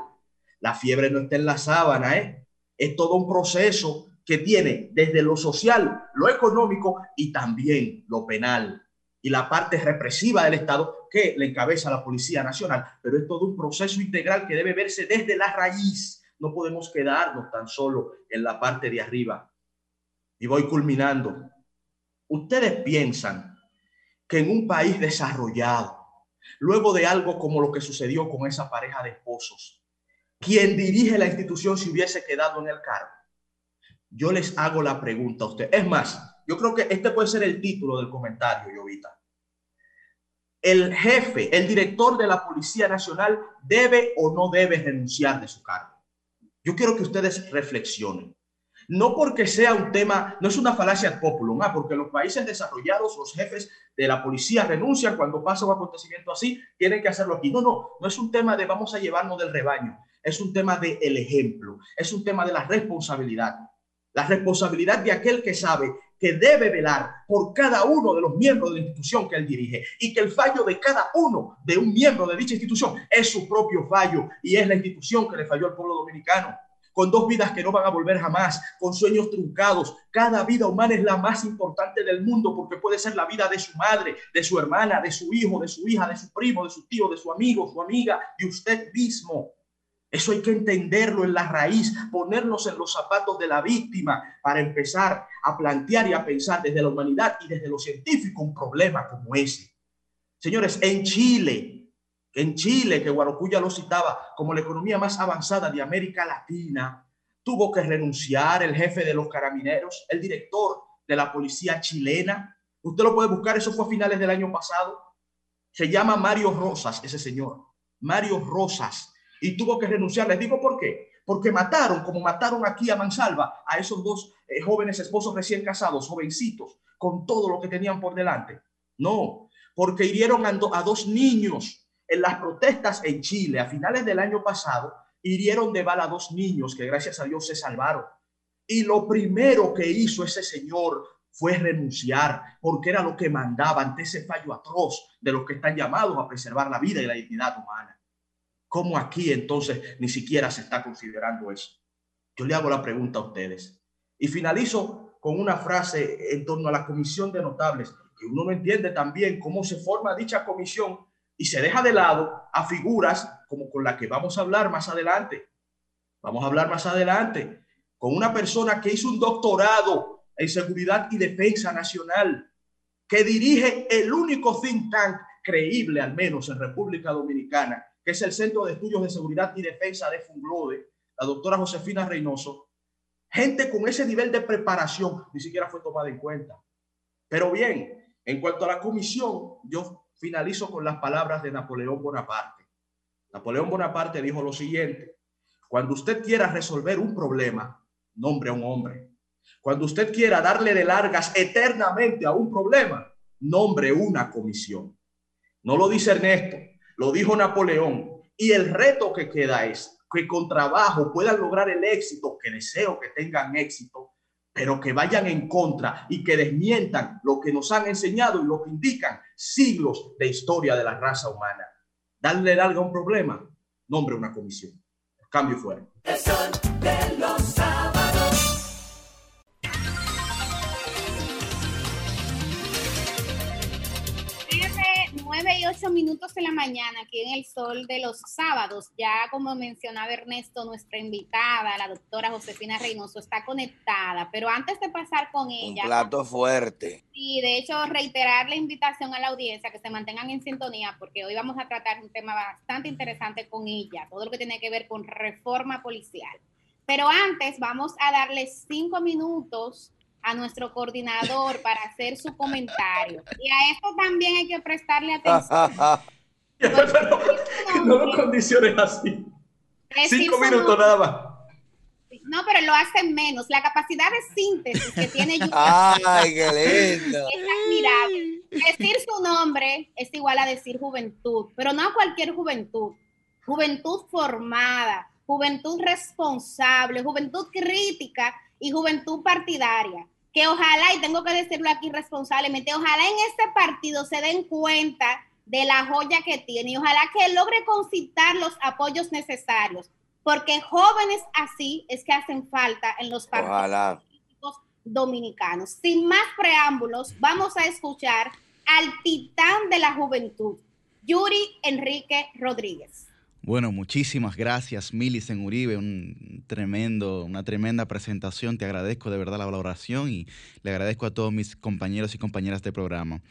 Speaker 5: La fiebre no está en la sábana, ¿eh? Es todo un proceso que tiene desde lo social, lo económico y también lo penal y la parte represiva del Estado que le encabeza la Policía Nacional. Pero es todo un proceso integral que debe verse desde la raíz. No podemos quedarnos tan solo en la parte de arriba. Y voy culminando. Ustedes piensan que en un país desarrollado, luego de algo como lo que sucedió con esa pareja de esposos, quien dirige la institución se hubiese quedado en el cargo. Yo les hago la pregunta a usted. Es más, yo creo que este puede ser el título del comentario, Jovita. El jefe, el director de la Policía Nacional debe o no debe renunciar de su cargo. Yo quiero que ustedes reflexionen. No porque sea un tema, no es una falacia populum, ah, porque los países desarrollados los jefes de la policía renuncian cuando pasa un acontecimiento así, tienen que hacerlo aquí. No, no, no es un tema de vamos a llevarnos del rebaño, es un tema del el ejemplo, es un tema de la responsabilidad. La responsabilidad de aquel que sabe que debe velar por cada uno de los miembros de la institución que él dirige y que el fallo de cada uno de un miembro de dicha institución es su propio fallo y es la institución que le falló al pueblo dominicano con dos vidas que no van a volver jamás, con sueños truncados. Cada vida humana es la más importante del mundo porque puede ser la vida de su madre, de su hermana, de su hijo, de su hija, de su primo, de su tío, de su amigo, su amiga, de usted mismo. Eso hay que entenderlo en la raíz, ponernos en los zapatos de la víctima para empezar a plantear y a pensar desde la humanidad y desde lo científico un problema como ese. Señores, en Chile, en Chile, que Guarocuya lo citaba como la economía más avanzada de América Latina, tuvo que renunciar el jefe de los carabineros, el director de la policía chilena. Usted lo puede buscar, eso fue a finales del año pasado. Se llama Mario Rosas, ese señor, Mario Rosas, y tuvo que renunciar. Les digo por qué. Porque mataron, como mataron aquí a Mansalva, a esos dos eh, jóvenes esposos recién casados, jovencitos, con todo lo que tenían por delante. No, porque hirieron a, a dos niños en las protestas en Chile a finales del año pasado, hirieron de bala a dos niños que gracias a Dios se salvaron. Y lo primero que hizo ese señor fue renunciar, porque era lo que mandaba ante ese fallo atroz de los que están llamados a preservar la vida y la dignidad humana. ¿Cómo aquí entonces ni siquiera se está considerando eso? Yo le hago la pregunta a ustedes. Y finalizo con una frase en torno a la comisión de notables, que uno no entiende también cómo se forma dicha comisión y se deja de lado a figuras como con la que vamos a hablar más adelante. Vamos a hablar más adelante con una persona que hizo un doctorado en seguridad y defensa nacional, que dirige el único think tank creíble, al menos en República Dominicana, que es el Centro de Estudios de Seguridad y Defensa de Funglode, la doctora Josefina Reynoso. Gente con ese nivel de preparación ni siquiera fue tomada en cuenta. Pero bien, En cuanto a la comisión, yo finalizo con las palabras de Napoleón Bonaparte. Napoleón Bonaparte dijo lo siguiente, cuando usted quiera resolver un problema, nombre a un hombre. Cuando usted quiera darle de largas eternamente a un problema, nombre una comisión. No lo dice Ernesto, lo dijo Napoleón. Y el reto que queda es que con trabajo puedan lograr el éxito, que deseo que tengan éxito, pero que vayan en contra y que desmientan lo que nos han enseñado y lo que indican siglos de historia de la raza humana. Darle larga a un problema, nombre una comisión. Cambio fuera.
Speaker 4: 9 y 8 minutos de la mañana aquí en el sol de los sábados. Ya como mencionaba Ernesto, nuestra invitada, la doctora Josefina Reynoso, está conectada. Pero antes de pasar con
Speaker 2: Un
Speaker 4: ella,
Speaker 2: plato fuerte.
Speaker 4: y de hecho reiterar la invitación a la audiencia que se mantengan en sintonía porque hoy vamos a tratar un tema bastante interesante con ella, todo lo que tiene que ver con reforma policial. Pero antes vamos a darle cinco minutos a nuestro coordinador para hacer su comentario. Y a esto también hay que prestarle atención. [laughs]
Speaker 5: no lo condiciones así. Cinco minutos nada más.
Speaker 4: No, pero lo hace menos. La capacidad de síntesis que tiene [laughs]
Speaker 2: Ay, qué lindo.
Speaker 4: es admirable. Decir su nombre es igual a decir juventud, pero no cualquier juventud. Juventud formada, juventud responsable, juventud crítica y juventud partidaria. Que ojalá, y tengo que decirlo aquí responsablemente, ojalá en este partido se den cuenta de la joya que tiene y ojalá que logre concitar los apoyos necesarios, porque jóvenes así es que hacen falta en los partidos
Speaker 2: Ojalá.
Speaker 4: dominicanos. Sin más preámbulos, vamos a escuchar al titán de la juventud, Yuri Enrique Rodríguez.
Speaker 1: Bueno, muchísimas gracias, Milicen Uribe. Un tremendo, una tremenda presentación. Te agradezco de verdad la valoración y le agradezco a todos mis compañeros y compañeras de programa.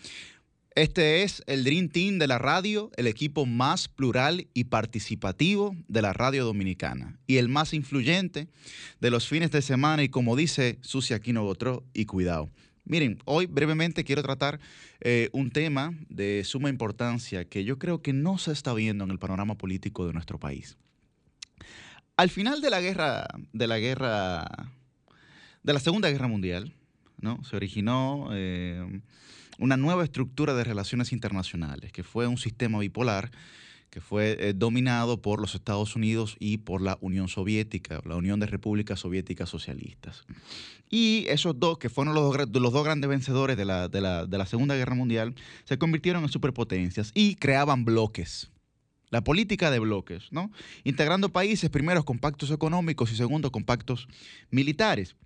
Speaker 1: Este es el Dream Team de la radio, el equipo más plural y participativo de la radio dominicana y el más influyente de los fines de semana y como dice Susi Aquino Gotró, y cuidado. Miren, hoy brevemente quiero tratar eh, un tema de suma importancia que yo creo que no se está viendo en el panorama político de nuestro país. Al final de la guerra, de la guerra, de la Segunda Guerra Mundial, ¿no? Se originó eh, una nueva estructura de relaciones internacionales, que fue un sistema bipolar que fue eh, dominado por los Estados Unidos y por la Unión Soviética, la Unión de Repúblicas Soviéticas Socialistas. Y esos dos, que fueron los dos, grandes vencedores de la, de la- de la Segunda Guerra Mundial, se convirtieron en superpotencias y creaban bloques. La política de bloques, ¿no? Integrando países, primero con pactos económicos y segundo con pactos militares.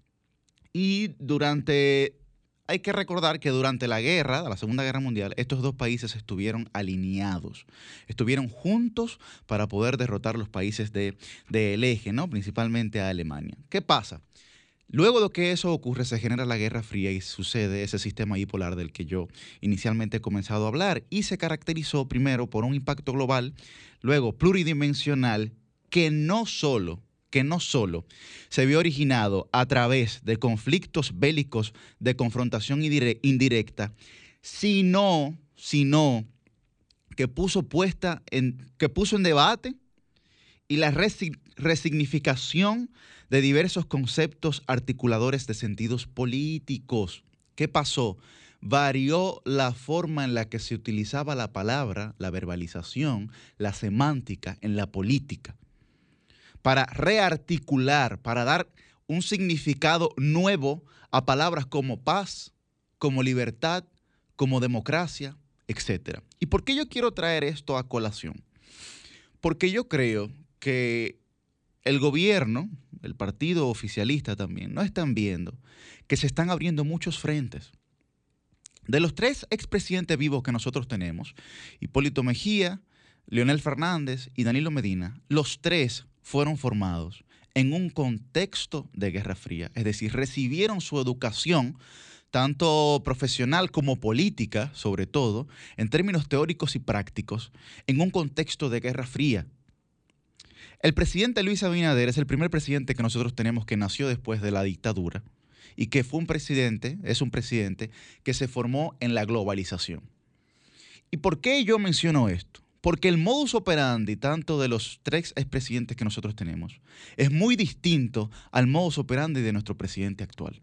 Speaker 1: Y durante, hay que recordar que durante la guerra, la Segunda Guerra Mundial, estos dos países estuvieron alineados, estuvieron juntos para poder derrotar los países de- del eje, ¿no? Principalmente a Alemania. ¿Qué pasa? Luego de que eso ocurre, se genera la Guerra Fría y sucede ese sistema bipolar del que yo inicialmente he comenzado a hablar y se caracterizó primero por un impacto global, luego pluridimensional, que no solo que no solo se vio originado a través de conflictos bélicos de confrontación indire- indirecta, sino, sino que puso puesta en, que puso en debate y la resignificación de diversos conceptos articuladores de sentidos políticos. ¿Qué pasó? Varió la forma en la que se utilizaba la palabra, la verbalización, la semántica en la política, para rearticular, para dar un significado nuevo a palabras como paz, como libertad, como democracia, etc. ¿Y por qué yo quiero traer esto a colación? Porque yo creo que el gobierno, el partido oficialista también, no están viendo que se están abriendo muchos frentes. De los tres expresidentes vivos que nosotros tenemos, Hipólito Mejía, Leonel Fernández y Danilo Medina, los tres fueron formados en un contexto de Guerra Fría, es decir, recibieron su educación tanto profesional como política, sobre todo, en términos teóricos y prácticos, en un contexto de Guerra Fría. El presidente Luis Abinader es el primer presidente que nosotros tenemos que nació después de la dictadura y que fue un presidente, es un presidente que se formó en la globalización. ¿Y por qué yo menciono esto? Porque el modus operandi, tanto de los tres expresidentes que nosotros tenemos, es muy distinto al modus operandi de nuestro presidente actual.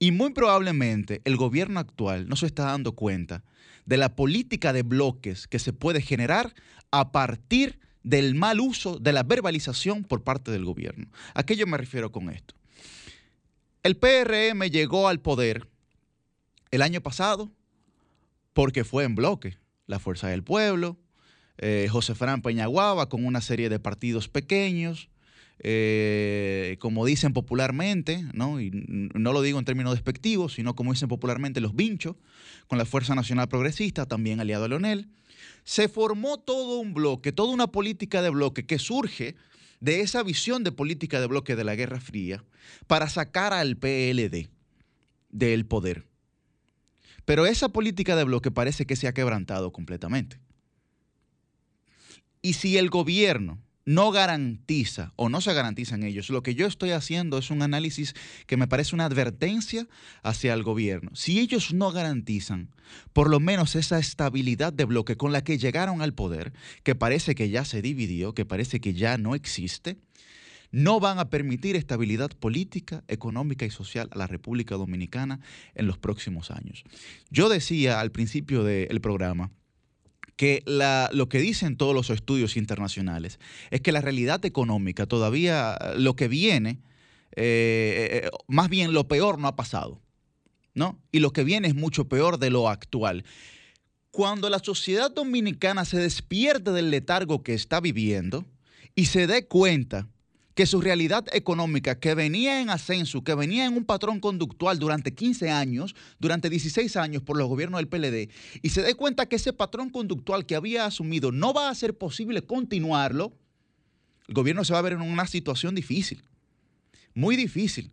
Speaker 1: Y muy probablemente el gobierno actual no se está dando cuenta de la política de bloques que se puede generar a partir del mal uso de la verbalización por parte del gobierno. ¿A qué yo me refiero con esto? El PRM llegó al poder el año pasado porque fue en bloque. La Fuerza del Pueblo, eh, José Fran Peñaguaba con una serie de partidos pequeños, eh, como dicen popularmente, ¿no? y no lo digo en términos despectivos, sino como dicen popularmente los vinchos, con la Fuerza Nacional Progresista, también aliado a Leonel, se formó todo un bloque, toda una política de bloque que surge de esa visión de política de bloque de la Guerra Fría para sacar al PLD del poder. Pero esa política de bloque parece que se ha quebrantado completamente. Y si el gobierno no garantiza o no se garantizan ellos. Lo que yo estoy haciendo es un análisis que me parece una advertencia hacia el gobierno. Si ellos no garantizan por lo menos esa estabilidad de bloque con la que llegaron al poder, que parece que ya se dividió, que parece que ya no existe, no van a permitir estabilidad política, económica y social a la República Dominicana en los próximos años. Yo decía al principio del programa, que lo que dicen todos los estudios internacionales es que la realidad económica todavía, lo que viene, eh, eh, más bien lo peor no ha pasado, ¿no? Y lo que viene es mucho peor de lo actual. Cuando la sociedad dominicana se despierte del letargo que está viviendo y se dé cuenta que su realidad económica, que venía en ascenso, que venía en un patrón conductual durante 15 años, durante 16 años por los gobiernos del PLD, y se dé cuenta que ese patrón conductual que había asumido no va a ser posible continuarlo, el gobierno se va a ver en una situación difícil, muy difícil.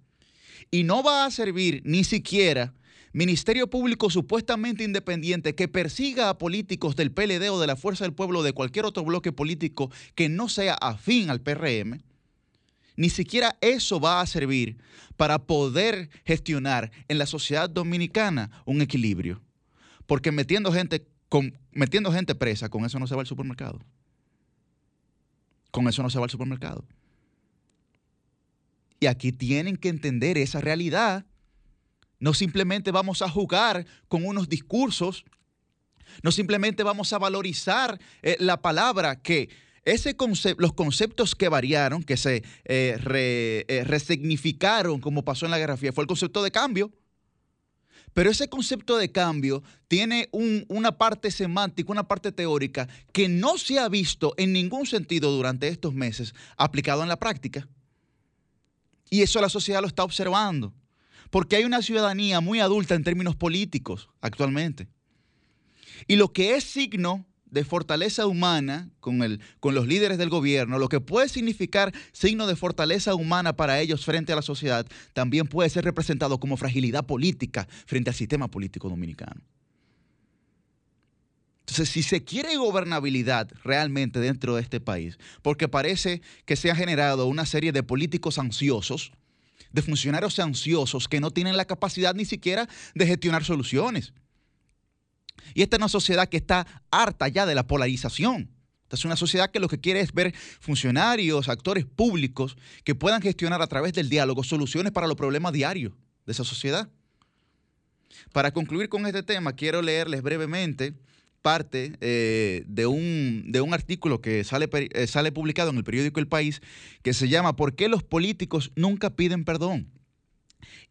Speaker 1: Y no va a servir ni siquiera Ministerio Público supuestamente independiente que persiga a políticos del PLD o de la Fuerza del Pueblo o de cualquier otro bloque político que no sea afín al PRM ni siquiera eso va a servir para poder gestionar en la sociedad dominicana un equilibrio. Porque metiendo gente, metiendo gente presa, con eso no se va al supermercado. Con eso no se va al supermercado. Y aquí tienen que entender esa realidad. No simplemente vamos a jugar con unos discursos, no simplemente vamos a valorizar eh, la palabra que ese los conceptos que variaron, que se eh, eh, resignificaron como pasó en la Guerra Fría, fue el concepto de cambio. Pero ese concepto de cambio tiene una parte semántica, una parte teórica que no se ha visto en ningún sentido durante estos meses aplicado en la práctica. Y eso la sociedad lo está observando. Porque hay una ciudadanía muy adulta en términos políticos actualmente. Y lo que es signo de fortaleza humana con, el, con los líderes del gobierno, lo que puede significar signo de fortaleza humana para ellos frente a la sociedad, también puede ser representado como fragilidad política frente al sistema político dominicano. Entonces, si se quiere gobernabilidad realmente dentro de este país, porque parece que se ha generado una serie de políticos ansiosos, de funcionarios ansiosos que no tienen la capacidad ni siquiera de gestionar soluciones. Y esta es una sociedad que está harta ya de la polarización. Esta es una sociedad que lo que quiere es ver funcionarios, actores públicos que puedan gestionar a través del diálogo soluciones para los problemas diarios de esa sociedad. Para concluir con este tema, quiero leerles brevemente parte eh, de, un, de, un, artículo que sale, eh, sale publicado en el periódico El País que se llama ¿Por qué los políticos nunca piden perdón?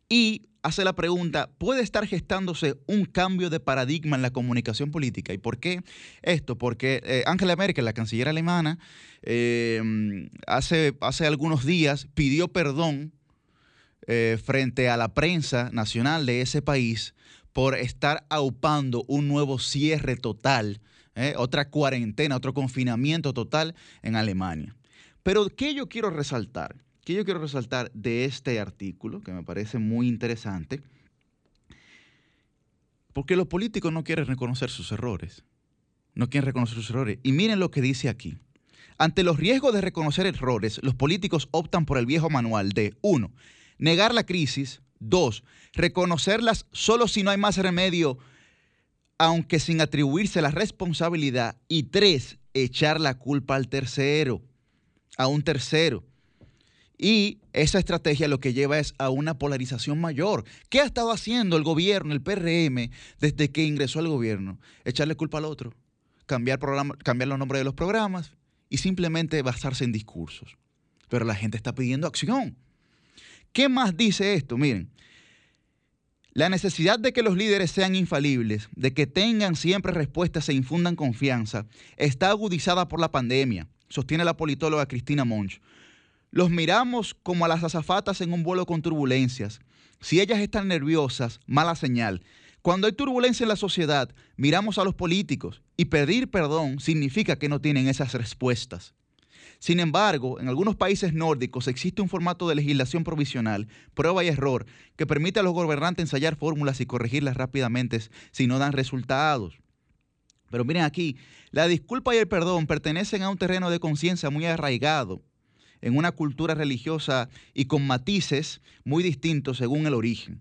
Speaker 1: Y hace la pregunta, ¿puede estar gestándose un cambio de paradigma en la comunicación política? ¿Y por qué esto? Porque eh, Angela Merkel, la canciller alemana, eh, hace, hace algunos días pidió perdón eh, frente a la prensa nacional de ese país por estar aupando un nuevo cierre total, otra cuarentena, otro confinamiento total en Alemania. Pero ¿qué yo quiero resaltar? Que yo quiero resaltar de este artículo, que me parece muy interesante, porque los políticos no quieren reconocer sus errores. No quieren reconocer sus errores. Y miren lo que dice aquí. Ante los riesgos de reconocer errores, los políticos optan por el viejo manual de, uno, negar la crisis, Dos, reconocerlas solo si no hay más remedio, aunque sin atribuirse la responsabilidad. Y tres, echar la culpa al tercero, a un tercero. Y esa estrategia lo que lleva es a una polarización mayor. ¿Qué ha estado haciendo el gobierno, el PRM, desde que ingresó al gobierno? Echarle culpa al otro, cambiar, los nombres de los programas y simplemente basarse en discursos. Pero la gente está pidiendo acción. ¿Qué más dice esto? Miren, la necesidad de que los líderes sean infalibles, de que tengan siempre respuestas e infundan confianza, está agudizada por la pandemia, sostiene la politóloga Cristina Monch. Los miramos como a las azafatas en un vuelo con turbulencias. Si ellas están nerviosas, mala señal. Cuando hay turbulencia en la sociedad, miramos a los políticos y pedir perdón significa que no tienen esas respuestas. Sin embargo, en algunos países nórdicos existe un formato de legislación provisional, prueba y error, que permite a los gobernantes ensayar fórmulas y corregirlas rápidamente si no dan resultados. Pero miren aquí, la disculpa y el perdón pertenecen a un terreno de conciencia muy arraigado en una cultura religiosa y con matices muy distintos según el origen.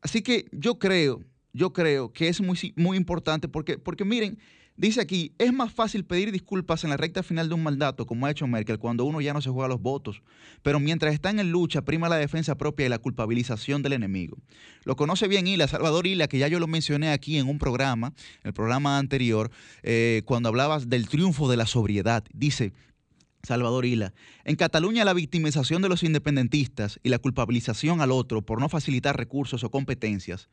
Speaker 1: Así que yo creo, yo creo que es muy, muy importante porque, porque miren, dice aquí, es más fácil pedir disculpas en la recta final de un mandato, como ha hecho Merkel, cuando uno ya no se juega los votos, pero mientras están en lucha, prima la defensa propia y la culpabilización del enemigo. Lo conoce bien Ila, Salvador Ila, que ya yo lo mencioné aquí en un programa, el programa anterior, eh, cuando hablabas del triunfo de la sobriedad. Dice, Salvador Ila. En Cataluña la victimización de los independentistas y la culpabilización al otro por no facilitar recursos o competencias,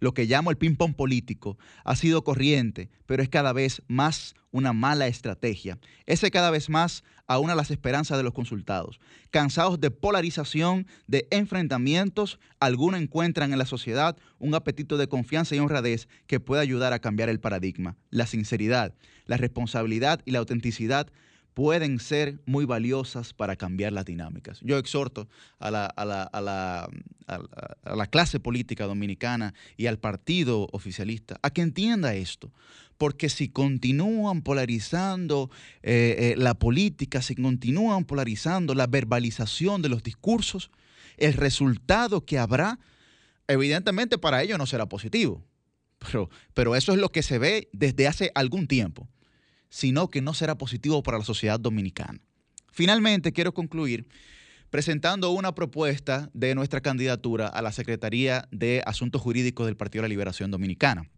Speaker 1: lo que llamo el ping-pong político, ha sido corriente, pero es cada vez más una mala estrategia. Ese cada vez más aúna las esperanzas de los consultados. Cansados de polarización, de enfrentamientos, algunos encuentran en la sociedad un apetito de confianza y honradez que puede ayudar a cambiar el paradigma. La sinceridad, la responsabilidad y la autenticidad pueden ser muy valiosas para cambiar las dinámicas. Yo exhorto a la, clase política dominicana y al partido oficialista a que entienda esto. Porque si continúan polarizando eh, eh, la política, si continúan polarizando la verbalización de los discursos, el resultado que habrá, evidentemente para ellos no será positivo. Pero eso es lo que se ve desde hace algún tiempo sino que no será positivo para la sociedad dominicana. Finalmente, quiero concluir presentando una propuesta de nuestra candidatura a la Secretaría de Asuntos Jurídicos del Partido de la Liberación Dominicana.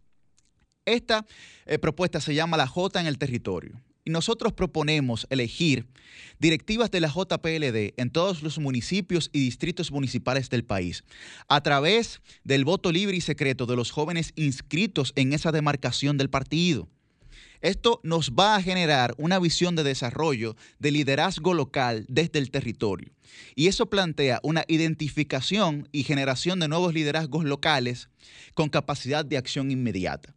Speaker 1: Esta eh, propuesta se llama la J en el territorio. Y nosotros proponemos elegir directivas de la JPLD en todos los municipios y distritos municipales del país, a través del voto libre y secreto de los jóvenes inscritos en esa demarcación del partido. Esto nos va a generar una visión de desarrollo de liderazgo local desde el territorio. Y eso plantea una identificación y generación de nuevos liderazgos locales con capacidad de acción inmediata.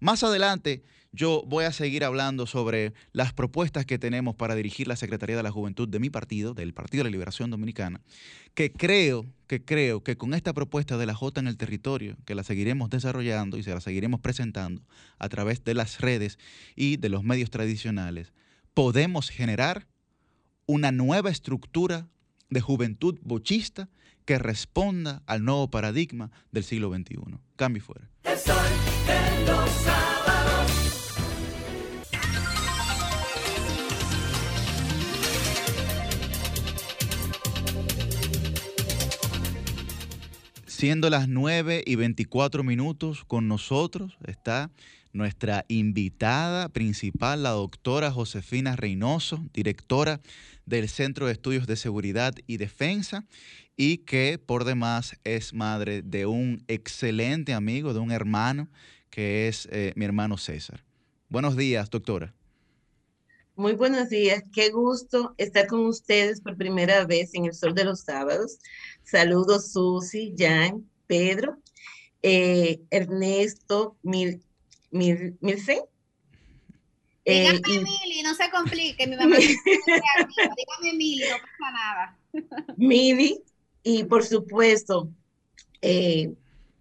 Speaker 1: Más adelante yo voy a seguir hablando sobre las propuestas que tenemos para dirigir la Secretaría de la Juventud de mi partido, del Partido de la Liberación Dominicana, que creo, que creo que con esta propuesta de la J en el territorio, que la seguiremos desarrollando y se la seguiremos presentando a través de las redes y de los medios tradicionales, podemos generar una nueva estructura de juventud bochista que responda al nuevo paradigma del siglo XXI. Cambio fuera.
Speaker 14: El sol los sábados.
Speaker 1: Siendo las 9 y 24 minutos con nosotros está nuestra invitada principal, la doctora Josefina Reynoso, directora del Centro de Estudios de Seguridad y Defensa y que por demás es madre de un excelente amigo, de un hermano, que es eh, mi hermano César. Buenos días, doctora.
Speaker 17: Muy buenos días, qué gusto estar con ustedes por primera vez en el Sol de los Sábados. Saludos Susi, Jan, Pedro, eh, Ernesto, Mil, Mil, Milce. Eh,
Speaker 4: Dígame
Speaker 17: y-
Speaker 4: Mili, no se complique, mi mamá. Dígame Mili, no pasa nada. [laughs]
Speaker 17: Mili y por supuesto, eh,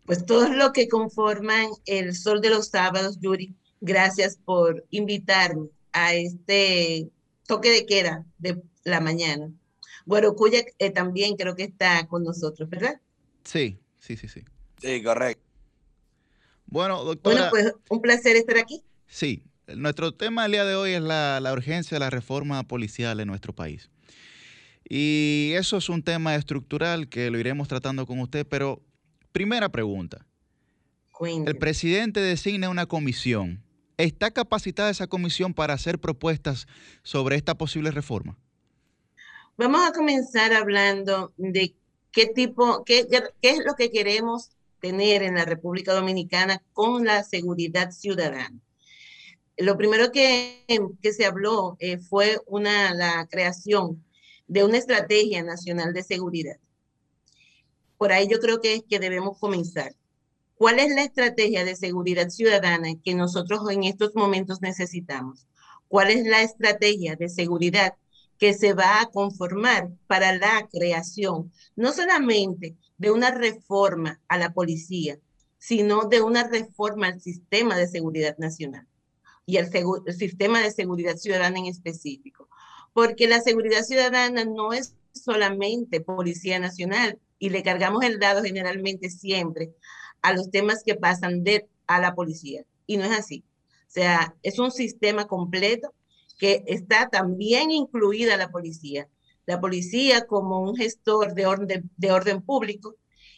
Speaker 17: pues todos los que conforman el Sol de los Sábados, Yuri, gracias por invitarme a este toque de queda de la mañana. Guarocuya eh, también creo que está con nosotros, ¿verdad?
Speaker 1: Sí, sí, sí, sí.
Speaker 2: Sí, correcto.
Speaker 1: Bueno, doctora.
Speaker 17: Bueno, pues un placer estar aquí.
Speaker 1: Sí, nuestro tema del día de hoy es la, la urgencia de la reforma policial en nuestro país. Y eso es un tema estructural que lo iremos tratando con usted, pero primera pregunta. El presidente designa una comisión. ¿Está capacitada esa comisión para hacer propuestas sobre esta posible reforma?
Speaker 17: Vamos a comenzar hablando de qué tipo, qué, es lo que queremos tener en la República Dominicana con la seguridad ciudadana. Lo primero que, que se habló eh, fue una, la creación de una estrategia nacional de seguridad. Por ahí yo creo que es que debemos comenzar. ¿Cuál es la estrategia de seguridad ciudadana que nosotros en estos momentos necesitamos? ¿Cuál es la estrategia de seguridad que se va a conformar para la creación, no solamente de una reforma a la policía, sino de una reforma al sistema de seguridad nacional y al el sistema de seguridad ciudadana en específico? Porque la seguridad ciudadana no es solamente Policía Nacional y le cargamos el dado generalmente siempre a los temas que pasan a la policía. Y no es así. O sea, es un sistema completo que está también incluida la policía. La policía como un gestor de orden, de orden público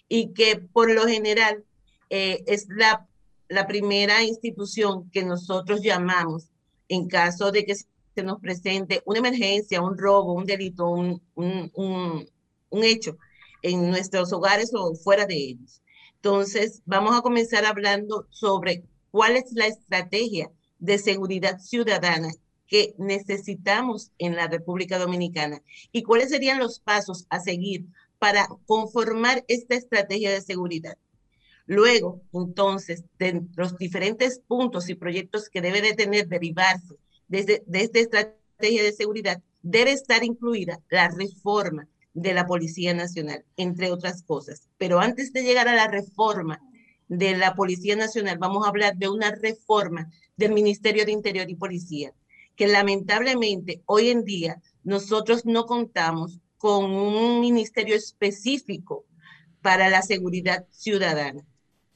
Speaker 17: y que por lo general eh, es la, la primera institución que nosotros llamamos en caso de que se nos presente una emergencia, un robo, un delito, un, un, un, un hecho en nuestros hogares o fuera de ellos. Entonces, vamos a comenzar hablando sobre cuál es la estrategia de seguridad ciudadana que necesitamos en la República Dominicana y cuáles serían los pasos a seguir para conformar esta estrategia de seguridad. Luego, entonces, de los diferentes puntos y proyectos que debe de tener derivarse desde, de esta estrategia de seguridad, debe estar incluida la reforma de la Policía Nacional, entre otras cosas. Pero antes de llegar a la reforma de la Policía Nacional, vamos a hablar de una reforma del Ministerio de Interior y Policía, que lamentablemente hoy en día nosotros no contamos con un ministerio específico para la seguridad ciudadana.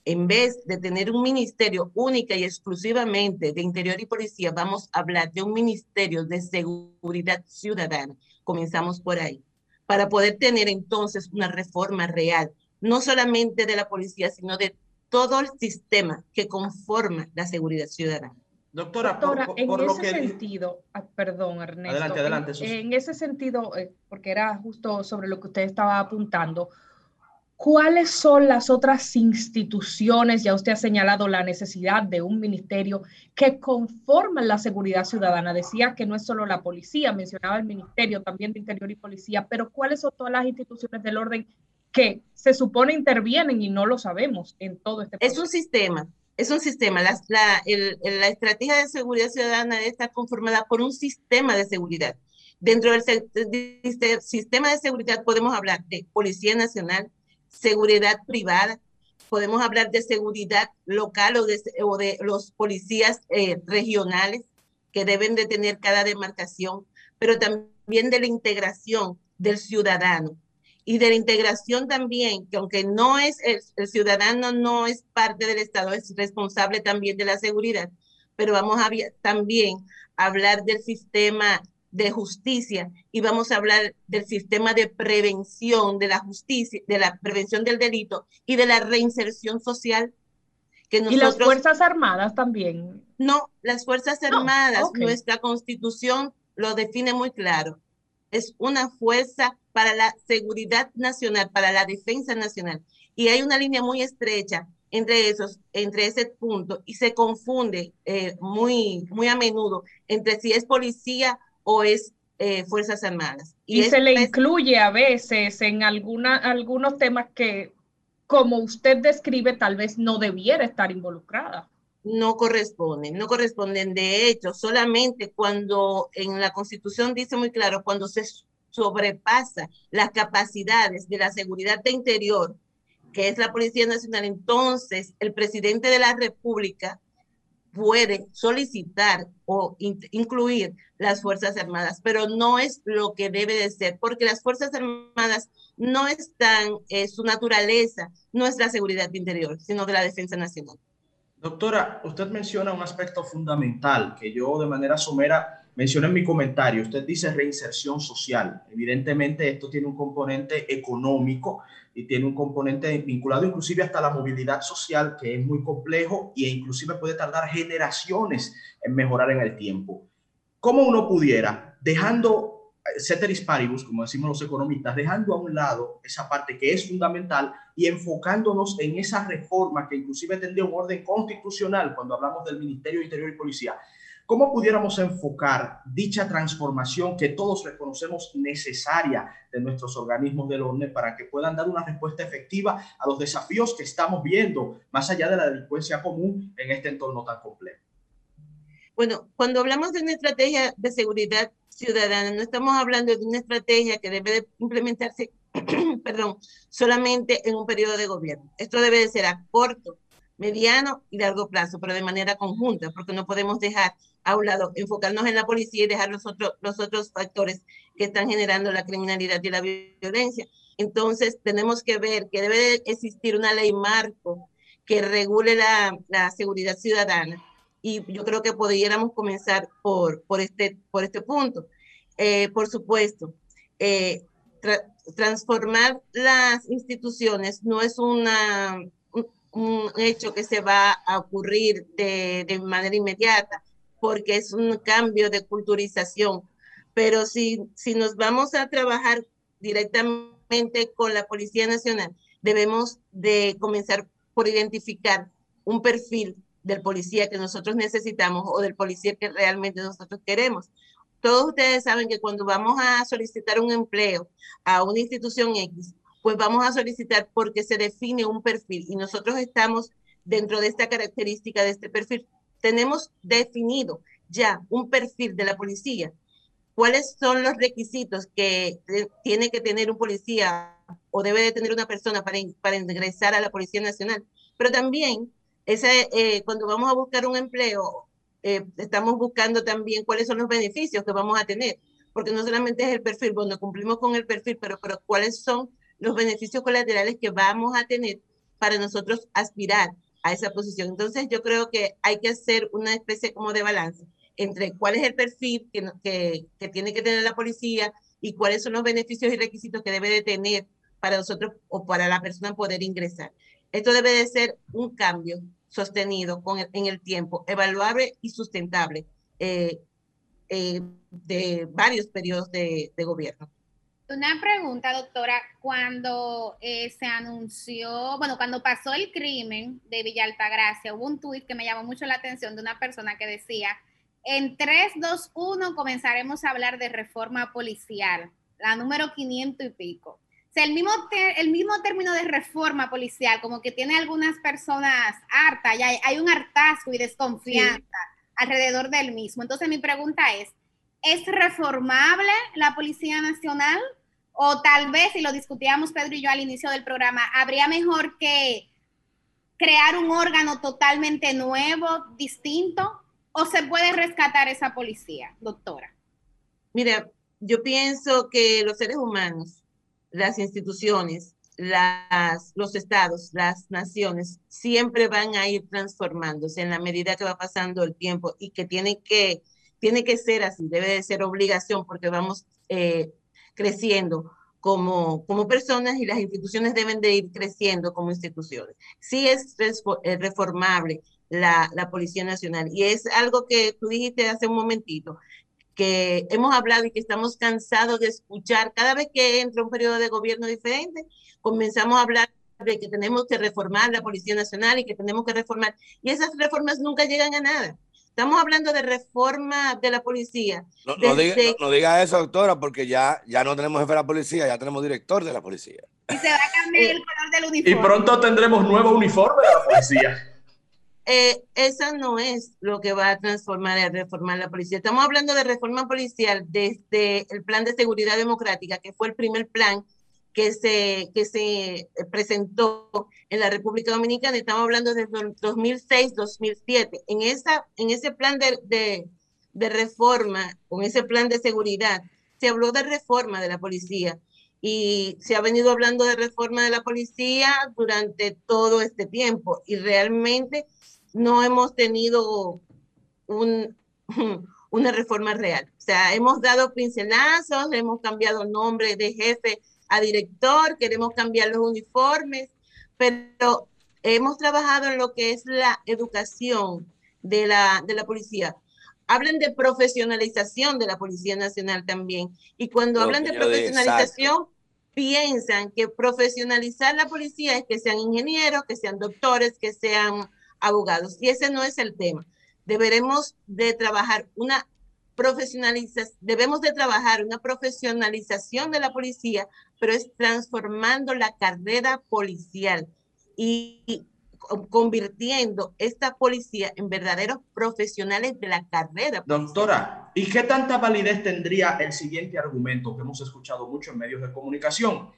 Speaker 17: En vez de tener un ministerio única y exclusivamente de interior y policía, vamos a hablar de un ministerio de seguridad ciudadana. Comenzamos por ahí para poder tener entonces una reforma real, no solamente de la policía, sino de todo el sistema que conforma la seguridad ciudadana.
Speaker 6: Doctora, Doctora por, por, en ese que... sentido, ah, perdón Ernesto,
Speaker 5: adelante, adelante,
Speaker 6: en, en, ese sentido, eh, porque era justo sobre lo que usted estaba apuntando, ¿cuáles son las otras instituciones, ya usted ha señalado la necesidad de un ministerio que conforman la seguridad ciudadana? Decía que no es solo la policía, mencionaba el ministerio también de Interior y Policía, pero ¿cuáles son todas las instituciones del orden que se supone intervienen y no lo sabemos en todo este
Speaker 17: proceso? Es un sistema, es un sistema. La, la, el, la, estrategia de seguridad ciudadana está conformada por un sistema de seguridad. Dentro del de, sistema de seguridad podemos hablar de Policía Nacional, seguridad privada, podemos hablar de seguridad local o de, o de los policías eh, regionales que deben de tener cada demarcación, pero también de la integración del ciudadano. Y de la integración también, que aunque no es el, el, ciudadano no es parte del Estado, es responsable también de la seguridad, pero vamos a también hablar del sistema de justicia y vamos a hablar del sistema de prevención de la justicia, de la prevención del delito y de la reinserción social.
Speaker 6: Que nosotros, ¿Y las Fuerzas Armadas también?
Speaker 17: No, las Fuerzas Armadas, no, okay. nuestra constitución lo define muy claro. Es una fuerza para la seguridad nacional, para la defensa nacional. Y hay una línea muy estrecha entre esos, entre ese punto, y se confunde eh, muy, muy a menudo entre si es policía o es eh, Fuerzas Armadas.
Speaker 6: Y, y se le incluye a veces en alguna, algunos temas que, como usted describe, tal vez no debiera estar involucrada.
Speaker 17: No corresponden, no corresponden. De hecho, solamente cuando en la Constitución dice muy claro, cuando se sobrepasa las capacidades de la seguridad de interior, que es la Policía Nacional, entonces el presidente de la República puede solicitar o in- incluir las Fuerzas Armadas, pero no es lo que debe de ser, porque las Fuerzas Armadas no están, eh, su naturaleza no es la seguridad interior, sino de la defensa nacional.
Speaker 5: Doctora, usted menciona un aspecto fundamental que yo de manera somera mencioné en mi comentario. Usted dice reinserción social. Evidentemente esto tiene un componente económico y tiene un componente vinculado inclusive hasta la movilidad social que es muy complejo e inclusive puede tardar generaciones en mejorar en el tiempo. ¿Cómo uno pudiera, dejando eh, ceteris paribus, como decimos los economistas, dejando a un lado esa parte que es fundamental y enfocándonos en esa reforma que inclusive tendría un orden constitucional cuando hablamos del Ministerio de Interior y Policía. ¿Cómo pudiéramos enfocar dicha transformación que todos reconocemos necesaria de nuestros organismos del orden para que puedan dar una respuesta efectiva a los desafíos que estamos viendo más allá de la delincuencia común en este entorno tan complejo?
Speaker 17: Bueno, cuando hablamos de una estrategia de seguridad ciudadana, no estamos hablando de una estrategia que debe de implementarse, [clears throat] perdón, solamente en un periodo de gobierno. Esto debe de ser a corto, mediano y largo plazo, pero de manera conjunta, porque no podemos dejar a un lado, enfocarnos en la policía y dejar los otros, los otros factores que están generando la criminalidad y la violencia. Entonces, tenemos que ver que debe de existir una ley marco que regule la, la seguridad ciudadana y yo creo que pudiéramos comenzar por, por, este, por este punto. Eh, por supuesto, eh, tra- transformar las instituciones no es una, un, un hecho que se va a ocurrir de, de manera inmediata, porque es un cambio de culturización. Pero si, si nos vamos a trabajar directamente con la Policía Nacional, debemos de comenzar por identificar un perfil del policía que nosotros necesitamos o del policía que realmente nosotros queremos. Todos ustedes saben que cuando vamos a solicitar un empleo a una institución X, pues vamos a solicitar porque se define un perfil y nosotros estamos dentro de esta característica de este perfil. Tenemos definido ya un perfil de la policía. ¿Cuáles son los requisitos que eh, tiene que tener un policía o debe de tener una persona para, para ingresar a la Policía Nacional? Pero también ese, eh, cuando vamos a buscar un empleo, eh, estamos buscando también cuáles son los beneficios que vamos a tener, porque no solamente es el perfil, bueno, cumplimos con el perfil, pero, pero cuáles son los beneficios colaterales que vamos a tener para nosotros aspirar a esa posición. Entonces, yo creo que hay que hacer una especie como de balance entre cuál es el perfil que, que, tiene que tener la policía y cuáles son los beneficios y requisitos que debe de tener para nosotros o para la persona poder ingresar. Esto debe de ser un cambio sostenido con el- en el tiempo, evaluable y sustentable eh, eh, de varios periodos de gobierno.
Speaker 4: Una pregunta, doctora. Cuando eh, se anunció, bueno, cuando pasó el crimen de Villa Altagracia, hubo un tuit que me llamó mucho la atención de una persona que decía, en 3, 2, 1 comenzaremos a hablar de reforma policial, la número 500 y pico. O sea, el mismo, el mismo término de reforma policial, como que tiene algunas personas hartas, ya hay, hay un hartazgo y desconfianza alrededor del mismo. Entonces mi pregunta es, ¿es reformable la Policía Nacional? O tal vez, si lo discutíamos Pedro y yo al inicio del programa, habría mejor que crear un órgano totalmente nuevo, distinto, o se puede rescatar esa policía, doctora?
Speaker 17: Mira, yo pienso que los seres humanos, las instituciones, las, los estados, las naciones, siempre van a ir transformándose en la medida que va pasando el tiempo y que tiene que, tiene que ser así, debe de ser obligación porque vamos eh, creciendo como, como personas y las instituciones deben de ir creciendo como instituciones. Sí es eh, reformable la, la Policía Nacional y es algo que tú dijiste hace un momentito, que hemos hablado y que estamos cansados de escuchar. Cada vez que entra un periodo de gobierno diferente, comenzamos a hablar de que tenemos que reformar la Policía Nacional y que tenemos que reformar. Y esas reformas nunca llegan a nada. Estamos hablando de reforma de la policía.
Speaker 2: No, no diga,
Speaker 17: desde-
Speaker 2: no- no diga eso, doctora, porque ya, ya no tenemos jefe de la policía, ya tenemos director de la policía.
Speaker 4: Y se va a cambiar el color del
Speaker 5: Y
Speaker 4: uniforme.
Speaker 5: pronto tendremos nuevo uniforme de la policía. [laughs]
Speaker 17: eh, eso no es lo que va a transformar y reformar la policía. Estamos hablando de reforma policial desde el plan de seguridad democrática, que fue el primer plan que se, que se presentó en la República Dominicana, estamos hablando desde 2006-2007. En, esa, en ese plan de, de, de reforma, con ese plan de seguridad, se habló de reforma de la policía y se ha venido hablando de reforma de la policía durante todo este tiempo y realmente no hemos tenido un, [clears throat] una reforma real. O sea, hemos dado pincelazos, hemos cambiado nombre de jefe a director, queremos cambiar los uniformes, pero hemos trabajado en lo que es la educación de la, de la policía. Hablan de profesionalización de la Policía Nacional también. Y cuando hablan de profesionalización, piensan que profesionalizar la policía es que sean ingenieros, que sean doctores, que sean abogados. Y ese no es el tema. Deberemos de trabajar una profesionalización, debemos de trabajar una profesionalización de la policía, pero es transformando la carrera policial y convirtiendo esta policía en verdaderos profesionales de la carrera.
Speaker 5: Doctora, ¿y qué tanta validez tendría el siguiente argumento que hemos escuchado mucho en medios de comunicación?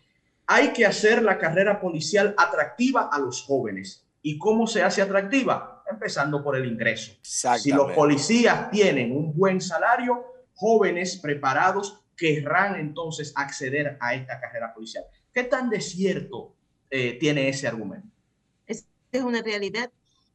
Speaker 5: Hay que hacer la carrera policial atractiva a los jóvenes. ¿Y cómo se hace atractiva? Empezando por el ingreso. Si los policías tienen un buen salario, jóvenes preparados querrán entonces acceder a esta carrera policial. ¿Qué tan desierto eh, tiene ese argumento?
Speaker 17: Es, es una realidad.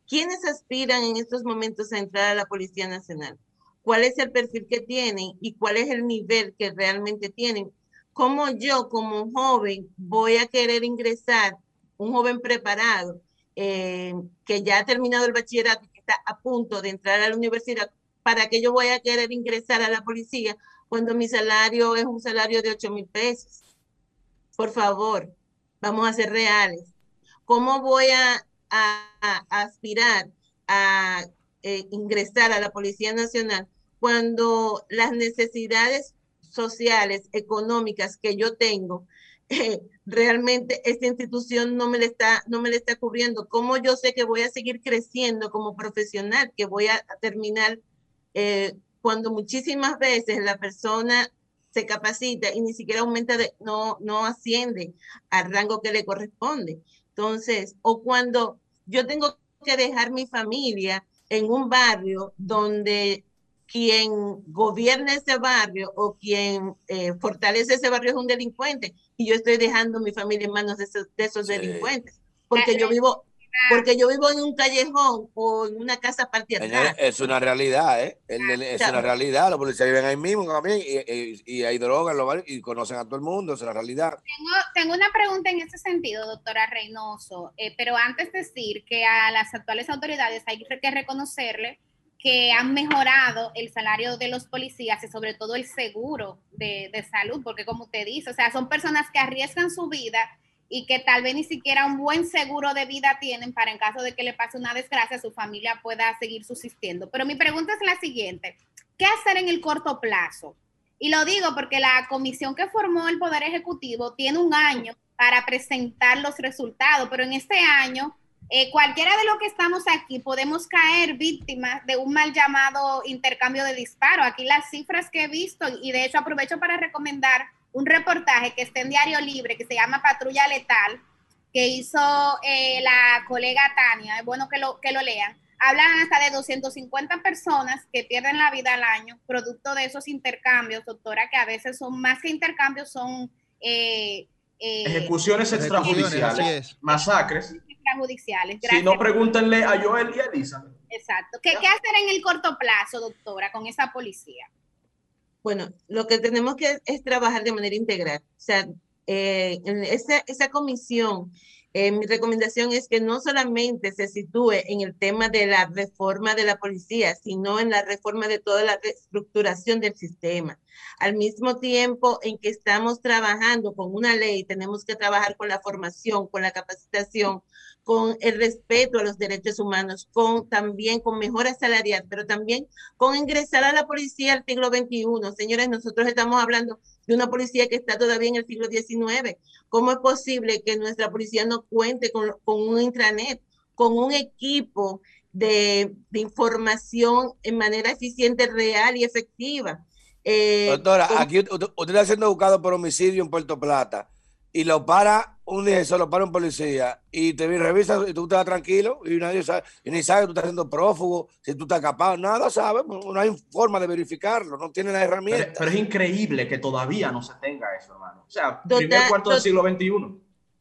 Speaker 17: ¿Quiénes aspiran en estos momentos a entrar a la Policía Nacional? ¿Cuál es el perfil que tienen y cuál es el nivel que realmente tienen? ¿Cómo yo como joven voy a querer ingresar, un joven preparado, eh, que ya ha terminado el bachillerato y que está a punto de entrar a la universidad, para que yo voy a querer ingresar a la policía cuando mi salario es un salario de 8 mil pesos? Por favor, vamos a ser reales. ¿Cómo voy a, aspirar a eh, ingresar a la Policía Nacional cuando las necesidades sociales, económicas que yo tengo, eh, realmente esta institución no me le está no me le está cubriendo. Cómo yo sé que voy a seguir creciendo como profesional que voy a terminar eh, cuando muchísimas veces la persona se capacita y ni siquiera aumenta de no no asciende al rango que le corresponde entonces o cuando yo tengo que dejar mi familia en un barrio donde quien gobierna ese barrio o quien eh, fortalece ese barrio es un delincuente y yo estoy dejando mi familia en manos de esos, de esos sí. delincuentes porque yo vivo porque yo vivo en un callejón o en una casa partida
Speaker 18: Es una realidad, ¿eh? Es una realidad. Los policías viven ahí mismo también y, y, y hay drogas y conocen a todo el mundo. Es una realidad.
Speaker 4: Tengo, tengo una pregunta en ese sentido, doctora Reynoso. Eh, pero antes de decir que a las actuales autoridades hay que reconocerle que han mejorado el salario de los policías y sobre todo el seguro de, de, salud, porque como usted dice, o sea, son personas que arriesgan su vida y que tal vez ni siquiera un buen seguro de vida tienen para en caso de que le pase una desgracia, su familia pueda seguir subsistiendo. Pero mi pregunta es la siguiente, ¿qué hacer en el corto plazo? Y lo digo porque la comisión que formó el Poder Ejecutivo tiene un año para presentar los resultados, pero en este año eh, cualquiera de los que estamos aquí podemos caer víctimas de un mal llamado intercambio de disparos. Aquí las cifras que he visto, y de hecho aprovecho para recomendar un reportaje que está en Diario Libre, que se llama Patrulla Letal, que hizo eh, la colega Tania, es bueno que lo, que lo lean. Hablan hasta de 250 personas que pierden la vida al año, producto de esos intercambios, doctora, que a veces son más que intercambios, son... Eh,
Speaker 5: eh, ejecuciones extrajudiciales, masacres.
Speaker 4: Extrajudiciales.
Speaker 5: Gracias. Si no, pregúntenle a Joel y a Elisa.
Speaker 4: Exacto. ¿Qué, ¿Qué, hacer en el corto plazo, doctora, con esa policía?
Speaker 17: Bueno, lo que tenemos que es trabajar de manera integral. O sea, eh, en esa, esa comisión, eh, mi recomendación es que no solamente se sitúe en el tema de la reforma de la policía, sino en la reforma de toda la reestructuración del sistema. Al mismo tiempo en que estamos trabajando con una ley, tenemos que trabajar con la formación, con la capacitación, con el respeto a los derechos humanos, con también con mejora salarial, pero también con ingresar a la policía al siglo XXI. Señores, nosotros estamos hablando de una policía que está todavía en el siglo XIX. ¿Cómo es posible que nuestra policía no cuente con, un intranet, con un equipo de, información en manera eficiente, real y efectiva?
Speaker 18: Eh, Doctora, con... aquí usted, usted está siendo buscado por homicidio en Puerto Plata
Speaker 2: y lo para un lo para un policía y te revisa y tú estás tranquilo y nadie sabe, y ni sabe que tú estás siendo prófugo, si tú estás capaz, nada sabe, no hay forma de verificarlo, no tiene la herramienta.
Speaker 5: Pero, pero es increíble que todavía no se tenga eso, hermano. O sea, primer cuarto del siglo XXI.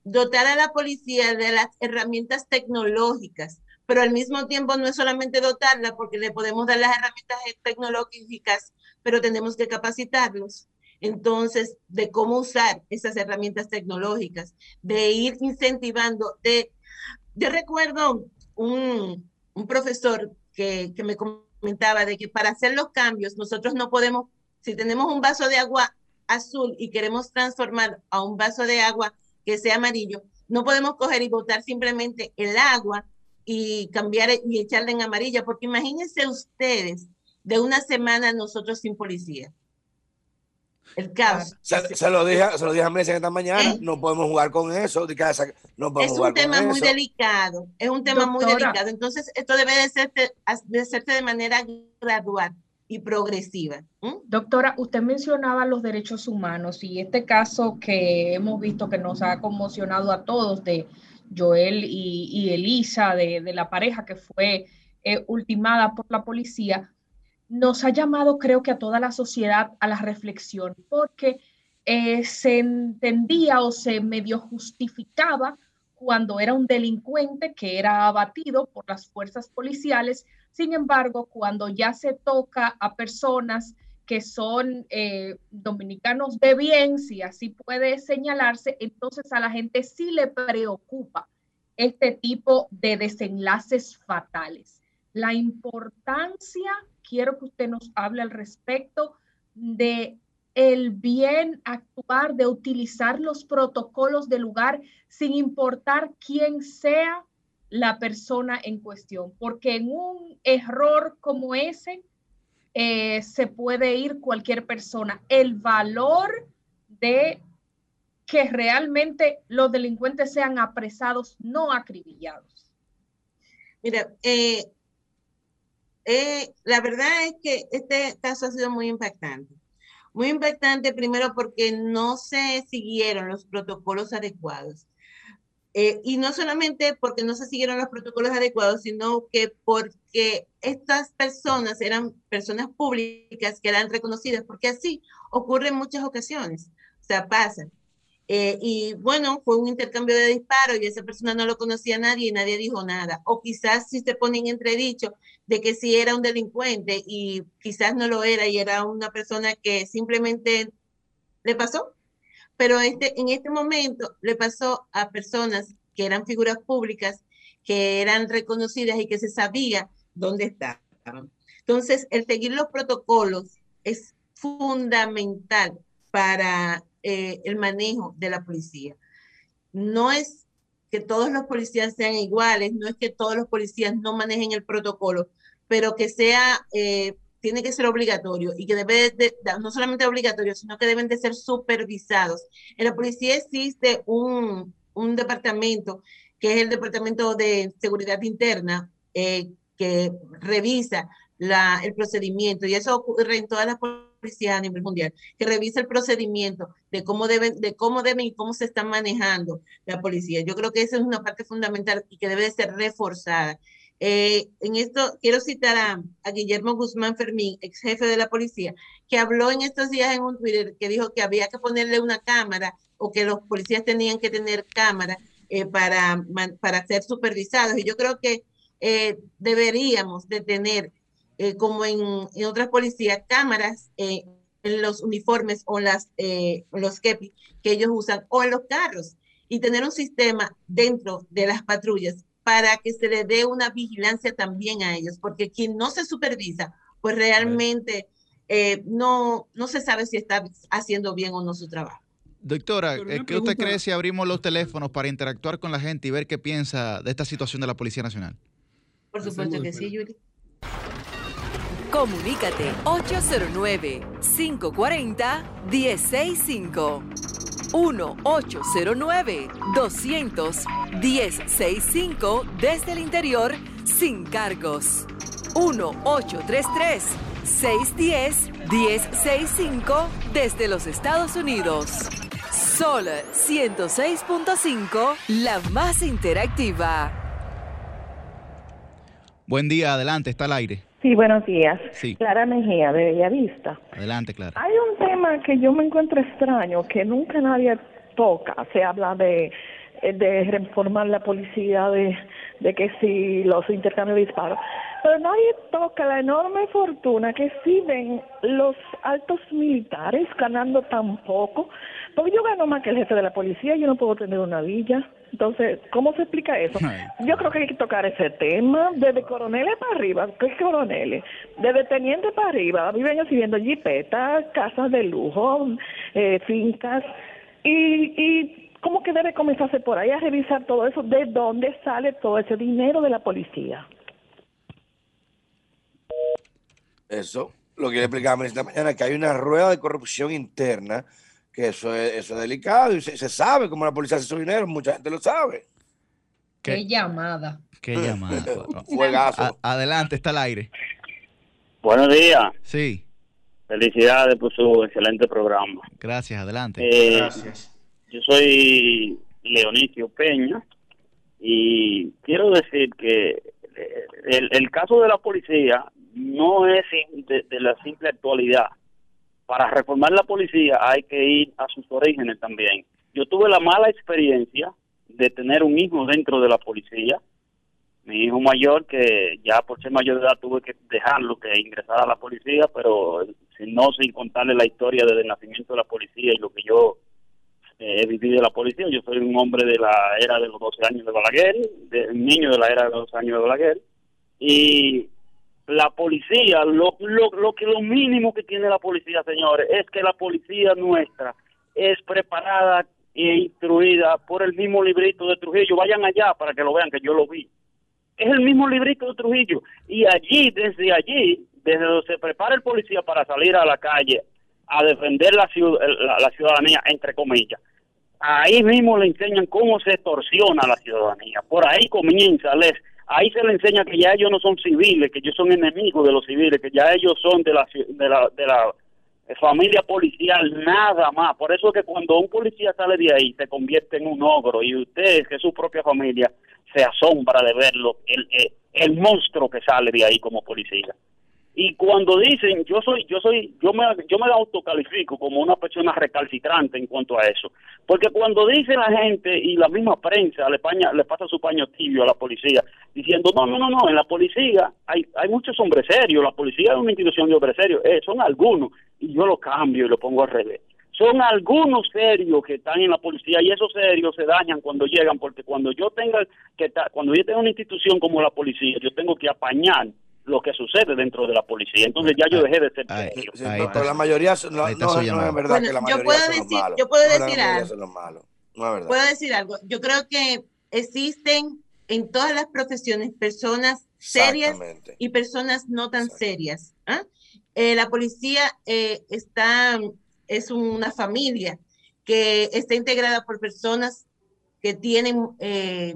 Speaker 17: Dotar a la policía de las herramientas tecnológicas, pero al mismo tiempo no es solamente dotarla, porque le podemos dar las herramientas tecnológicas, pero tenemos que capacitarlos entonces de cómo usar esas herramientas tecnológicas, de ir incentivando. De, yo recuerdo un, un profesor que, que me comentaba de que para hacer los cambios nosotros no podemos, si tenemos un vaso de agua azul y queremos transformar a un vaso de agua que sea amarillo, no podemos coger y botar simplemente el agua y cambiar y echarle en amarilla, porque imagínense ustedes de una semana nosotros sin policía el caos.
Speaker 2: Se, se, lo dije, se lo dije a Messi esta mañana, ¿Eh? no podemos jugar con eso, de casa, no podemos
Speaker 17: es
Speaker 2: jugar
Speaker 17: un tema
Speaker 2: con
Speaker 17: muy
Speaker 2: eso.
Speaker 17: delicado, es un tema Doctora. muy delicado, entonces esto debe de hacerse de, hacerse de manera gradual y progresiva.
Speaker 6: ¿Mm? Doctora, usted mencionaba los derechos humanos y este caso que hemos visto que nos ha conmocionado a todos de Joel y, Elisa, de, de, la pareja que fue eh, ultimada por la policía, nos ha llamado, creo que a toda la sociedad, a la reflexión, porque eh, se entendía o se medio justificaba cuando era un delincuente que era abatido por las fuerzas policiales. Sin embargo, cuando ya se toca a personas que son eh, dominicanos de bien, si así puede señalarse, entonces a la gente sí le preocupa este tipo de desenlaces fatales. La importancia quiero que usted nos hable al respecto de el bien actuar, de utilizar los protocolos del lugar sin importar quién sea la persona en cuestión, porque en un error como ese eh, se puede ir cualquier persona. El valor de que realmente los delincuentes sean apresados, no acribillados.
Speaker 17: Mira, eh, eh, la verdad es que este caso ha sido muy impactante. Muy impactante primero porque no se siguieron los protocolos adecuados. Eh, y no solamente porque no se siguieron los protocolos adecuados, sino que porque estas personas eran personas públicas que eran reconocidas, porque así ocurre en muchas ocasiones. O sea, pasa. Eh, y bueno, fue un intercambio de disparos y esa persona no lo conocía a nadie y nadie dijo nada. O quizás si se pone en entredicho de que si era un delincuente y quizás no lo era y era una persona que simplemente le pasó. Pero este, en este momento le pasó a personas que eran figuras públicas, que eran reconocidas y que se sabía dónde estaban. Entonces, el seguir los protocolos es fundamental para eh, el manejo de la policía. No es que todos los policías sean iguales, no es que todos los policías no manejen el protocolo, pero que sea, eh, tiene que ser obligatorio y que debe de, no solamente obligatorio, sino que deben de ser supervisados. En la policía existe un, un departamento que es el Departamento de Seguridad Interna, eh, que revisa la, el procedimiento, y eso ocurre en todas las policías a nivel mundial, que revisa el procedimiento de cómo deben, de cómo deben y cómo se está manejando la policía. Yo creo que esa es una parte fundamental y que debe de ser reforzada. Eh, en esto quiero citar a, Guillermo Guzmán Fermín, ex jefe de la policía, que habló en estos días en un Twitter que dijo que había que ponerle una cámara o que los policías tenían que tener cámara eh, para, para ser supervisados. Y yo creo que eh, deberíamos de tener eh, como en, en, otras policías, cámaras en los uniformes o las, los kepi que ellos usan o en los carros y tener un sistema dentro de las patrullas para que se le dé una vigilancia también a ellos, porque quien no se supervisa, pues realmente no, no se sabe si está haciendo bien o no su trabajo.
Speaker 1: Doctora, ¿qué usted cree si abrimos los teléfonos para interactuar con la gente y ver qué piensa de esta situación de la Policía Nacional?
Speaker 17: Por supuesto que sí, Yuri.
Speaker 13: Comunícate 809-540-1065. 1-809-200-1065 desde el interior sin cargos. 1-833-610-1065 desde los Estados Unidos. Sol 106.5, la más interactiva.
Speaker 1: Buen día, adelante, está al aire.
Speaker 19: Sí, buenos días.
Speaker 1: Sí.
Speaker 19: Clara Mejía, de Bellavista.
Speaker 1: Adelante, Clara.
Speaker 19: Hay un tema que yo me encuentro extraño, que nunca nadie toca. Se habla de, de reformar la policía, de, de que si los intercambios de disparos. Pero nadie toca la enorme fortuna que exhiben los altos militares ganando tan poco. Porque yo gano más que el jefe de la policía, yo no puedo tener una villa. Entonces, ¿cómo se explica eso? Yo creo que hay que tocar ese tema desde coroneles para arriba. ¿Qué coroneles? Desde teniente para arriba. Viven exhibiendo jipetas, casas de lujo, eh, fincas. Y, y ¿cómo que debe comenzarse por ahí a revisar todo eso? ¿De dónde sale todo ese dinero de la policía?
Speaker 18: Eso, lo que le explicaba esta mañana, que hay una rueda de corrupción interna, que eso es, eso es delicado y se, se sabe cómo la policía hace su dinero, mucha gente lo sabe.
Speaker 6: Qué llamada.
Speaker 1: Qué llamada. [laughs]
Speaker 18: Fuegazo.
Speaker 1: A- adelante, está al aire.
Speaker 20: Buenos días.
Speaker 1: Sí,
Speaker 20: Felicidades por su excelente programa.
Speaker 1: gracias, adelante.
Speaker 20: Eh, Yo soy Leonicio Peña y quiero decir que el, el caso de la policía no es de la simple actualidad. Para reformar la policía hay que ir a sus orígenes también. Yo tuve la mala experiencia de tener un hijo dentro de la policía. Mi hijo mayor, que ya por ser mayor de edad tuve que dejarlo que ingresara a la policía, pero si no sin contarle la historia desde el nacimiento de la policía y lo que yo eh, he vivido de la policía. Yo soy un hombre de la era de los 12 años de Balaguer, de, un niño de la era de los 12 años de Balaguer. Y la policía, lo, lo, lo que lo mínimo que tiene la policía, señores, es que la policía nuestra es preparada e instruida por el mismo librito de Trujillo. Vayan allá para que lo vean, que yo lo vi. Es el mismo librito de Trujillo. Y allí, desde allí, desde donde se prepara el policía para salir a la calle a defender la, ciud- la, la ciudadanía, entre comillas, ahí mismo le enseñan cómo se extorsiona a la ciudadanía. Por ahí comienza, les, ahí se le enseña que ya ellos no son civiles, que ellos son enemigos de los civiles, que ya ellos son de la, de la, de la familia policial, nada más. Por eso es que cuando un policía sale de ahí se convierte en un ogro y usted, que es su propia familia, se asombra de verlo, el, el monstruo que sale de ahí como policía. Y cuando dicen, yo soy, yo soy, yo me, yo me autocalifico como una persona recalcitrante en cuanto a eso. Porque cuando dice la gente y la misma prensa le, paña, le pasa su paño tibio a la policía, diciendo, no, no, no, no, en la policía hay, hay muchos hombres serios, la policía es una institución de hombres serios, eh, son algunos, y yo lo cambio y lo pongo al revés. Son algunos serios que están en la policía y esos serios se dañan cuando llegan, porque cuando yo tenga que cuando yo tenga una institución como la policía, yo tengo que apañar lo que sucede dentro de la policía. Entonces ya yo dejé de ser serio.
Speaker 18: No, pero la mayoría son- no,
Speaker 1: ahí está
Speaker 18: no- no es verdad
Speaker 17: Bueno,
Speaker 18: que la
Speaker 17: yo
Speaker 18: mayoría
Speaker 17: puedo
Speaker 18: son los
Speaker 17: decir-
Speaker 18: malos.
Speaker 17: yo puedo decir
Speaker 18: mayoría
Speaker 17: algo.
Speaker 18: los es.
Speaker 17: Puedo decir algo. Yo creo que existen en todas las profesiones personas serias y personas no tan serias. ¿ah? Eh, la policía eh, está, es una familia que está integrada por personas que tienen eh,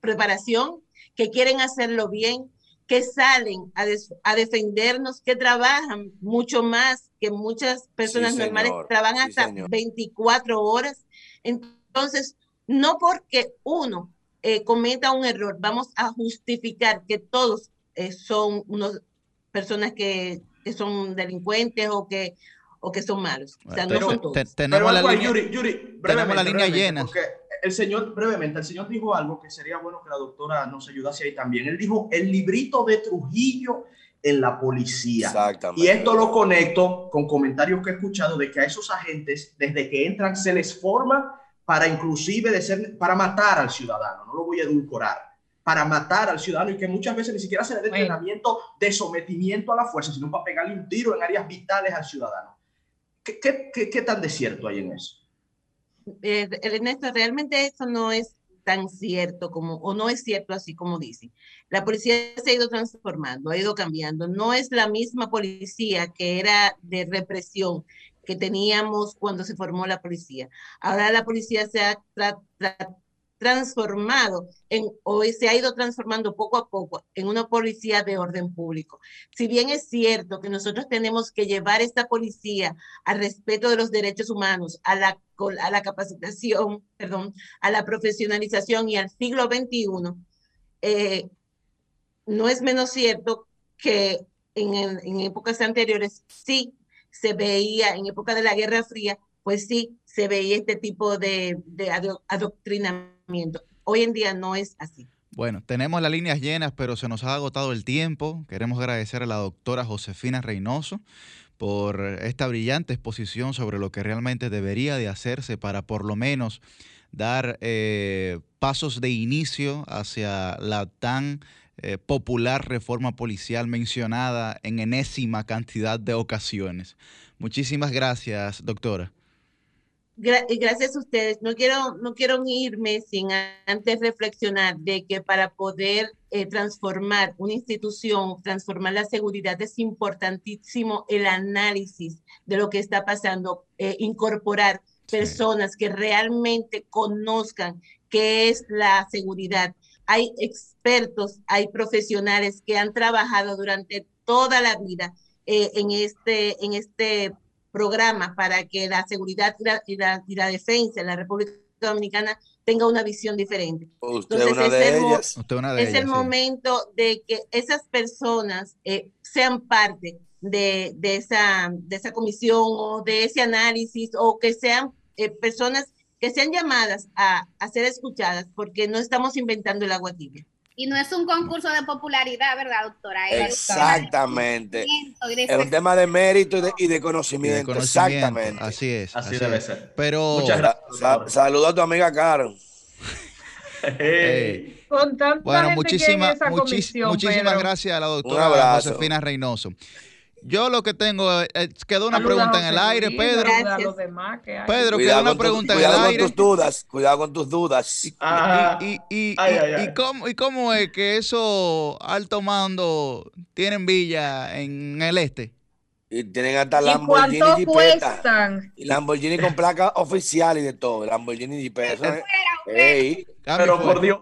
Speaker 17: preparación, que quieren hacerlo bien, que salen a, des- a defendernos, que trabajan mucho más que muchas personas
Speaker 18: Sí,
Speaker 17: normales,
Speaker 18: señor.
Speaker 17: trabajan
Speaker 18: Sí,
Speaker 17: hasta
Speaker 18: señor.
Speaker 17: 24 horas. Entonces, no porque uno eh, cometa un error, vamos a justificar que todos eh, son unos personas que, que son delincuentes o que, o que son malos. O sea, no
Speaker 1: Pero
Speaker 17: son todos.
Speaker 1: te- tenemos
Speaker 5: Pero
Speaker 1: la línea,
Speaker 5: Yuri, Yuri,
Speaker 1: tenemos
Speaker 5: brevemente,
Speaker 1: la línea
Speaker 5: brevemente,
Speaker 1: llena.
Speaker 5: Porque el señor, brevemente, el señor dijo algo que sería bueno que la doctora nos ayudase ahí también. Él dijo el librito de Trujillo en la policía.
Speaker 18: Exactamente.
Speaker 5: Y esto lo conecto con comentarios que he escuchado de que a esos agentes, desde que entran, se les forma para inclusive de ser, para matar al ciudadano. No lo voy a edulcorar. Para matar al ciudadano y que muchas veces ni siquiera se le dé entrenamiento de sometimiento a la fuerza, sino para pegarle un tiro en áreas vitales al ciudadano. ¿Qué, qué, qué, qué tan desierto hay en eso?
Speaker 17: Eh, Ernesto, realmente eso no es tan cierto como, o no es cierto así como dice. La policía se ha ido transformando, ha ido cambiando. No es la misma policía que era de represión que teníamos cuando se formó la policía. Ahora la policía se ha transformado en, o se ha ido transformando poco a poco en una policía de orden público. Si bien es cierto que nosotros tenemos que llevar esta policía al respeto de los derechos humanos, a la, a la capacitación, perdón, a la profesionalización y al siglo XXI, eh, no es menos cierto que en, en épocas anteriores sí se veía, en época de la Guerra Fría, pues sí, se veía este tipo de, de adoctrinamiento. Hoy en día no es así.
Speaker 1: Bueno, tenemos las líneas llenas, pero se nos ha agotado el tiempo. Queremos agradecer a la doctora Josefina Reynoso por esta brillante exposición sobre lo que realmente debería de hacerse para por lo menos dar eh, pasos de inicio hacia la tan eh, popular reforma policial mencionada en enésima cantidad de ocasiones. Muchísimas gracias, doctora.
Speaker 17: Gracias a ustedes. No quiero, no quiero irme sin antes reflexionar de que para poder eh, transformar una institución, transformar la seguridad, es importantísimo el análisis de lo que está pasando, eh, incorporar personas que realmente conozcan qué es la seguridad hay expertos, hay profesionales que han trabajado durante toda la vida eh, en, este, en este programa para que la seguridad y la, y la, defensa en la República Dominicana tenga una visión diferente.
Speaker 18: Usted Entonces, una de
Speaker 17: es,
Speaker 18: ellas.
Speaker 17: El, una de es ellas, el sí. momento de que esas personas eh, sean parte de, de, esa, de esa comisión o de ese análisis o que sean eh, personas que sean llamadas a, a, ser escuchadas porque no estamos inventando el agua tibia.
Speaker 4: Y no es un concurso de popularidad, ¿verdad, doctora?
Speaker 18: Es Exactamente. De es un tema de mérito y de, y de, conocimiento.
Speaker 1: de, conocimiento.
Speaker 18: Exactamente.
Speaker 1: Así es.
Speaker 5: Así, así debe es. ser.
Speaker 1: Pero.
Speaker 18: Muchas gracias. Sa saludos a tu amiga Karen. [laughs]
Speaker 1: hey.
Speaker 6: Con tanta
Speaker 1: bueno,
Speaker 6: gente
Speaker 1: muchísima,
Speaker 6: que en esa
Speaker 1: muchis,
Speaker 6: comisión,
Speaker 1: muchísimas
Speaker 6: pero...
Speaker 1: gracias a la doctora Josefina Reynoso. Yo lo que tengo, eh, quedó una
Speaker 6: Saludos
Speaker 1: pregunta en el aire, Pedro. Pedro, quedó una pregunta
Speaker 18: tu,
Speaker 1: en el
Speaker 18: cuidado
Speaker 1: aire.
Speaker 18: con tus dudas, cuidado con tus dudas.
Speaker 1: Y, y, y, ay, y, ay, ay. cómo, ¿Y cómo es que esos alto mando tienen villa en el este?
Speaker 18: Y tienen hasta Lamborghini y Jeepeta. Y Lamborghini con placa oficial y de todo. Lamborghini y. Hey.
Speaker 5: Pero por Dios.